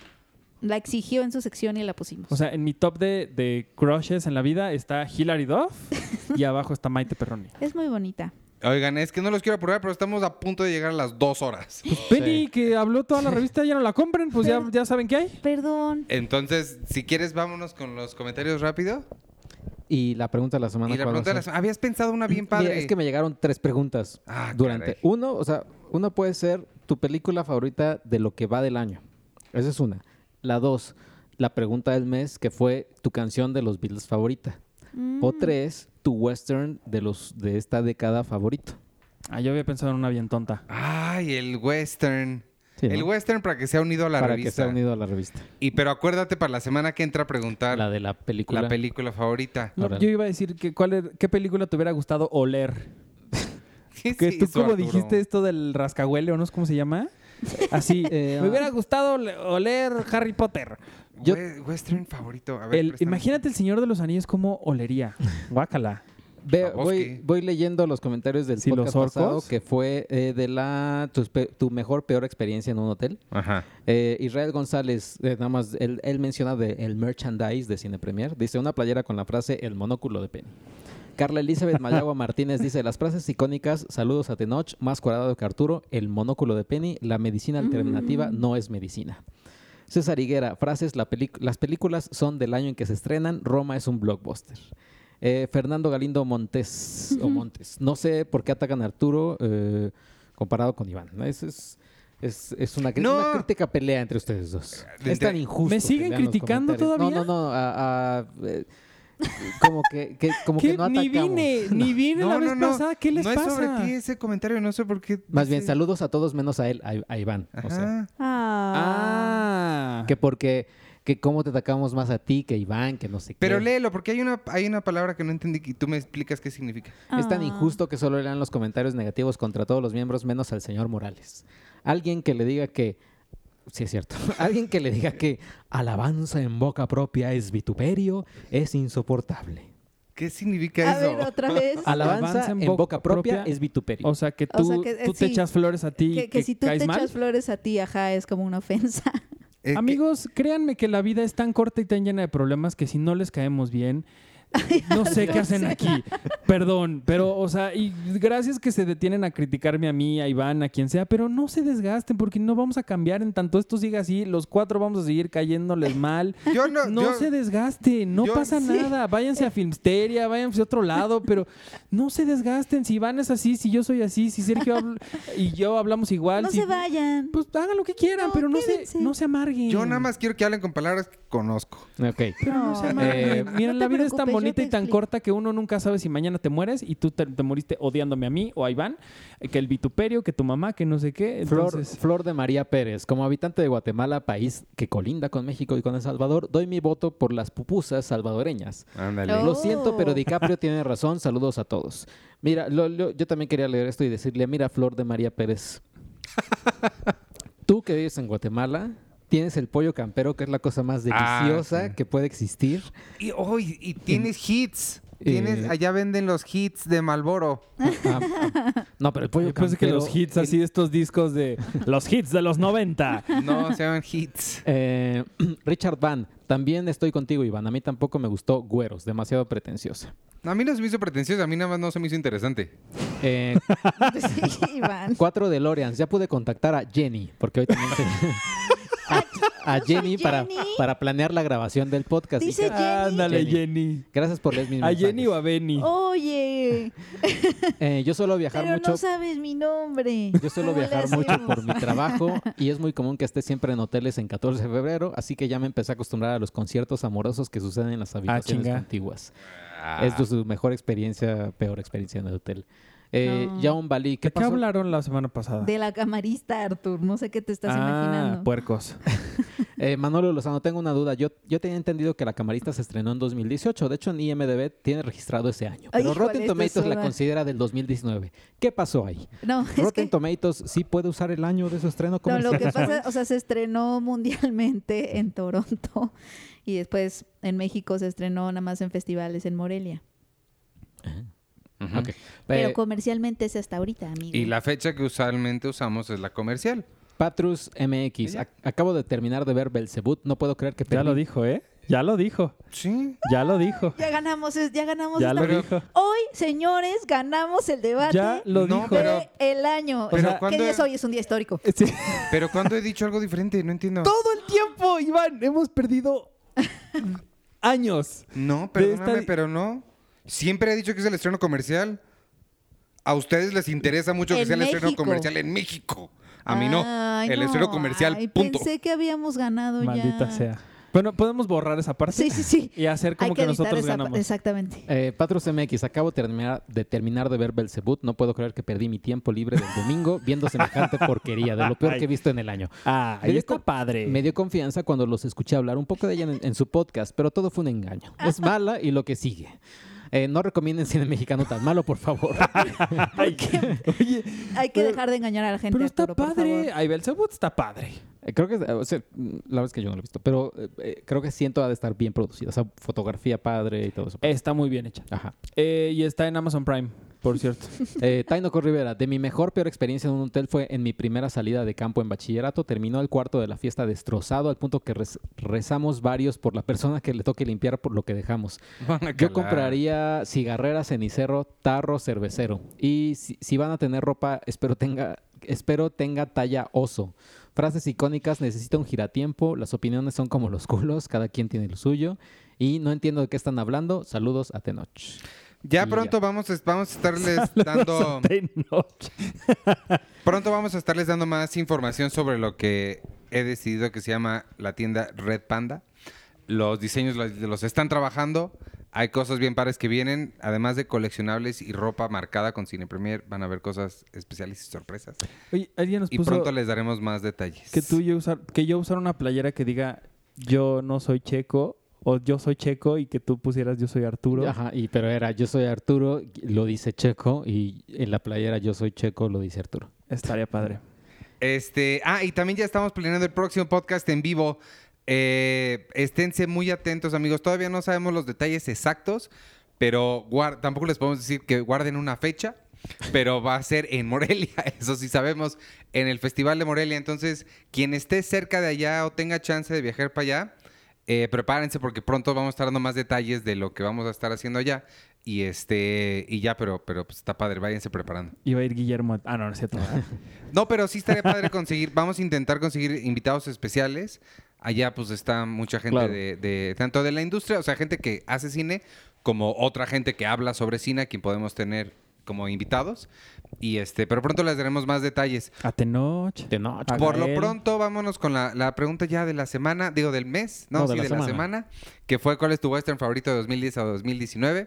La exigió en su sección y la pusimos. o sea, en mi top de, de crushes en la vida está Hilary Duff y abajo está Maite Perroni. es muy bonita. Oigan, es que no los quiero apurar, pero estamos a punto de llegar a las dos horas. Pues Penny, que habló toda la revista, ya no la compren, pues ya, ya saben qué hay. Perdón. Entonces, si quieres, vámonos con los comentarios rápido. Y la pregunta de la semana. Y la ¿cuál va a pregunta de la semana- Habías pensado una bien Mira, padre. es que me llegaron tres preguntas Ah, durante. caray. Uno, o sea, uno puede ser tu película favorita de lo que va del año. Esa es una. La dos, la pregunta del mes, que fue tu canción de los Beatles favorita. Mm. O tres, tu western de los de esta década favorito. Ah, yo había pensado en una bien tonta. Ay, el western. Sí, ¿no? El western para que sea unido a la Para revista. que sea unido a la revista. Y pero acuérdate para la semana que entra a preguntar La la, de la película. película favorita. No, yo iba a decir que cuál er- qué película te hubiera gustado oler. ¿Qué Que tú como Arturo? dijiste esto del rascahuele o no sé cómo se llama. Así, Eh, me hubiera gustado ole- oler Harry Potter. yo- We- western favorito. A ver, El, préstame. imagínate el Señor de los Anillos cómo olería. Guácala. Ve- voy, voy leyendo los comentarios del Sí, podcast los orcos. pasado, que fue eh, de la tu, mejor, peor experiencia en un hotel. Ajá. Eh, Israel González, eh, nada más, él, él menciona de el merchandise de Cine Premier. Dice una playera con la frase El monóculo de Penny. Carla Elizabeth Mayagua Martínez dice las frases icónicas, saludos a Tenoch, más cuadrado que Arturo, el monóculo de Penny, la medicina alternativa no es medicina. César Higuera, frases, la las películas son del año en que se estrenan, Roma es un blockbuster. Eh, Fernando Galindo Montes, o Montes, no sé por qué atacan a Arturo eh, comparado con Iván. Es, es, es, es una, cri- No. una crítica pelea entre ustedes dos. De- Es tan injusto. ¿Me siguen criticando todavía? No, no, no. a- a, eh, como que, que- como que no ni atacamos. vine, ni vine la vez pasada. ¿Qué les no pasa? es sobre ti ese comentario, no sé por qué. Más bien, saludos a todos menos a él, a, a Iván. O sea, Ajá. Ah. Ah. que porque, que cómo te atacamos más a ti que a Iván, que no sé qué. Pero léelo, porque hay una, hay una palabra que no entendí y tú me explicas qué significa. Es tan Ah. injusto que solo lean los comentarios negativos contra todos los miembros menos al señor Morales. Alguien que le diga que... Sí, es cierto. Alguien que le diga que alabanza en boca propia es vituperio es insoportable. ¿Qué significa A eso? ver, otra vez. Alabanza, en, boca, propia, es vituperio. O sea, que O tú, sea, que, eh, tú te sí. echas flores a ti que, que si tú te caes mal. echas flores a ti, ajá, es como una ofensa. Eh, que- Amigos, créanme que la vida es tan corta y tan llena de problemas que si no les caemos bien, No sé qué hacen aquí. Perdón, pero, o sea, y gracias que se detienen a criticarme a mí, a Iván, a quien sea, pero no se desgasten porque no vamos a cambiar en tanto esto siga así. Los cuatro vamos a seguir cayéndoles mal. Yo no, No yo- se desgasten, no yo- pasa nada. Váyanse a Filmsteria, váyanse a otro lado, pero no se desgasten. Si Iván es así, si yo soy así, si Sergio habla- y yo hablamos igual. No si- se vayan. Pues hagan lo que quieran, No, pero no se, no se amarguen. yo nada más quiero que hablen con palabras que conozco. Ok. Pero no se amarguen. Eh, Miren, no la vida es tan preocupes, yo bonita te y tan explico. corta que uno nunca sabe si mañana te mueres y tú te, te moriste odiándome a mí o a Iván, que el vituperio, que tu mamá, que no sé qué. Flor, Flor de María Pérez, como habitante de Guatemala, país que colinda con México y con El Salvador, doy mi voto por las pupusas salvadoreñas. Ándale. Oh. Lo siento, pero DiCaprio tiene razón. Saludos a todos. Mira, lo- lo- yo también quería leer esto y decirle, mira, Flor de María Pérez, tú que vives en Guatemala, tienes el pollo campero, que es la cosa más Ah, deliciosa sí. que puede existir. Y, oh, y- y tienes hits. Tienes, Eh, allá venden los hits de Malboro. Ah, ah, no, pero el pollo yo pensé que campero... los hits así, estos discos de los hits de los 90. No, se llaman hits. Eh, Richard Van, también estoy contigo, Iván. A mí tampoco me gustó Güeros, demasiado pretenciosa. A mí no se me hizo pretencioso, a mí nada más no se me hizo interesante. Eh, Sí, Iván. cuatro DeLoreans. Ya pude contactar a Jenny, porque hoy también se... a, a Jenny, Para, Jenny. para planear la grabación del podcast. Dice Jenny. Ándale, Jenny. Jenny. Gracias por leer mis ¿A. Jenny o a Benny? Oye, Eh, yo suelo viajar pero mucho. no sabes mi nombre. Yo suelo ¿Cómo le viajar mucho hacemos? por mi trabajo y es muy común que esté siempre en hoteles en 14 de febrero, así que ya me empecé a acostumbrar a los conciertos amorosos que suceden en las habitaciones chinga. contiguas. Ah. Es su mejor experiencia, peor experiencia en el hotel. Eh, No. Yaun Bali, ¿qué ¿De qué pasó? hablaron la semana pasada? De la camarista, Artur. No sé qué te estás ah, imaginando. puercos. Eh, Manolo Lozano, tengo una duda. Yo, yo tenía entendido que La Camarista se estrenó en 2018. De hecho, en IMDB tiene registrado ese año. Pero híjole, Rotten Tomatoes es la considera del 2019. ¿Qué pasó ahí? No, es Rotten que Tomatoes sí puede usar el año de su estreno no, comercial. lo que pasa, o sea, se estrenó mundialmente en Toronto y después en México se estrenó nada más en festivales en Morelia. Pero Eh, comercialmente es hasta ahorita, amigo. Y la fecha que usualmente usamos es la comercial. Patrus MX. Ac- acabo de terminar de ver Belzebut. No puedo creer que Ya lo dijo, ¿eh? Ya lo dijo. Sí. Ya lo dijo. Ya ganamos, es- ya ganamos Ya esta- lo dijo. Hoy, señores, ganamos el debate Ya lo No, dijo. pero- el año. Pero ¿Qué ¿cuándo- día es hoy? Es un día histórico. Sí. Pero cuando he dicho algo diferente, no entiendo. Todo el tiempo, Iván. Hemos perdido años. No, perdóname, esta- pero no. Siempre he dicho que es el estreno comercial. A ustedes les interesa mucho que sea el estreno comercial en México. A mí no. El no. estreno comercial, Ay, punto. Pensé que habíamos ganado Maldita ya. sea. Bueno, podemos borrar esa parte Sí, sí, sí. y hacer como Hay que, nosotros ganamos. Exactamente. Eh, Patrus MX, acabo de terminar, de terminar de ver Belzebut. No puedo creer que perdí mi tiempo libre del domingo viendo semejante porquería, de lo peor que he visto en el año. Ah, ahí está padre. Me dio confianza cuando los escuché hablar un poco de ella en, en su podcast, pero todo fue un engaño. Es mala y lo que sigue. Eh, no recomienden cine mexicano tan malo, por favor. Oye, Hay que Pero- dejar de engañar a la gente. pero está Arturo, padre. Ay, Belzebut está padre. Eh, creo que, o sea, la verdad es que yo no lo he visto, pero eh, eh, creo que siento ha de estar bien producida. O sea, fotografía padre y todo eso. Está muy bien hecha. Ajá. Eh, y está en Amazon Prime, por cierto. Eh, Tainoco Rivera, de mi mejor peor experiencia en un hotel fue en mi primera salida de campo en bachillerato. Terminó el cuarto de la fiesta destrozado al punto que rez- rezamos varios por la persona que le toque limpiar por lo que dejamos. Van a Yo compraría cigarrera, cenicero, tarro, cervecero. Y si, si van a tener ropa, espero tenga, espero tenga talla oso. Frases icónicas, necesita un giratiempo, las opiniones son como los culos, cada quien tiene lo suyo. Y no entiendo de qué están hablando. Saludos a Tenoch. Ya pronto ya. vamos a, vamos a estarles dando. Pronto vamos a estarles dando más información sobre lo que he decidido que se llama la tienda Red Panda. Los diseños los, los están trabajando. Hay cosas bien pares que vienen, además de coleccionables y ropa marcada con Cine Premier. Van a haber cosas especiales y sorpresas. Oye, alguien nos Y pronto les daremos más detalles. que tú yo usar, que yo usara una playera que diga yo no soy checo o yo soy checo y que tú pusieras yo soy Arturo. Ajá, y, pero era yo soy Arturo, lo dice Checo, y en la playera yo soy Checo, lo dice Arturo. Estaría padre. Este, ah, y también ya estamos planeando el próximo podcast en vivo. Eh, esténse muy atentos, amigos. Todavía no sabemos los detalles exactos, pero tampoco les podemos decir que guarden una fecha, pero va a ser en Morelia, eso sí sabemos, en el Festival de Morelia. Entonces, quien esté cerca de allá o tenga chance de viajar para allá, Eh, prepárense porque pronto vamos a estar dando más detalles de lo que vamos a estar haciendo allá. Y este, y ya, pero, pero pues está padre, váyanse preparando. Iba a ir Guillermo. Ah, no, no es cierto. No, pero sí estaría padre conseguir, vamos a intentar conseguir invitados especiales. Allá pues está mucha gente Claro. de, de- tanto de la industria, o sea, gente que hace cine, como otra gente que habla sobre cine, a quien podemos tener como invitados. Y este, pero pronto les daremos más detalles. A Tenoch. Por lo pronto, vámonos con la, la pregunta ya de la semana, digo del mes, no, No, de sí, la de la semana. que fue cuál es tu western favorito de 2010 a 2019.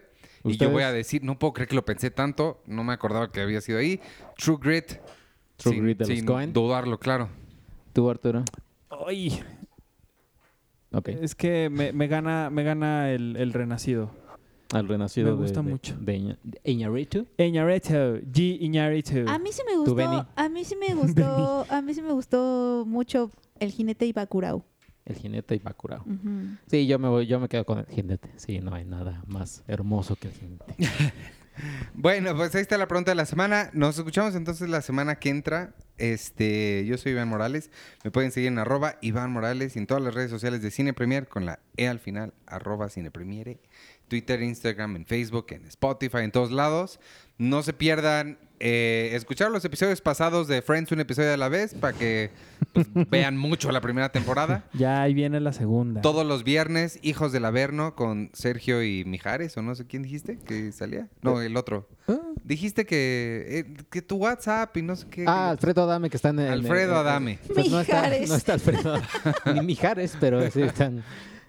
Y yo ¿Ustedes? voy a decir, no puedo creer que lo pensé tanto, no me acordaba que había sido ahí. True Grit. True sin, Grit de los sin Coen. dudarlo, claro. ¿Tú, Arturo? Ay, Ok. es que me, me gana, me gana el, el renacido. Al renacido Me gusta de, mucho. De, de. G. Iñárritu. A mí sí me gustó, a mí sí me gustó, a mí sí me gustó mucho el jinete y Bakurao. El jinete y. Sí, yo me voy, yo me quedo con el jinete. Sí, no hay nada más hermoso que el jinete. Bueno, pues ahí está la pregunta de la semana. Nos escuchamos entonces la semana que entra. Este, yo soy Iván Morales. Me pueden seguir en arroba Iván Morales y en todas las redes sociales de Cine Premier con la E al final, arroba Cine Premiere. Twitter, Instagram, en Facebook, en Spotify, en todos lados. No se pierdan eh, escuchar los episodios pasados de Friends un episodio a la vez para que pues, vean mucho la primera temporada. Ya ahí viene la segunda. Todos los viernes, Hijos del Averno con Sergio y Mijares, o no sé quién dijiste que salía. No, el otro. Dijiste que, eh, que tu WhatsApp y no sé qué. Ah, Alfredo Adame que está en el... Alfredo Adame. Pues no está, Mijares. no está Alfredo Ni Mijares, pero sí están...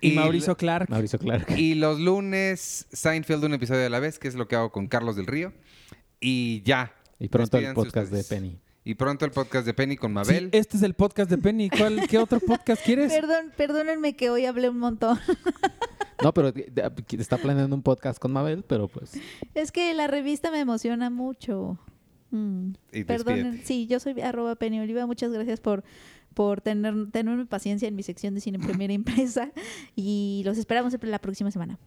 Y, Y Mauricio Clark. Mauricio Clark. Y los lunes, Seinfeld un episodio a la vez, que es lo que hago con Carlos del Río. Y ya. Y pronto el podcast ustedes. de Penny. Y pronto el podcast de Penny con Sí, Mabel. este es el podcast de Penny. ¿Cuál, ¿Qué otro podcast quieres? Perdón, perdónenme que hoy hablé un montón. No, pero de- está planeando un podcast con Mabel, pero pues... Es que la revista me emociona mucho. Mm. Perdonen, sí, yo soy arroba Penny Oliva. Muchas gracias por, por tener, tenerme paciencia en mi sección de cine primera impresa. Y los esperamos la próxima semana.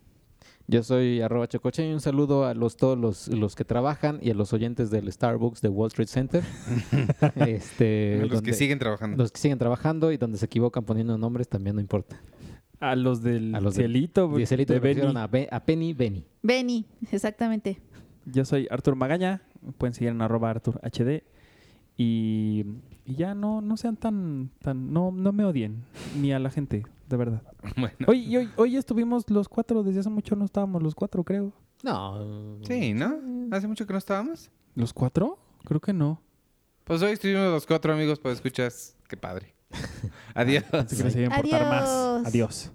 Yo soy arroba chocoche y un saludo a los todos los, los que trabajan y a los oyentes del Starbucks de Wall Street Center. este, los donde- que siguen trabajando. los que siguen trabajando y donde se equivocan poniendo nombres también no importa. A los del A los de- cielito. De Benny. a, Be- a Penny Benny. Benny, exactamente. Yo soy Artur Magaña. Pueden seguir en arroba Artur HD. Y, y ya no, no sean tan, tan no, no me odien, ni a la gente, de verdad. Bueno. Hoy, y hoy, hoy estuvimos los cuatro, desde hace mucho no estábamos los cuatro, creo. No. Sí, ¿no? Hace mucho que no estábamos. ¿Los cuatro? Creo que no. Pues hoy estuvimos los cuatro amigos, pues escuchas. Qué padre. Adiós. Adiós. Adiós.